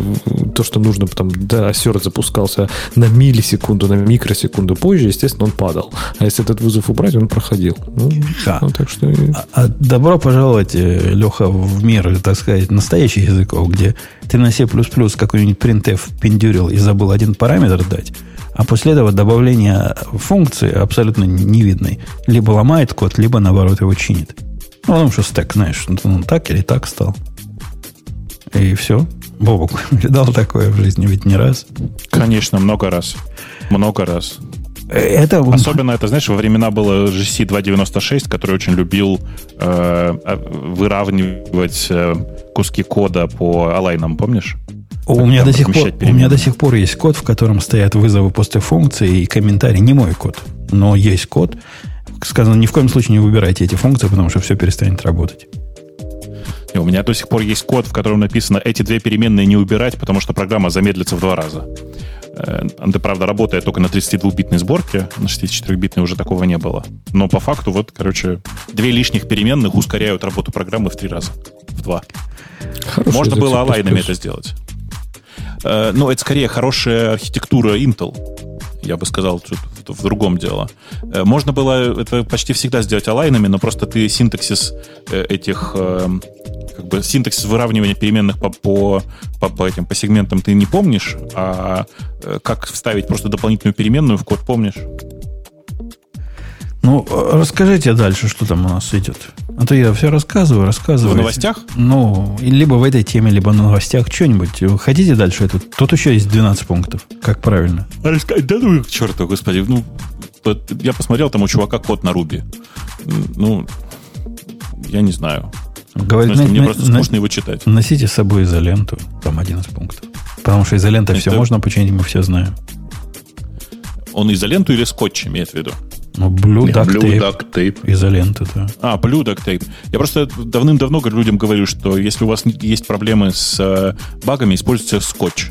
то, что нужно, там, да, assert запускался на миллисекунду, на микросекунду позже, естественно, он падал. А если этот вызов убрать, он проходил. Ну, Да. ну, так что... А- а добро пожаловать, э, Леха, в мир, так сказать, настоящих языков, где ты на C++ какой-нибудь printf пиндюрил и забыл один параметр дать, а после этого добавление функции абсолютно невидной либо ломает код, либо наоборот его чинит. Ну, потому что стек, знаешь, он так или так стал. И все. Бобок, *laughs* видал такое в жизни ведь не раз. Конечно, много раз. Много раз. Это Особенно это, знаешь, во времена было GC 296, который очень любил э, а, выравнивать э, куски кода по алайнам, помнишь? У меня, до сих пор, у меня до сих пор есть код, в котором стоят вызовы после функции и комментарий. Не мой код, но есть код. Сказано, ни в коем случае не выбирайте эти функции, потому что все перестанет работать. И у меня до сих пор есть код, в котором написано эти две переменные не убирать, потому что программа замедлится в два раза. Это, правда, работает только на 32-битной сборке, на 64-битной уже такого не было. Но по факту, вот, короче, две лишних переменных ускоряют работу программы в три раза, в два. Хороший Можно было C++. алайнами это сделать. Э, Но это скорее хорошая архитектура Intel. Я бы сказал, в, другом дело. Э, Можно было это почти всегда сделать алайнами, но просто ты синтаксис э, этих э, как бы синтаксис выравнивания переменных по, по, по, по этим по сегментам ты не помнишь, а как вставить просто дополнительную переменную в код помнишь. Ну, расскажите дальше, что там у нас идет. А то я все рассказываю, рассказываю. В новостях? Ну, либо в этой теме, либо на новостях что-нибудь. Хотите дальше это? Тут еще есть 12 пунктов. Как правильно? Да ну, к черту, господи. Ну, я посмотрел, там у чувака код на Руби. Ну, я не знаю. Говорит, смысле, на, мне на, просто скучно его читать. Носите с собой изоленту. Там 11 пунктов. Потому что изолента все можно починить, мы все знаем. Он изоленту или скотч имеет в виду? Ну, Blue Duct Blue. Duct Tape. Изолента, да. А, Blue Duct Tape. Я просто давным-давно людям говорю, что если у вас есть проблемы с э, багами, используйте скотч.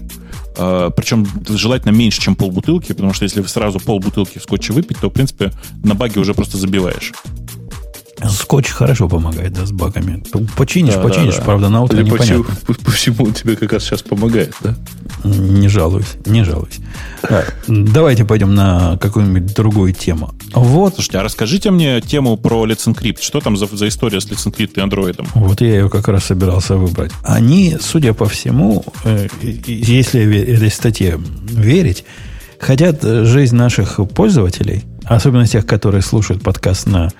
Э, причем желательно меньше, чем полбутылки, потому что если вы сразу полбутылки в скотче выпить, то, в принципе, на баге уже просто забиваешь. Скотч хорошо помогает, да, с багами. Починишь, Да, починишь, да, да. правда, на утро по непонятно. всему, по, *laughs* по всему он тебе как раз сейчас помогает, да? Не жалуюсь, не жалуюсь. А, давайте пойдем на какую-нибудь другую тему. Вот, Слушайте, а расскажите мне тему про Let's Encrypt. Что там за, за история с Let's Encrypt и андроидом? вот я ее как раз собирался выбрать. Они, судя по всему, э, если этой статье верить, хотят э, жизнь наших пользователей, особенно тех, которые слушают подкаст на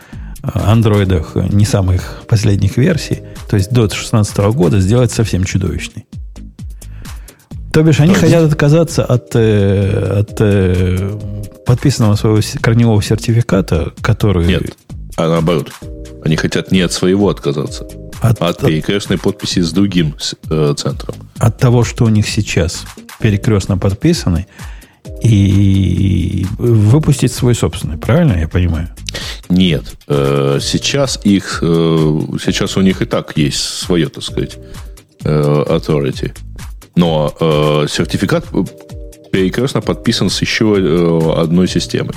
андроидах э, не самых последних версий, то есть до 2016 года, сделать совсем чудовищной. То бишь, они хотят отказаться от, э, от э, подписанного своего корневого сертификата, который... Нет, а наоборот. Они хотят не от своего отказаться, от, а от перекрестной подписи с другим э, центром. от того, что у них сейчас перекрестно подписаны, и выпустить свой собственный. Правильно я понимаю? Нет, э, сейчас их, э, сейчас у них и так есть свое, так сказать, э, authority. Но сертификат перекрестно подписан с еще одной системой.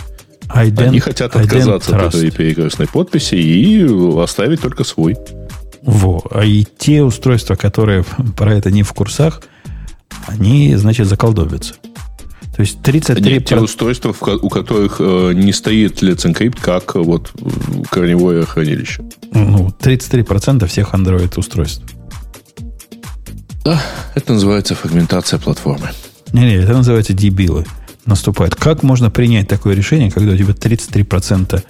Ident- Они хотят отказаться от этой перекрестной подписи и оставить только свой. Во. А и те устройства, которые *laughs* про это не в курсах, они, значит, заколдобятся. То есть 33... Нет, те устройства, у которых э, не стоит Let's Encrypt как э, вот корневое хранилище. ну, 33% всех Android устройств. Это называется фрагментация платформы. Не-не, это называется дебилы. Наступает. Как можно принять такое решение, когда у тебя 33%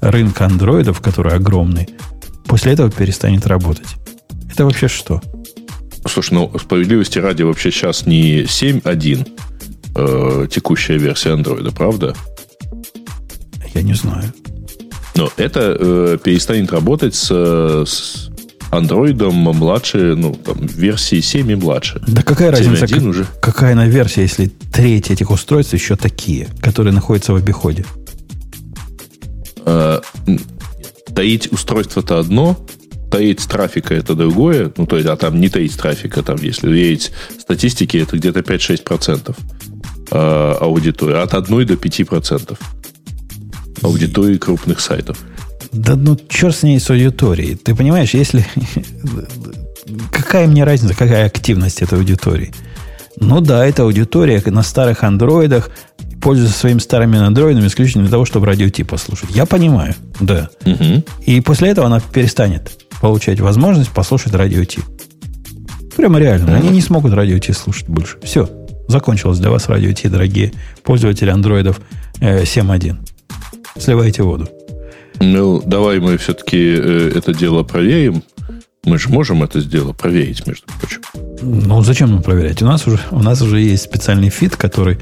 рынка андроидов, который огромный, после этого перестанет работать? Это вообще что? Слушай, ну, справедливости ради вообще сейчас не 7.1 э, текущая версия андроида, правда? Я не знаю. Но это э, перестанет работать с, с андроидом младше, ну, там, версии 7 и младше. Да какая разница, 7.1 как- уже. какая она версия, если треть этих устройств еще такие, которые находятся в обиходе? Э, таить устройство-то одно, таить трафика это другое. Ну, то есть, а там не таить трафика, там, если верить статистике, это где-то 5-6% э, аудитории. От 1 до 5% аудитории крупных сайтов. Да ну, черт с ней с аудиторией. Ты понимаешь, если... *laughs* Какая мне разница, какая активность этой аудитории? Ну да, это аудитория на старых андроидах, пользуется своими старыми андроидами исключительно для того, чтобы радио Ти послушать. Я понимаю, да. Мгм. И после этого она перестанет получать возможность послушать радио Ти. Прямо реально. Они не смогут радио Ти слушать больше. Все. Закончилось для вас радио Ти, дорогие пользователи андроидов э, 7.1. Сливайте воду. Ну, давай мы все-таки это дело проверим. Мы же можем это дело проверить, между прочим. Ну, зачем нам проверять? У нас уже, у нас уже есть специальный фид, который...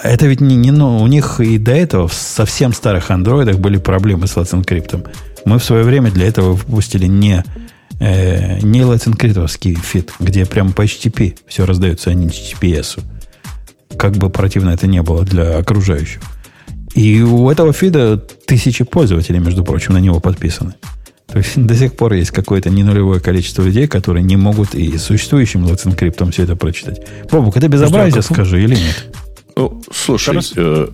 Это ведь не, не ну, у них и до этого в совсем старых андроидах были проблемы с Encrypt. Мы в свое время для этого выпустили не, э, не Encrypt фид, где прям по HTTP все раздается, а не HTTPS. Как бы противно это не было для окружающих. И у этого фида тысячи пользователей, между прочим, на него подписаны. То есть до сих пор есть какое-то ненулевое количество людей, которые не могут и существующим Encrypt все это прочитать. Бобук, это безобразие, Подожди, а скажи, или нет? Ну, слушай, э?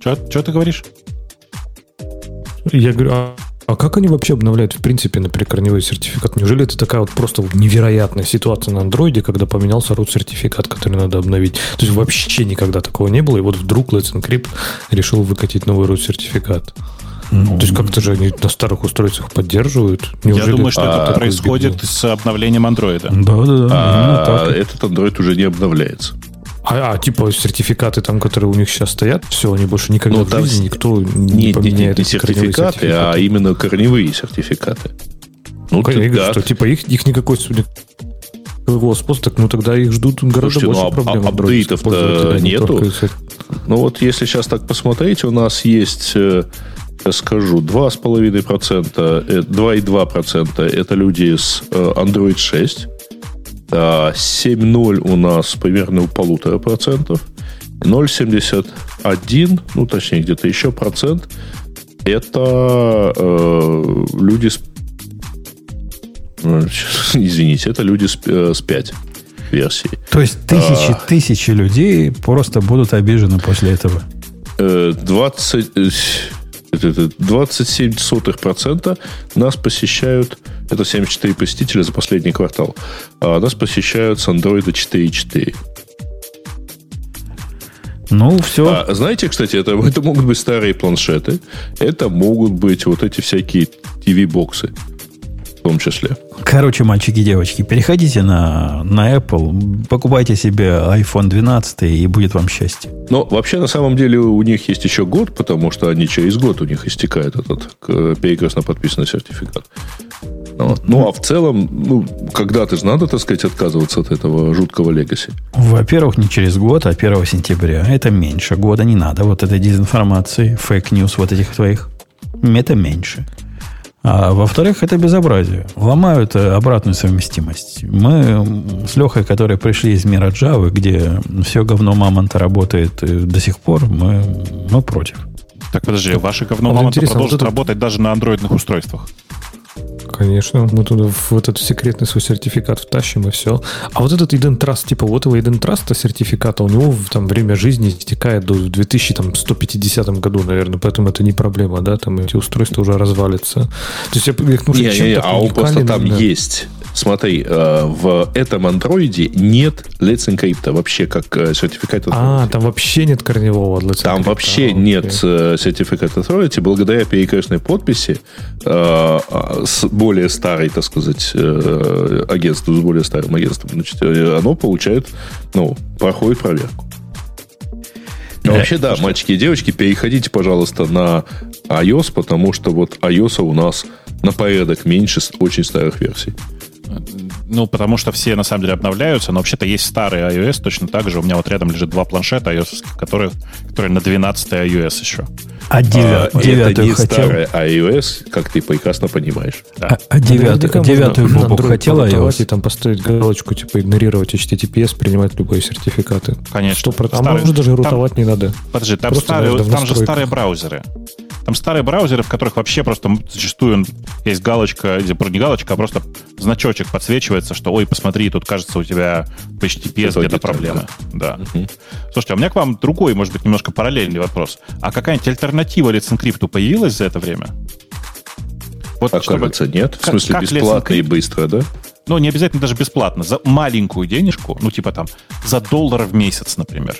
Что ты говоришь? Я говорю, а, а как они вообще обновляют, в принципе, на прикорневой сертификат? Неужели это такая вот просто невероятная ситуация на андроиде, когда поменялся root сертификат, который надо обновить? То есть вообще никогда такого не было, и вот вдруг Let's Encrypt решил выкатить новый root сертификат. Ну, То есть как-то же они на старых устройствах поддерживают? Неужели... Я думаю, что А, это происходит с обновлением андроида. Да, да, да. А этот Android уже не обновляется. А, а, типа сертификаты там, которые у них сейчас стоят, все, они больше никогда Ну, в жизни никто не Не, не, поменяет не эти корневые сертификаты, а именно корневые сертификаты. Ну, Ну, я ты- да. что типа их, их никакой никакого способа, так ну тогда их ждут гораздо Слушайте, ну, больше а- проблем. а- апдейтов-то не нету? только Ну вот если сейчас так посмотреть, у нас есть, э, я скажу, 2,5%, э, 2,2% это люди с э, Android 6, а 7,0 у нас примерно у полутора процентов, 0,71, ну точнее где-то еще процент, это э, люди с... э, *laughs* Извините, это люди с, э, с 5 версий. То есть тысячи, тысячи людей просто будут обижены после этого. Э, 20, э, 27 сотых процента нас посещают, это 74 посетителя за последний квартал, а нас посещают с Android 4.4. Ну, все. А, знаете, кстати, это, это могут быть старые планшеты, это могут быть вот эти всякие TV-боксы том числе. Короче, мальчики и девочки, переходите на, на Apple, покупайте себе iPhone 12 и будет вам счастье. Но вообще, на самом деле, у них есть еще год, потому что они через год у них истекает этот перекрестно подписанный сертификат. Вот. Ну, а в целом, ну, когда-то же надо, так сказать, отказываться от этого жуткого legacy. Во-первых, не через год, а 1 сентября. Это меньше года, не надо вот этой дезинформации, fake news вот этих твоих. Это меньше. А во-вторых, это безобразие. Ломают э, обратную совместимость. Мы с Лехой, которые пришли из мира Java, где все говно мамонта работает э, до сих пор, мы, мы против. Так, подожди, ваше говно интересно, продолжит вот это- работать даже на андроидных устройствах. Конечно, мы туда в этот секретный свой сертификат втащим и все. А вот этот Eden Trust, типа вот этого Eden Trust сертификата, у него там время жизни истекает до 2150 году, наверное, поэтому это не проблема, да, там эти устройства уже развалятся. То есть я, я не, чем не, так а он просто там да. есть. Смотри, э, в этом андроиде нет Let's Encrypt вообще как э, сертификат А, там вообще нет корневого Let's Там Encrypt. вообще А, нет э, сертификата authority. Благодаря перекрестной подписи э, а, с более старой, так сказать, э, агентству, с более старым агентством, значит, оно получает, ну, проходит проверку. А вообще, да, мальчики и девочки, переходите, пожалуйста, на iOS, потому что вот iOS у нас на порядок меньше очень старых версий. Ну, потому что все на самом деле обновляются, но вообще-то есть старый iOS точно так же. У меня вот рядом лежит два планшета iOS, которые, которые на 12 iOS еще. А, девя- А, это девятую не хотел. старая iOS, как ты прекрасно понимаешь. А, а девятую, Наверняка девятую Android хотел iOS? и там поставить галочку, типа игнорировать HTTPS, принимать любые сертификаты. Конечно. Что про- А Старый- может даже там- рутовать не надо. Подожди, там, Просто, старые, наверное, там же старые браузеры. Там старые браузеры, в которых вообще просто зачастую есть галочка, не галочка, а просто значочек подсвечивается, что ой, посмотри, тут кажется у тебя в HTTPS где-то там, проблема. Да. Мгм. Слушайте, а у меня к вам другой, может быть, немножко параллельный вопрос. А какая-нибудь альтернатива Let's Encrypt появилась за это время? Вот А чтобы- нет. В как- смысле, как Let's бесплатно и быстро, да? Ну, не обязательно даже бесплатно, за маленькую денежку, ну, типа там, за доллар в месяц, например.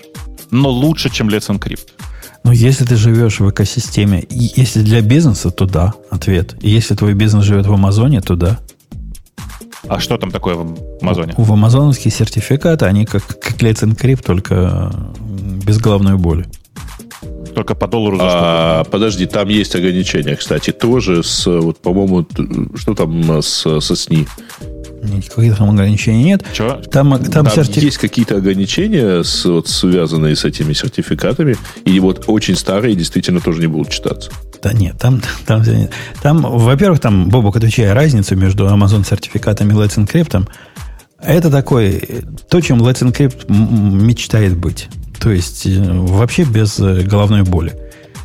Но лучше, чем Let's Encrypt. Ну, если ты живешь в экосистеме, если для бизнеса, то да, ответ. И если твой бизнес живет в Амазоне, то да. А что там такое в Амазоне? В амазоновские сертификаты, они как, как Let's Encrypt, только без головной боли. Только по доллару за что? А, подожди, там есть ограничения, кстати, тоже с, вот, по-моему, что там с, со СНИ? Никаких там ограничений нет. Чего? Там, там, Там серти- есть какие-то ограничения, с, вот, связанные с этими сертификатами, и вот очень старые действительно тоже не будут читаться. Да нет, там, там, нет. там, во-первых, там, Бобок, отвечая, разницу между Amazon сертификатами и Let's Encrypt, это такой, э, то, чем Let's Encrypt мечтает быть. То есть, э, вообще без э, головной боли.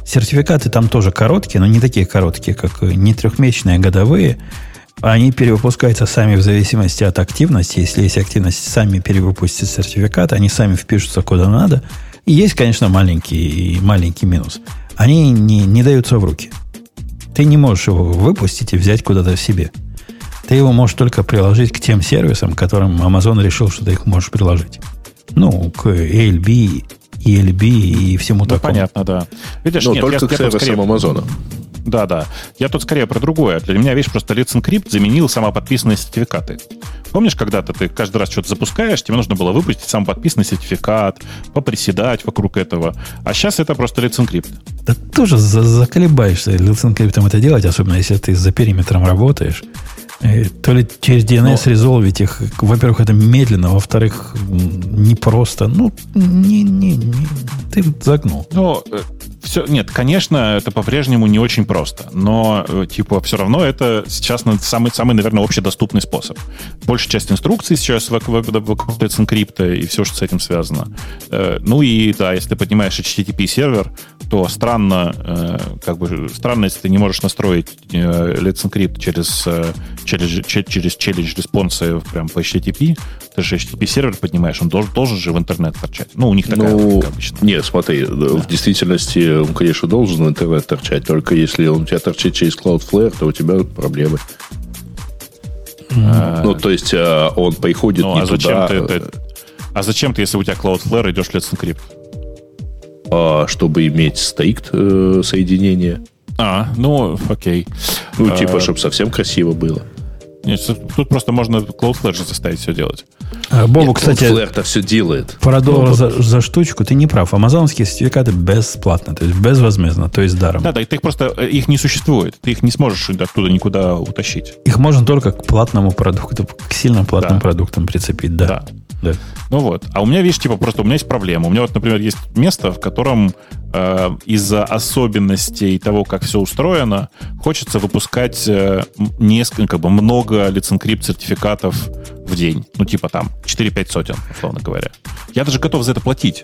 Сертификаты там тоже короткие, но не такие короткие, как э, не трехмесячные, а годовые. Они перевыпускаются сами в зависимости от активности. Если есть активность, сами перевыпустят сертификат, они сами впишутся куда надо. И есть, конечно, маленький, маленький минус. Они не, не даются в руки. Ты не можешь его выпустить и взять куда-то в себе. Ты его можешь только приложить к тем сервисам, которым Amazon решил, что ты их можешь приложить. Ну, к ALB, ELB и всему Ну, такому. понятно, да. Видишь, Но нет, только я, к я сервисам скорее- Амазона. Да, да. Я тут скорее про другое. Для меня, видишь, просто Let's Encrypt заменил самоподписанные сертификаты. Помнишь, когда-то ты каждый раз что-то запускаешь, тебе нужно было выпустить самоподписанный сертификат, поприседать вокруг этого. А сейчас это просто Let's Encrypt. Да тоже за- заколебаешься Let's Encrypt это делать, особенно если ты за периметром работаешь. Э, То ли через DNS резолвить их. Во-первых, это медленно, во-вторых, непросто. Ну, не, не, не. Ты загнул. Ну, все, нет, конечно, это по-прежнему не очень просто, но э, типа все равно это сейчас самый, самый, наверное, общедоступный способ. Большая часть инструкций сейчас Let's Encrypt и все, что с этим связано. Э, Ну и да, если ты поднимаешь HTTP сервер, то странно, э, как бы странно, если ты не можешь настроить Let's Encrypt через через че- через challenge респонсы прям по HTTP. Ты же HTTP сервер поднимаешь, он должен, должен же в интернет торчать. Ну, у них такая Ну, обычно. нет, смотри, в действительности он, конечно, должен в интернет торчать, только если он у тебя торчит через Cloudflare, то у тебя проблемы. Ну, то есть э, он приходит Ну, не а зачем туда, ты, ты- А зачем ты, если у тебя Cloudflare, идешь в Let's Encrypt? а, чтобы иметь стейкт э, соединение. А, ну, окей. Ну, А, типа, чтобы совсем красиво было. Нет, тут просто можно Cloudflare же заставить все делать. А, Бобу, Нет, кстати, Cloudflare-то все делает. про доллар Ну, за, за штучку ты не прав. Амазонские сертификаты бесплатно, то есть безвозмездно, то есть даром. Да, да, ты их просто, э, их не существует. Ты их не сможешь оттуда никуда утащить. Их можно только к платному продукту, к сильно платным Да. продуктам прицепить, да. Да. Да. Ну вот. А у меня, видишь, типа, просто у меня есть проблема. У меня вот, например, есть место, в котором э, из-за особенностей того, как все устроено, хочется выпускать э, несколько, как бы много Encrypt сертификатов в день. Ну, типа там 4-5 сотен, условно говоря. Я даже готов за это платить.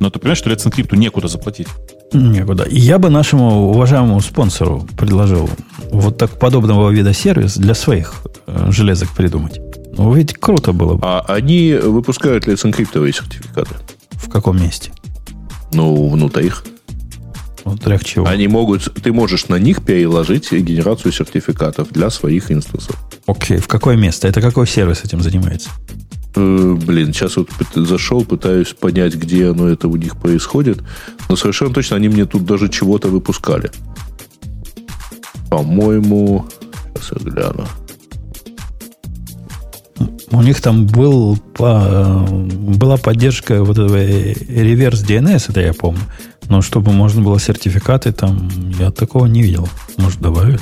Но ты понимаешь, что Encrypt некуда заплатить. Некуда. Я бы нашему уважаемому спонсору предложил вот так подобного вида сервис для своих э, железок придумать. Ну, ведь круто было бы. А они выпускают Encrypt сертификаты. В каком месте? Ну, внутри их. Внутрях чего? Они могут, ты можешь на них переложить генерацию сертификатов для своих инстансов. Окей, в какое место? Это какой сервис этим занимается? Э, блин, сейчас вот зашел, пытаюсь понять, где оно это у них происходит. Но совершенно точно они мне тут даже чего-то выпускали. По-моему, сейчас я гляну. У них там был, была поддержка вот этого реверс DNS, это я помню. Но чтобы можно было сертификаты, там я такого не видел. Может, добавят?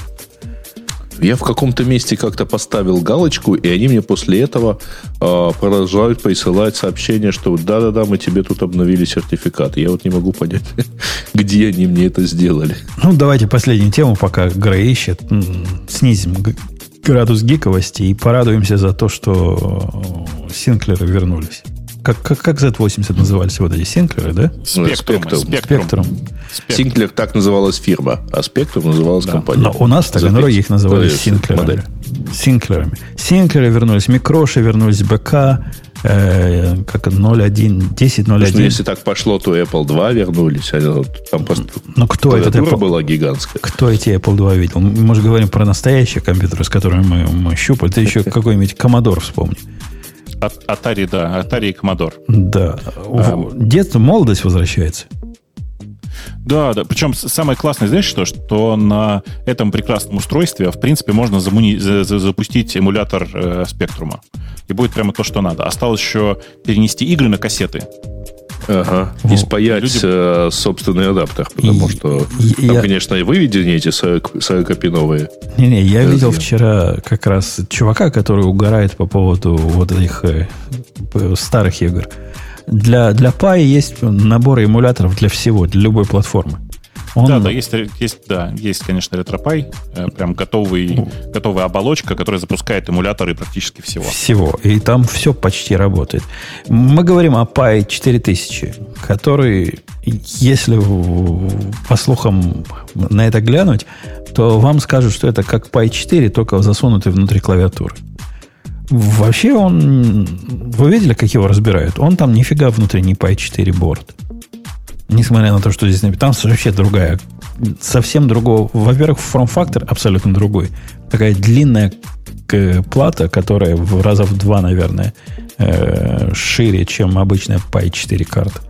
Я в каком-то месте как-то поставил галочку, и они мне после этого э, продолжают присылать сообщение, что да-да-да, мы тебе тут обновили сертификат. Я вот не могу понять, *laughs* где они мне это сделали. Ну, давайте последнюю тему, пока Грей ищет. Снизим градус гиковости и порадуемся за то, что синклеры вернулись. Как, как, как Z80 назывались вот эти синклеры, да? Спектрум. Spectrum. Спектрум. Синклер так называлась фирма, а Спектрум называлась компания. Но у нас в Таганроге их называли синклерами. модель. Синклерами. Синклеры вернулись, микроши вернулись, БК, э, как 0.1, 10.01. Потому что если так пошло, то Apple 2 вернулись. а там просто Ну, кто этот Apple? была гигантская. Кто эти Apple 2 видел? Мы же говорим про настоящие компьютеры, с которыми мы, мы щупали. Ты еще какой-нибудь Commodore вспомни. А- Atari, да, Atari и Commodore. Да. В- Детство, молодость возвращается. Да, да. Причем самое классное, знаешь что? Что на этом прекрасном устройстве, в принципе, можно замуни- за- за- запустить эмулятор э, спектрума. И будет прямо то, что надо. Осталось еще перенести игры на кассеты. Ага. И спаять Люди- э, собственный адаптер, потому И- что и- там, я- конечно, и выведения эти 40-пиновые. Не-не, я Подожди. видел вчера как раз чувака, который угорает по поводу вот этих э, п- старых игр. Для, для Pi есть набор эмуляторов для всего, для любой платформы. Он, Да, да, есть, есть, да, есть, конечно, RetroPie, э, прям готовый, готовая оболочка, которая запускает эмуляторы практически всего. Всего. И там все почти работает. Мы говорим о Pi 4000, который, если по слухам на это глянуть, то вам скажут, что это как Pi 4, только засунутый внутри клавиатуры. Вообще он... Вы видели, как его разбирают? Он там нифига внутри не Pi 4 борт. Несмотря на то, что здесь написано, там вообще другая, совсем другого. Во-первых, форм-фактор абсолютно другой. Такая длинная плата, которая в раза в два, наверное, э, шире, чем обычная Pi 4 карта.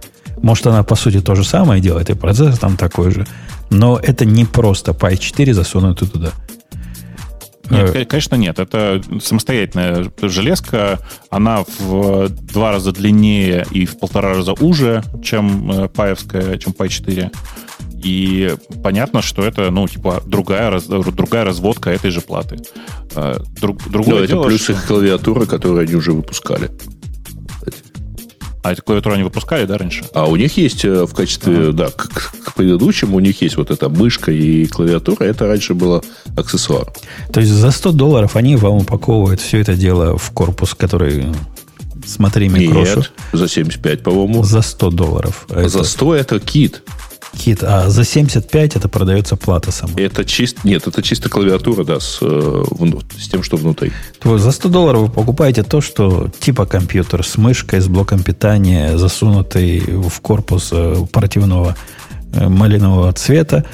Может, она, по сути, то же самое делает, и процессор там такой же. Но это не просто Pi 4 засунутый туда. Нет, э, конечно, нет. Это самостоятельная железка. Она в два раза длиннее и в полтора раза уже, чем э, паевская, чем Pi 4. И понятно, что это, ну, типа, другая, раз, другая разводка этой же платы. Э, друг, другое Но дело, это плюс что... их клавиатура, которую они уже выпускали. А эту клавиатуру они выпускали, да, раньше? А у них есть э, в качестве, ага. да, к, к предыдущему у них есть вот эта мышка и клавиатура. Это раньше было аксессуар. То есть за 100 долларов они вам упаковывают все это дело в корпус, который Смотри, микрошу. Нет, за 75, по-моему. За 100 долларов. А за 100 это, это кит кит, а за 75 это продается плата сама. Это чист, нет, это чисто клавиатура, да, с, э, с тем, что внутри. То есть за 100 долларов вы покупаете то, что типа компьютер с мышкой, с блоком питания, засунутый в корпус э, противного э, малинового цвета.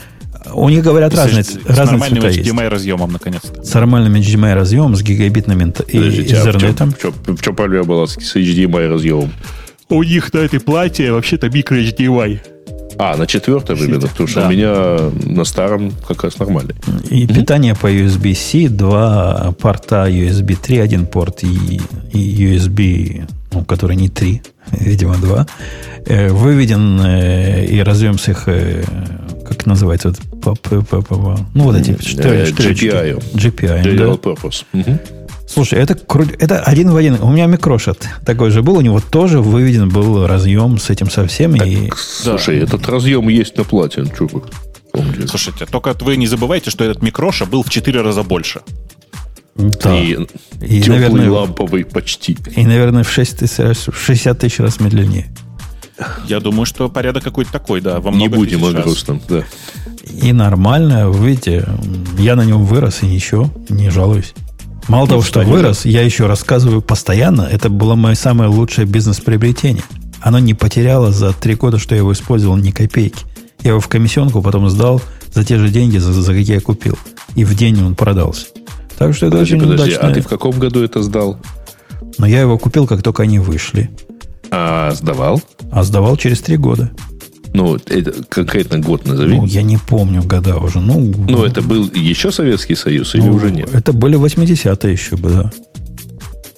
У них, говорят, с, разные, с разные нормальным цвета HDMI есть. разъемом, наконец-то. С нормальным HDMI разъемом, с гигабитным. А в, чем, в, чем, в чем проблема была с HDMI разъемом? У них на этой плате вообще-то микро HDMI. А, на четвертом именно, потому что да. у меня на старом как раз нормальный. И mm питание по USB-C, два порта USB 3, один порт и, и USB, ну, который не 3, видимо, 2. Э, выведен э, и разъем с их, э, как называется, ну, вот эти четыре, GPI. GPI, General да? Purpose. Угу. Слушай, это кру... это один в один. У меня микрошет такой же был, у него тоже выведен был разъем с этим совсем. Так, и... Слушай, да. этот разъем есть на плате, что вы помните? Слушайте, только вы не забывайте, что этот микроша был в 4 раза больше. Да. И, и теплый наверное, ламповый почти. И, наверное, в 6 тысяч, 60 тысяч раз медленнее. Я думаю, что порядок какой-то такой, да. Во не будем о грустном, да. И нормально, вы видите, я на нем вырос и ничего, не жалуюсь. Мало того, что вырос, я еще рассказываю постоянно, это было мое самое лучшее бизнес-приобретение. Оно не потеряло за три года, что я его использовал, ни копейки. Я его в комиссионку потом сдал за те же деньги, за, за какие я купил. И в день он продался. Так что это подожди, очень подожди, удачно. А ты в каком году это сдал? Но я его купил, как только они вышли. А сдавал? А сдавал через три года. Ну, это конкретно год назови. Ну, я не помню года уже. Ну, ну это был еще Советский Союз ну, или уже нет? Это были 80-е еще бы, да.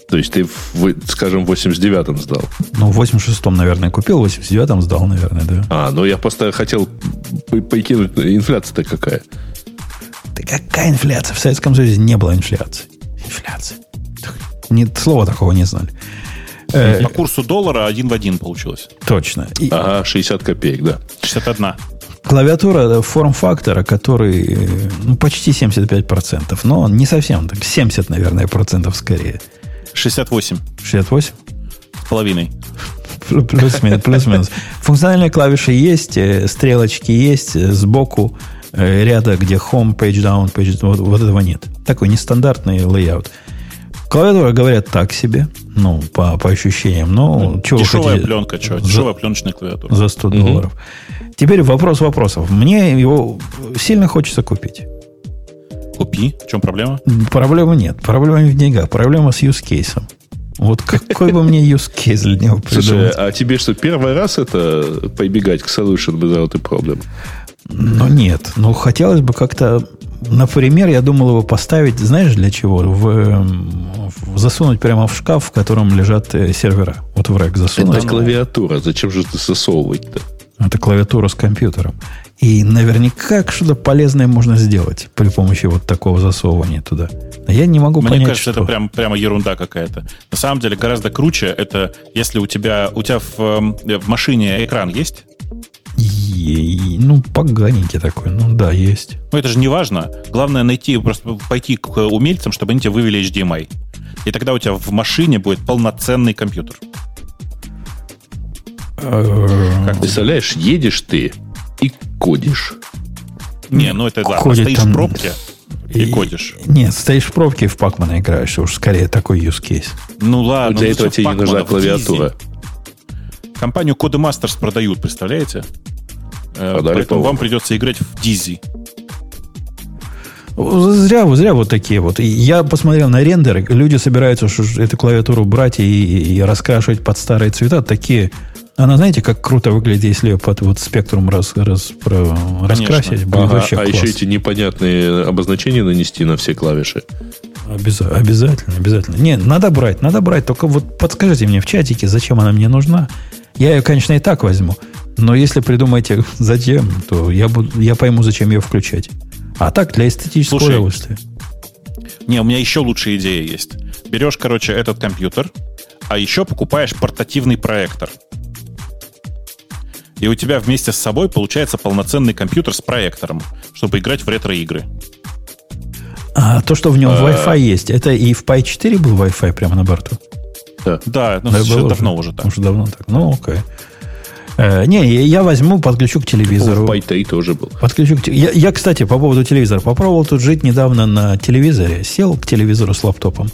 То есть ты, в, скажем, в 89-м сдал? Ну, в 86-м, наверное, купил, в 89-м сдал, наверное, да. А, ну я просто хотел покинуть. Инфляция-то какая? Да какая инфляция? В Советском Союзе не было инфляции. Инфляция. Нет, слова такого не знали. Э, По курсу доллара один в один получилось. Точно. И... Ага, 60 копеек, да. 61. Клавиатура форм-фактора, который ну, почти 75%, но не совсем, так 70, наверное, процентов скорее. 68. 68? С половиной. Плюс-минус. Плюс-минус. Функциональные клавиши есть, э, стрелочки есть, э, сбоку ряда, где home, page down, page вот, вот этого нет. Такой нестандартный layout. Клавиатура, говорят, так себе. Ну, по, по ощущениям. Но ну, чего дешевая хотите? пленка, что? Дешевая за, пленочная клавиатура. За 100 угу. долларов. Теперь вопрос вопросов. Мне его сильно хочется купить. Купи. В чем проблема? Проблемы нет. Проблема не в деньгах. Проблема с use case. Вот какой бы мне use case для него придумать? Слушай, а тебе что, первый раз это побегать к solution without a problem? Ну, нет. Ну, хотелось бы как-то Например, я думал его поставить, знаешь, для чего? В, в, засунуть прямо в шкаф, в котором лежат э, сервера. Вот в рэк засунуть. Это клавиатура. Зачем же ты засовывать-то? Это клавиатура с компьютером. И наверняка что-то полезное можно сделать при помощи вот такого засовывания туда. Я не могу Мне понять, кажется, что... это прям, прямо ерунда какая-то. На самом деле гораздо круче это, если у тебя, у тебя в, э, в машине экран есть, и, ну, поганенький такой. Ну, да, есть. Ну, это же не важно. Главное найти, просто пойти к умельцам, чтобы они тебе вывели HDMI. И тогда у тебя в машине будет полноценный компьютер. Как представляешь, едешь ты и кодишь. Не, ну это ладно. Стоишь там... в пробке и, и кодишь. Нет, стоишь в пробке и в Пакмана играешь. Уж скорее такой use case. Ну ладно. Для этого тебе не нужна клавиатура. Компанию Codemasters продают, представляете? Э, Подали Поэтому вам придется играть в Дизи. Зря, зря вот такие вот. Я посмотрел на рендеры, люди собираются эту клавиатуру брать и, и раскрашивать под старые цвета. Такие Она, знаете, как круто выглядит, если ее под вот спектрум раз, раз, про, раскрасить. Будет ага, вообще а класс. еще эти непонятные обозначения нанести на все клавиши. Обяза- обязательно, обязательно. Не, надо брать, надо брать. Только вот подскажите мне в чатике, зачем она мне нужна. Я ее, конечно, и так возьму. Но если придумаете, *laughs* зачем, то я, буду, я пойму, зачем ее включать. А так, для эстетического Слушай, удовольствия. Не, у меня еще лучшая идея есть. Берешь, короче, этот компьютер, а еще покупаешь портативный проектор. И у тебя вместе с собой получается полноценный компьютер с проектором, чтобы играть в ретро-игры. А то, что в нем Wi-Fi есть, это и в Pi 4 был Wi-Fi прямо на борту? Да, ну, Да, было давно уже так. Уже давно так. Ну, окей. Э, не, я, возьму, подключу к телевизору. В Python тоже был. Подключу к я, я, кстати, по поводу телевизора. Попробовал тут жить недавно на телевизоре. Сел к телевизору с лаптопом.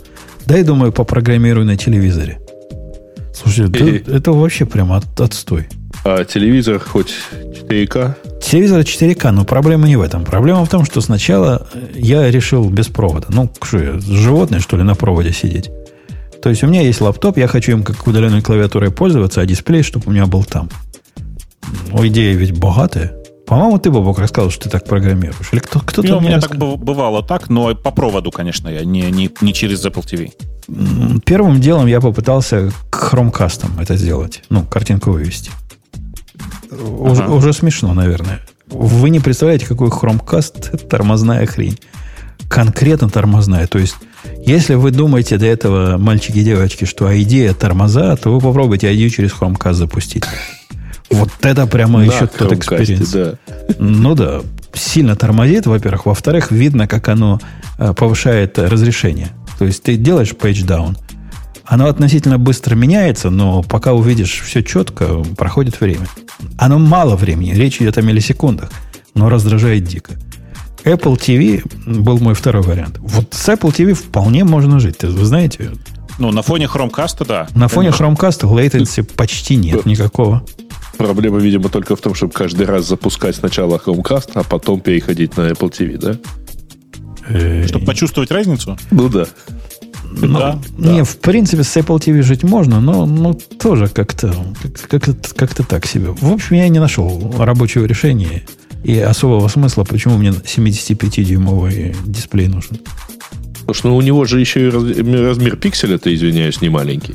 Да и думаю, попрограммирую на телевизоре. Слушай, это, это вообще прямо от- отстой. А телевизор хоть 4К? Телевизор 4К, но проблема не в этом. Проблема в том, что сначала я решил без провода. Ну, что я, животное, что ли, на проводе сидеть? То есть у меня есть лаптоп, я хочу им как удаленной клавиатурой пользоваться, а дисплей, чтобы у меня был там. Ну, идея ведь богатая. По-моему, ты, Бобок, рассказал, что ты так программируешь. Или кто, кто-то Ну, у меня раска- так быв- бывало так, но по проводу, конечно, я не, не, не через Apple TV. Первым делом я попытался к Chromecast ам это сделать. Ну, картинку вывести. Уже, Ага. уже смешно, наверное. Вы не представляете, какой Chromecast тормозная хрень. Конкретно тормозная. То есть, если вы думаете до этого, мальчики и девочки, что идея тормоза, то вы попробуйте IDEA через Chromecast запустить. Вот это прямо На еще тот Chromecast, experience. да. Ну да, сильно тормозит, во-первых. Во-вторых, видно, как оно э, повышает разрешение. То есть ты делаешь page down, оно относительно быстро меняется, но пока увидишь все четко, проходит время. Оно мало времени, речь идет о миллисекундах, но раздражает дико. Apple TV был мой второй вариант. Вот с Apple TV вполне можно жить. Вы знаете, Ну, на фоне Chromecast, да. на фоне. Chromecast latency почти нет никакого. Проблема, видимо, только в том, чтобы каждый раз запускать сначала Chromecast, а потом переходить на Apple TV, да? Э, Чтобы почувствовать разницу? Ну да. Ну, Да, Не, в принципе, с Apple TV жить можно, но ну, тоже как-то как, как, как-то так себе. В общем, я не нашел рабочего решения и особого смысла, почему мне 75-дюймовый дисплей нужен. Потому что ну, у него же еще и раз- размер пикселя-то, извиняюсь, не маленький.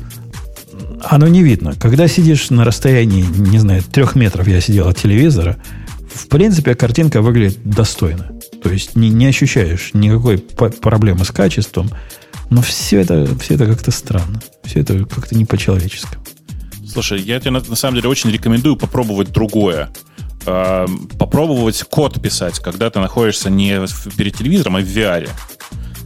Оно не видно. Когда сидишь на расстоянии, не знаю, трех метров я сидел от телевизора, в принципе, картинка выглядит достойно. То есть не, не ощущаешь никакой по- проблемы с качеством, но все это, все это как-то странно. Все это как-то не по-человечески. Слушай, я тебе на, на самом деле очень рекомендую попробовать другое. Эм, попробовать код писать, когда ты находишься не перед телевизором, а в VR.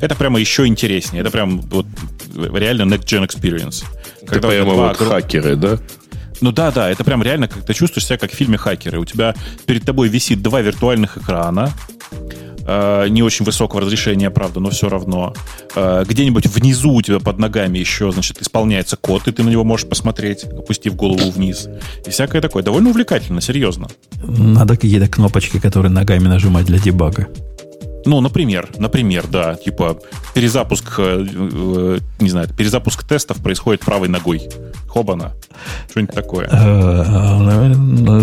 Это прямо еще интереснее. Это прям вот реально next gen experience. Это тебя прямо вот хакеры, да? Ну да, да, это прям реально, как ты чувствуешь себя как в фильме «Хакеры». У тебя перед тобой висит два виртуальных экрана, э, не очень высокого разрешения, правда, но все равно. Э, где-нибудь внизу у тебя под ногами еще, значит, исполняется код, и ты на него можешь посмотреть, опустив голову вниз. И всякое такое. Довольно увлекательно, серьезно. Надо какие-то кнопочки, которые ногами нажимать для дебага. Ну, например, например, да, типа перезапуск, э, э, не знаю, перезапуск тестов происходит правой ногой. Хобана. Что-нибудь такое. Э,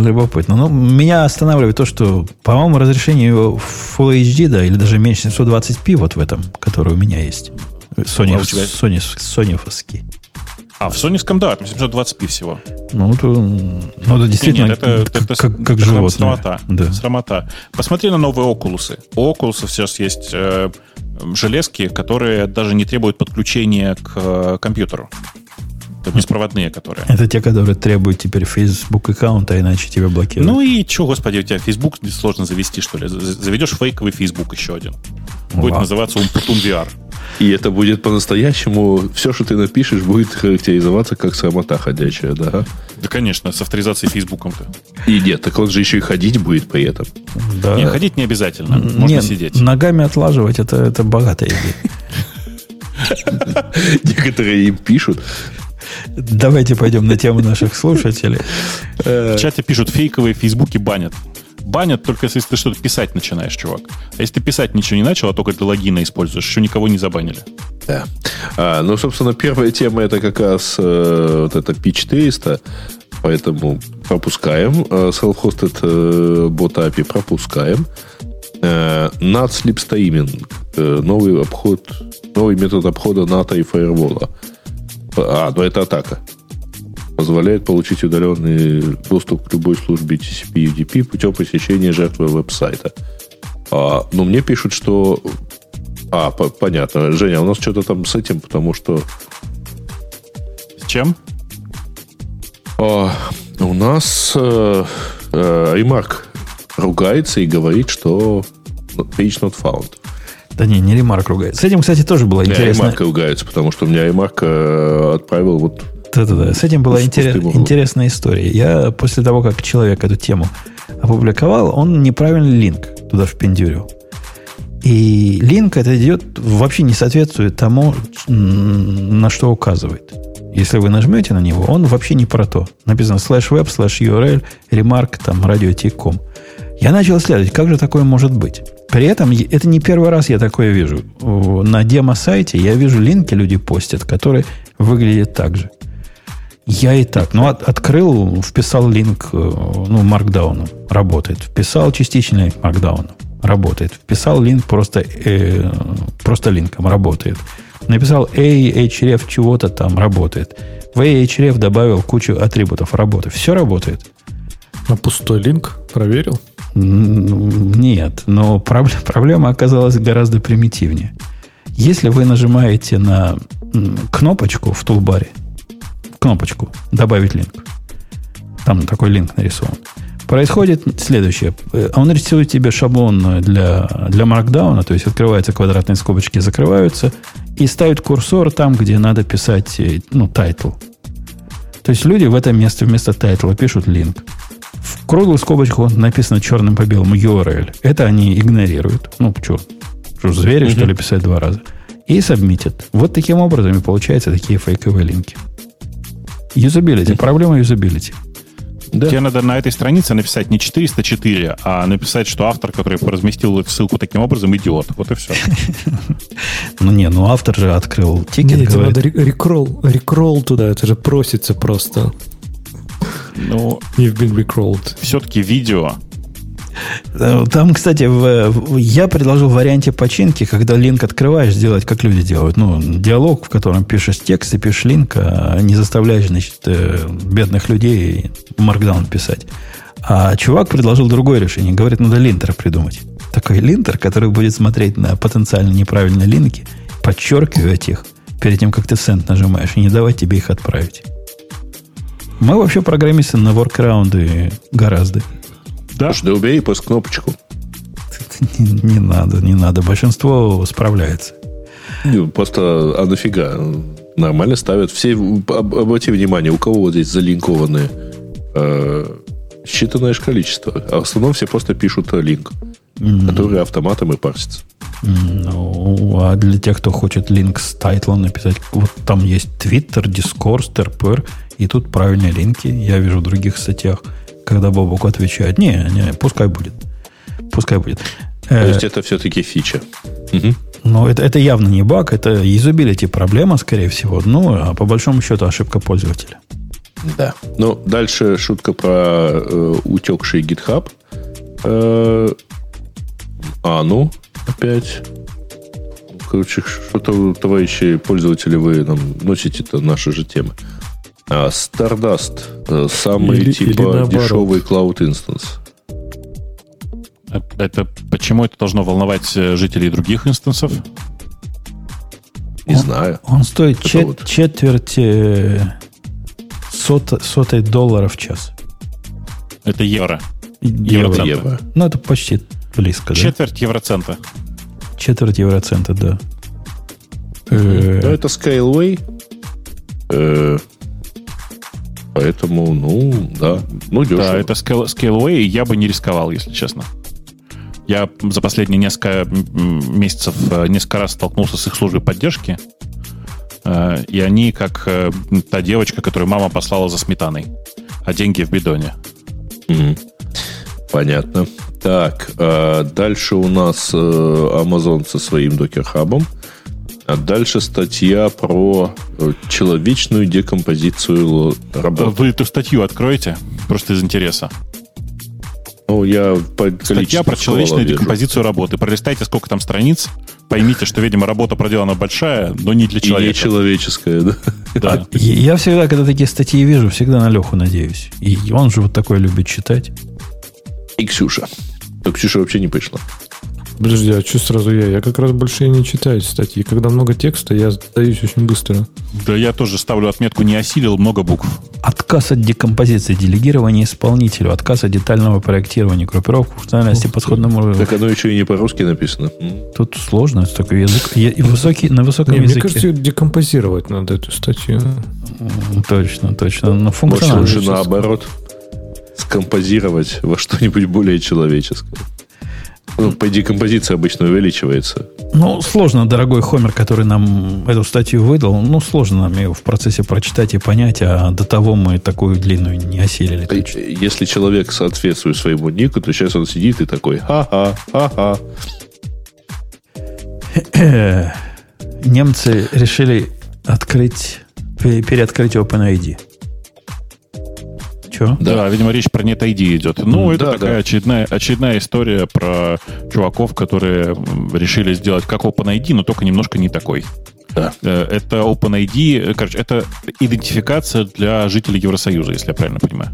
Любопытно. Но меня останавливает то, что, по-моему, разрешение Full HD, да, или даже меньше 720p вот в этом, который у меня есть. Sony, А тебя? Sony, Sony А, в соневском, да, там 720p всего. Ну, то, ну, да, действительно, Нет, это, как, это, как, как это животное. срамота. Да. Срамота. Посмотри на новые окулусы. У окулусов сейчас есть э, железки, которые даже не требуют подключения к э, компьютеру. Это беспроводные, которые. Это те, которые требуют теперь Facebook аккаунта, иначе тебя блокируют. Ну и что, господи, у тебя Facebook сложно завести, что ли? Заведешь фейковый Facebook еще один. Будет Ладно. называться Умпутун VR. И это будет по-настоящему, все, что ты напишешь, будет характеризоваться как срамота ходячая, да? Да, конечно, с авторизацией Фейсбуком-то. И нет, так он же еще и ходить будет при этом. да. Не, ходить не обязательно. Можно Нет, сидеть. Ногами отлаживать это, это богатая идея. *laughs* Некоторые им пишут. Давайте пойдем на тему наших слушателей. В чате пишут, фейковые фейсбуки банят. Банят только если ты что-то писать начинаешь, чувак. А если ты писать ничего не начал, а только для логина используешь, еще никого не забанили. Да. А, ну, собственно, первая тема это как раз э, вот это P400. Поэтому пропускаем. Э, self-hosted э, bot API пропускаем. Э, NAT Sleep Streaming. Новый обход, новый метод обхода НАТО и фаервола. А, ну это атака. Позволяет получить удаленный доступ к любой службе TCP UDP путем посещения жертвы веб-сайта. А, но мне пишут, что... А, по- понятно. Женя, у нас что-то там с этим, потому что... С чем? А, у нас э, э, Ремарк ругается и говорит, что page not found. Да не, не ремарк ругается. С этим, кстати, тоже было интересно. Ремарк ругается, потому что у меня Ремарк э, отправил вот... Да-да-да. С этим была С интерес- интересная история. Я после того, как человек эту тему опубликовал, он неправильный линк туда впендюрил. И линк это идет, вообще не соответствует тому, на что указывает. Если вы нажмете на него, он вообще не про то. Написано slash web, slash URL, ремарк, там, radio.com. Я начал исследовать, как же такое может быть. При этом это не первый раз я такое вижу. На демо-сайте я вижу линки, люди постят, которые выглядят так же. Я и так. Ну, от- открыл, вписал линк, э, ну, маркдауну. Работает. Вписал частичный линк маркдауну. Работает. Вписал линк просто, э, просто линком. Работает. Написал A, href чего-то там. Работает. В A, href добавил кучу атрибутов. Работает. Все работает. А пустой линк проверил? Нет, но проблема, оказалась гораздо примитивнее. Если вы нажимаете на кнопочку в тулбаре, кнопочку «Добавить линк», там такой линк нарисован, происходит следующее. Э, Он рисует тебе шаблон для, для маркдауна, то есть открываются квадратные скобочки, закрываются, и ставит курсор там, где надо писать, э, ну, тайтл. То есть люди в это место вместо тайтла пишут линк. В круглую скобочку написано черным по белому URL. Это они игнорируют. Ну, что, что звери, что ли, писать два раза. И сабмитят. Вот таким образом и получаются такие фейковые линки. Юзабилити. Проблема юзабилити. Тебе надо на этой странице написать не 404, а написать, что автор, который разместил эту ссылку таким образом, идиот. Вот и все. *laughs* Ну, не, ну автор же открыл тикет, Нет, надо ре- rickroll, rickroll туда, это же просится просто. Ну, You've been rickrolled. все-таки видео. Э, Там, кстати, в- в- я предложил в варианте починки, когда линк открываешь, сделать, как люди делают. Ну, диалог, в котором пишешь текст и пишешь линк, а не заставляешь, значит, э, бедных людей маркдаун писать. А чувак предложил другое решение. Говорит, надо линтер придумать. Такой линтер, который будет смотреть на потенциально неправильные линки, подчеркивать их перед тем, как ты сенд нажимаешь, и не давать тебе их отправить. Мы вообще программисты на воркраунды гораздо. Да, Слушай, да убери просто кнопочку. Не, *laughs* не надо, не надо. Большинство справляется. Не, Просто, а нафига? Нормально ставят. Все, об- обрати внимание, у кого вот здесь залинкованные э, считанное же количество. А в основном все просто пишут э, линк, который автоматом и парсится. Ну, а для тех, кто хочет линк с тайтлом написать, вот там есть Twitter, Discord, Terper, и тут правильные линки. Я вижу в других статьях, когда Бобок отвечает, не, не, пускай будет. Пускай будет. То Э, есть это все-таки фича. Мгм. но это, это явно не баг, это юзабилити проблема, скорее всего. Ну, а по большому счету ошибка пользователя. Да. Ну, дальше шутка про э, утекший GitHub. Э, а, ну, опять. Короче, что-то, товарищи пользователи, вы нам носите-то наши же темы. А, Stardust. э, Самый, Или- или типа, наоборот. дешевый Cloud Instance. Это, это почему это должно волновать э, жителей других инстансов? Не О. знаю. Он стоит Это чет- вот. четверть э, сот- сотой доллара в час. Это евро. Евро. Евроцента. Евро. Ну, это почти близко, да? Четверть евроцента. Четверть евроцента, да. Ну, Э, это Scaleway. Поэтому, ну, да. Ну, дешево. Да, это Scale- Scaleway, и я бы не рисковал, если честно. Я за последние несколько месяцев э, несколько раз столкнулся с их службой поддержки, э, и они как э, та девочка, которую мама послала за сметаной, а деньги в бидоне. Понятно. Так, дальше у нас Amazon со своим докер-хабом. А дальше статья про э, человечную декомпозицию работы. Вы эту статью откроете, просто из интереса. Ну, я по Статья про человечную вижу. декомпозицию работы. Пролистайте, сколько там страниц. Поймите, что, видимо, работа проделана большая, но не для И не человека. человеческая, да? Да. Я всегда, когда такие статьи вижу, всегда на Леху надеюсь. И он же вот такой любит читать. И Ксюша. Но Ксюша вообще не пришла. Подожди, а что сразу я? Я как раз больше не читаю статьи. Когда много текста, я сдаюсь очень быстро. Да я тоже ставлю отметку «не осилил», много букв. Отказ от декомпозиции, делегирование исполнителю, отказ от детального проектирования, группировку, функциональности Ух по ты. сходному... Так оно еще и не по-русски написано. Тут сложно, это такой язык. Я- и высокий, на высоком Не, мне языке. кажется, её декомпозировать надо эту статью. Точно, точно. На Может, функционально. лучше наоборот скомпозировать во что-нибудь более человеческое. Ну, по декомпозиции обычно увеличивается. Ну, сложно, дорогой Хомер, который нам эту статью выдал, ну, сложно нам ее в процессе прочитать и понять, а до того мы такую длинную не осилили. точно. Если человек соответствует своему нику, то сейчас он сидит и такой ха-ха, ха-ха. Немцы решили открыть, пе- переоткрыть OpenID. Че? Да. видимо, речь про NetID идет. Ну, это да, такая да. очередная, очередная история про чуваков, которые решили сделать как OpenID, но только немножко не такой. Да. Э, Это OpenID, э, короче, это идентификация для жителей Евросоюза, если я правильно понимаю.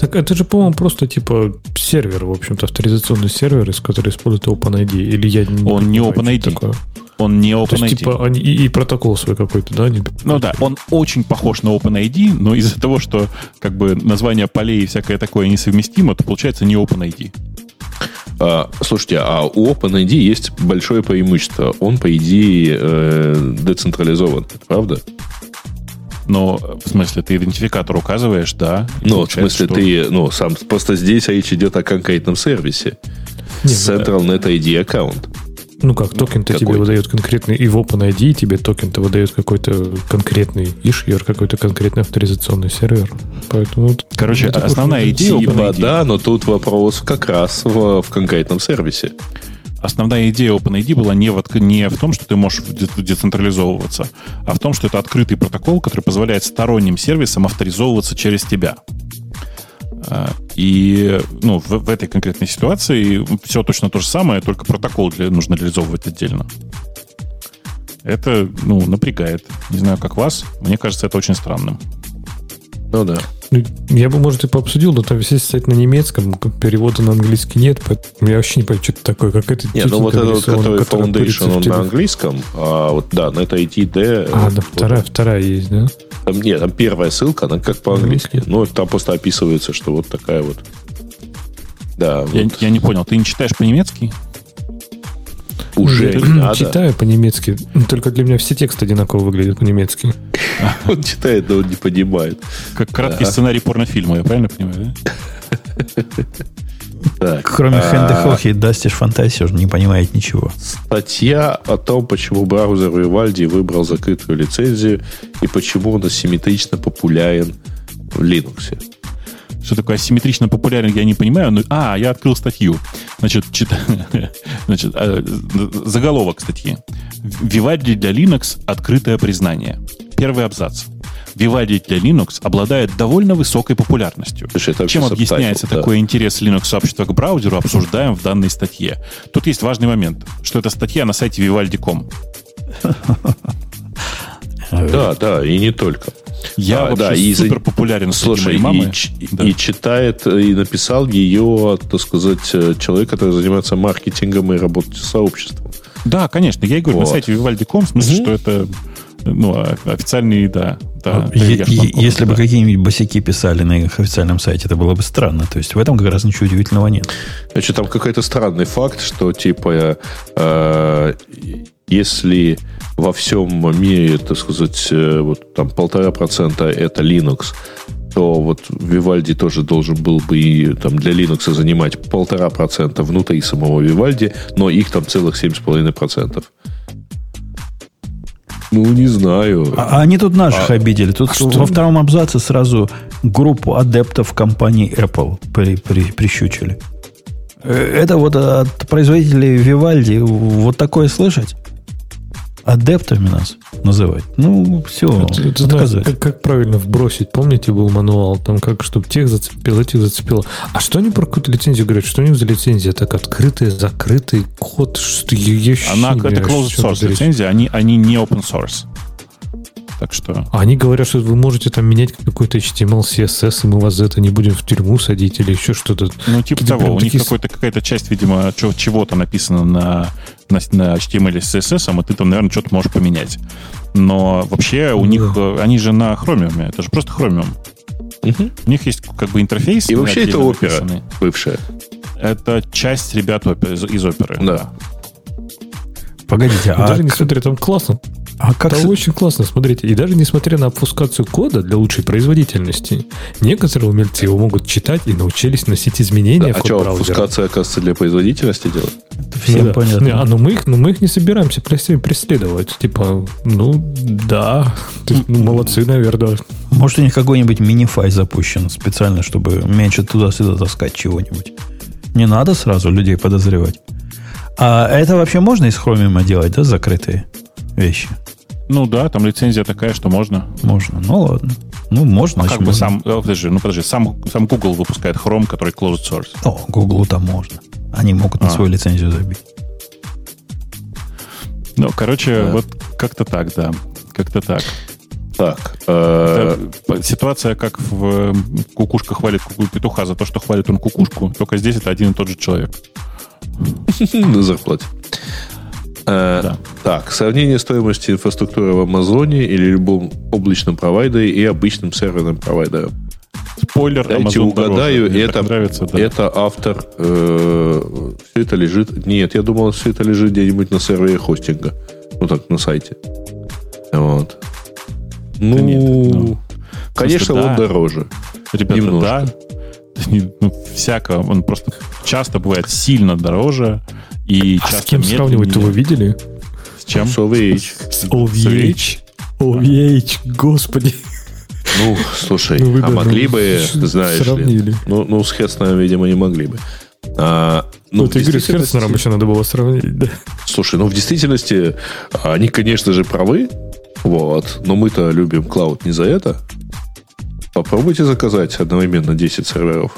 Так это же, по-моему, просто типа сервер, в общем-то, авторизационный сервер, из которого используют OpenID. Или я не Он не OpenID. такое. Он не То OpenID. есть, типа, они, и, и протокол свой какой-то, да? они- Ну да, он очень похож на OpenID, но из-за того, что как бы название полей и всякое такое несовместимо, то получается не OpenID. А, слушайте, а у OpenID есть большое преимущество. Он, по идее, э, децентрализован. Это правда? Но, в смысле, ты идентификатор указываешь, да. Ну, в смысле, что- ты, ну, сам, просто здесь речь идет о конкретном сервисе. Не, Central Net ID аккаунт. Ну как, токен-то тебе Какой-то. выдает конкретный, и в OpenID тебе токен-то выдает какой-то конкретный ишьер, какой-то конкретный авторизационный сервер. Поэтому... Короче, это основная идея Типа, OpenID. да, но тут вопрос как раз в, в конкретном сервисе. Основная идея OpenID была не в, не в том, что ты можешь де- децентрализовываться, а в том, что это открытый протокол, который позволяет сторонним сервисам авторизовываться через тебя. А, И ну, в, в этой конкретной ситуации все точно то же самое, только протокол для, нужно реализовывать отдельно. Это, ну, напрягает. Не знаю, как вас. Мне кажется, это очень странным. Ну да. Ну, Я бы, может, и пообсудил, но там весь сайт на немецком, перевода на английский нет, поэтому я вообще не понимаю, что это такое, как это Нет, ну вот тетенька этот, который Foundation, он на английском, а вот, да, Net ID, D. А, да, вот, вторая, вторая есть, да? Там, нет, там первая ссылка, она как по-английски. Ну, там просто описывается, что вот такая вот. Да, Я, вот я не понял, ты не читаешь по-немецки? Уже не я надо. Читаю по-немецки, только для меня все тексты одинаково выглядят по-немецки. *laughs* Он читает, но он не понимает. Как краткий Да. сценарий порнофильма, я правильно понимаю, да? *laughs* Так, Кроме а, Хэнда Хохи и Дастиш Фантасии уже не понимает ничего. Статья о том, почему браузер Vivaldi выбрал закрытую лицензию и почему он асимметрично популярен в Linux. Что такое асимметрично популярен, я не понимаю. Но... А, я открыл статью. Значит, чит- *laughs* Значит э, заголовок статьи. Vivaldi для Linux – открытое признание. Первый абзац. Vivaldi для Linux обладает довольно высокой популярностью. Слушай, это Чем объясняется да. такой интерес Linux-сообщества к браузеру, обсуждаем в данной статье. Тут есть важный момент, что это статья на сайте vivaldi.com. *laughs* Да, да, и не только. Я Да, вообще да, и супер популярен Слушай, мамы. и, Да. и читает, и написал ее, так сказать, э, человек, который занимается маркетингом и работает с сообществом. Да, конечно. Я и говорю, Вот. на сайте vivaldi.com, в смысле, Мгм. что это ну, о- официальный, да. да Е- ж е- Если бы да. какие-нибудь босяки писали на их официальном сайте, это было бы странно. То есть в этом как раз ничего удивительного нет. Значит, там какой-то странный факт, что типа э, если во всем мире, так сказать, э, вот там полтора процента это Linux, то вот Vivaldi тоже должен был бы и там для Linux занимать полтора процента внутри самого Vivaldi, но их там целых семь с половиной процентов. Ну, не знаю. А, а они тут наших А- обидели. Тут что? во втором абзаце сразу группу адептов компании Apple при- при- прищучили. Э, Это вот от производителей Vivaldi вот такое слышать? Адептами нас называть. Ну, все, Это, это знаешь, как, как правильно вбросить? Помните, был мануал, там как, чтобы тех зацепило, тех зацепило. А что они про какую-то лицензию говорят? Что у них за лицензия? Так открытый, закрытый код? Что я, я еще Она, это closed source лицензия, они, они не open source. Так что... А Они говорят, что вы можете там менять какой-то HTML, CSS, и мы вас за это не будем в тюрьму садить или еще что-то. Ну, типа Какие-то того, у них такие с- какой-то, какая-то часть, видимо, чего-то написано на, на, на HTML или CSS, и ты там, наверное, что-то можешь поменять. Но вообще у Ну них, э, они же на Chromium, это же просто Chromium. Мгм. У них есть как бы интерфейс. И вообще это опера написанный. бывшая. Это часть ребят опе- из, из оперы. Да. Погодите, а, даже несмотря там классно, а как... это с- очень классно, смотрите. И даже несмотря на обфускацию кода для лучшей производительности, некоторые умельцы его могут читать и научились носить изменения а в код что, браузера. фускация, оказывается, для производительности делать? Всем Ну да. понятно. Не, а, но мы их, но мы их не собираемся преслед- преследовать. Типа, ну да, есть, ну, молодцы, наверное. Может, у них какой-нибудь мини-фай запущен специально, чтобы меньше туда-сюда таскать чего-нибудь. Не надо сразу людей подозревать. А это вообще можно из хромиума делать, да, закрытые вещи? Ну да, там лицензия такая, что можно. Можно. Ну ладно. Ну, можно. Значит, как бы можно. сам, э, подожди, ну подожди, сам, сам Google выпускает Chrome, который closed source. О, Гуглу там можно. Они могут на А. свою лицензию забить. Ну, короче, Да. вот как-то так, да. Как-то так. Так, э, Это ситуация, как в кукушка хвалит петуха за то, что хвалит он кукушку, только здесь это один и тот же человек. *laughs* на зарплате. Э, Да. Так, сравнение стоимости инфраструктуры в Амазоне или любом облачном провайдере и обычным серверным провайдером. Спойлер, Дайте Amazon угадаю, дороже. Мне это, нравится, да. это автор. все это лежит. Нет, я думал, все это лежит где-нибудь на сервере хостинга. Ну так, на сайте. Вот. Ну, Да нет, ну, конечно, смысле, он да. дороже. Ребята, немножко. да. *laughs* Ну, всяко. Он просто часто бывает сильно дороже и А часто с кем медленнее. сравнивать-то вы видели? С чем? Solvage. С OVH. OVH, господи. Ну, слушай, Ну, а могли ну, бы, с- знаешь ли. сравнили. Ну, ну, с Хестнером, видимо, не могли бы. А, ну, Вот в я говорю, с Херцнером еще надо было сравнить, да. Слушай, ну в действительности они, конечно же, правы. Вот. Но мы-то любим клауд не за это. Попробуйте заказать одновременно 10 серверов.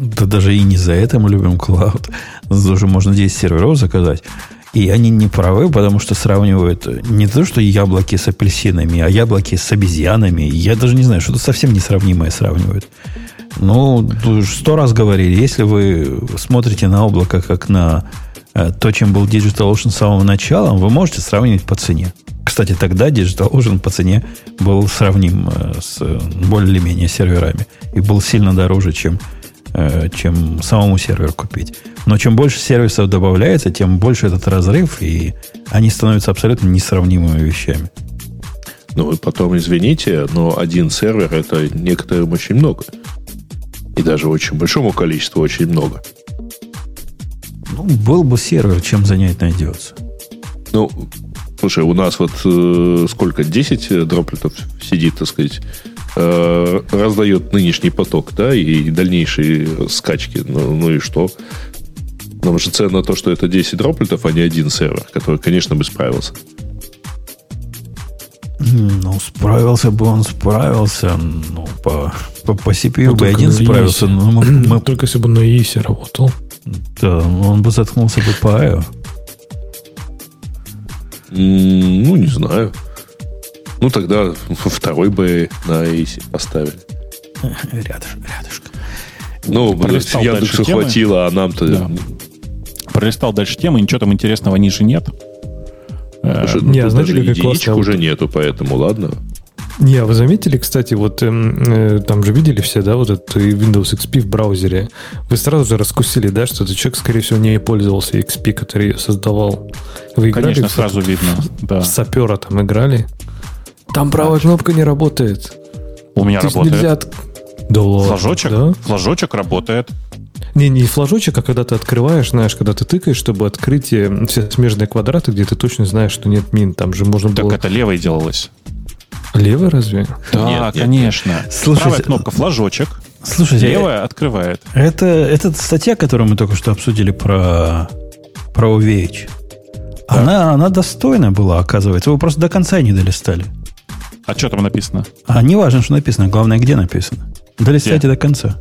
Да даже и не за это мы любим клауд. Даже можно 10 серверов заказать. И они не правы, потому что сравнивают не то, что яблоки с апельсинами, а яблоки с обезьянами. Я даже не знаю, что-то совсем несравнимое сравнивают. Ну, сто раз говорили, если вы смотрите на облако как на э, то, чем был DigitalOcean с самого начала, вы можете сравнивать по цене. Кстати, тогда DigitalOcean по цене был сравним э, с более-менее серверами. И был сильно дороже, чем, чем самому серверу купить. Но чем больше сервисов добавляется, тем больше этот разрыв, и они становятся абсолютно несравнимыми вещами. Ну, и потом, извините, но один сервер это некоторым очень много. И даже очень большому количеству очень много. Ну, был бы сервер, чем занять найдется. Ну, слушай, у нас вот э, сколько, 10 дроплетов сидит, так сказать, э, раздает нынешний поток, да, и дальнейшие скачки. Ну, ну и что? Нам же ценно то, что это 10 дроплетов, а не один сервер, который, конечно, бы справился. Ну, справился бы он, справился. Ну, по, по, по CPU Ну, бы только один справился, но мы, мы- *clears throat* Только если бы на ИСе работал. да, он бы заткнулся бы по IO. Ну, не знаю. Ну, тогда второй бы на ACE поставили. *laughs* Рядышком, рядышком. Ну, Пролистал Яндексу темы. хватило, а нам-то... Да. Пролистал дальше темы, ничего там интересного ниже нет. Э, Слушай, Не, ну, а тут знаете, даже единичек классная уже нету, поэтому ладно. Не, а вы заметили, кстати, вот эм, э, там же видели все, да, вот этот Windows XP в браузере. Вы сразу же раскусили, да, что этот человек, скорее всего, не пользовался XP, который ее создавал. Вы играли Конечно, в, сразу видно. Да. в сапера там играли? Там правая кнопка не работает. У меня То есть работает. нельзя... от- Да ладно, Флажочек? Да? Флажочек работает. Не, не флажочек, а когда ты открываешь, знаешь, когда ты тыкаешь, чтобы открыть э, все смежные квадраты, где ты точно знаешь, что нет мин. Там же можно Так было... это левой делалось. Левый разве? Да, Нет, нет, конечно. Слушайте, Правая кнопка флажочек, Слушайте, левая открывает. это, это статья, которую мы только что обсудили про, про OVH. Она, она достойна была, оказывается. Вы просто до конца не долистали. А что там написано? А не важно, что написано, главное, где написано. Долистайте до конца.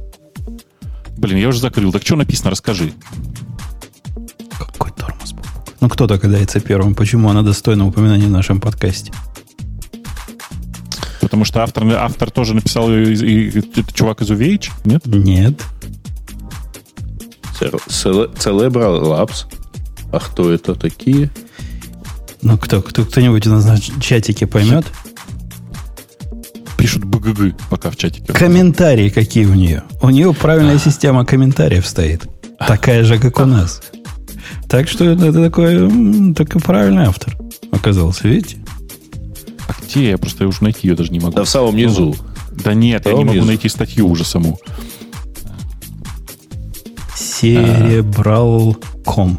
Блин, я уже закрыл. Так что написано, расскажи. Какой тормоз был. Ну, кто догадается первым, почему она достойна упоминания в нашем подкасте? Потому что автор, автор тоже написал, и, и, и, это чувак из UVH, нет? Нет. Celebral Labs. А кто это такие? Ну, кто, кто, кто-нибудь у нас на чатике поймет? Пишут БГГ пока в чатике. Комментарии какие у нее. У нее правильная система комментариев стоит. Такая же, как у нас. Так что это такой, такой правильный автор оказался, видите? А где? Я просто уже найти ее даже не могу. Да в самом низу. Да нет, я не могу найти статью уже саму. Cerebral.com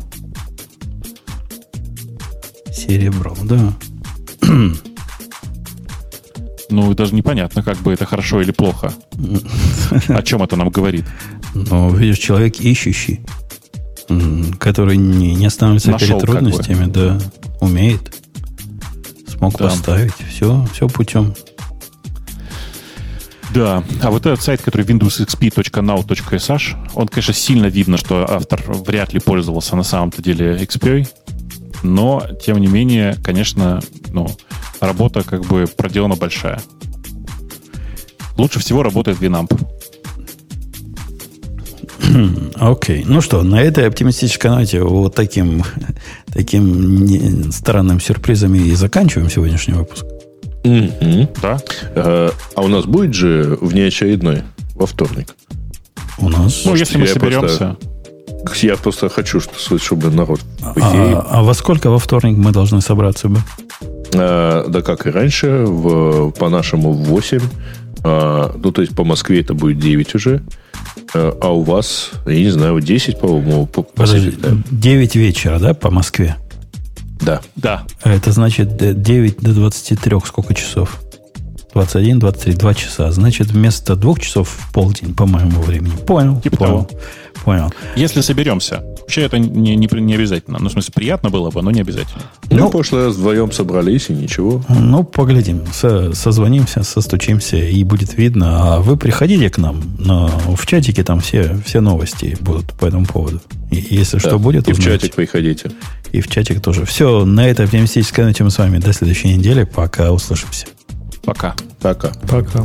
Cerebral, да. *clears throat* Ну, даже непонятно, как бы это хорошо или плохо. *laughs* О чем это нам говорит? Ну, видишь, человек ищущий, который не, не останавливается Нашел, перед трудностями, как бы. да, умеет. Смог да. поставить. Все, все путем. Да, а вот этот сайт, который windowsxp.now.sh, он, конечно, сильно видно, что автор вряд ли пользовался на самом-то деле XP, но, тем не менее, конечно, ну, работа как бы проделана большая. Лучше всего работает Winamp. Окей. Okay. Ну что, на этой оптимистической ноте вот таким, таким странным сюрпризом и заканчиваем сегодняшний выпуск. Mm-hmm. Да. А, а у нас будет же внеочередной во вторник? У нас? Ну, если мы соберемся. Просто, я просто хочу, чтобы народ... А, а, во сколько во вторник мы должны собраться бы? А, да как и раньше, в, по-нашему в 8. А, ну, то есть по Москве это будет 9 уже. А, а у вас, я не знаю, 10, по-моему. По, Подожди, 9 вечера, да, по Москве? Да. Да. А это значит 9 до 23 сколько часов? 21, 23, 2 часа. Значит, вместо двух часов в полдень, по моему времени. Понял. Типа понял. Того. Понял. Если соберемся. Вообще это не, не, не обязательно. Ну, в смысле, приятно было бы, но не обязательно. Ну, ну в прошлый раз вдвоем собрались, и ничего. Ну, поглядим. Со, созвонимся, состучимся, и будет видно. А вы приходите к нам. Но в чатике там все, все новости будут по этому поводу. И если да. что будет, И узнаете. в чатик приходите. И в чатик тоже. Все, на этой оптимистической ноте мы с вами до следующей недели. Пока услышимся. Пока. Пока. Пока.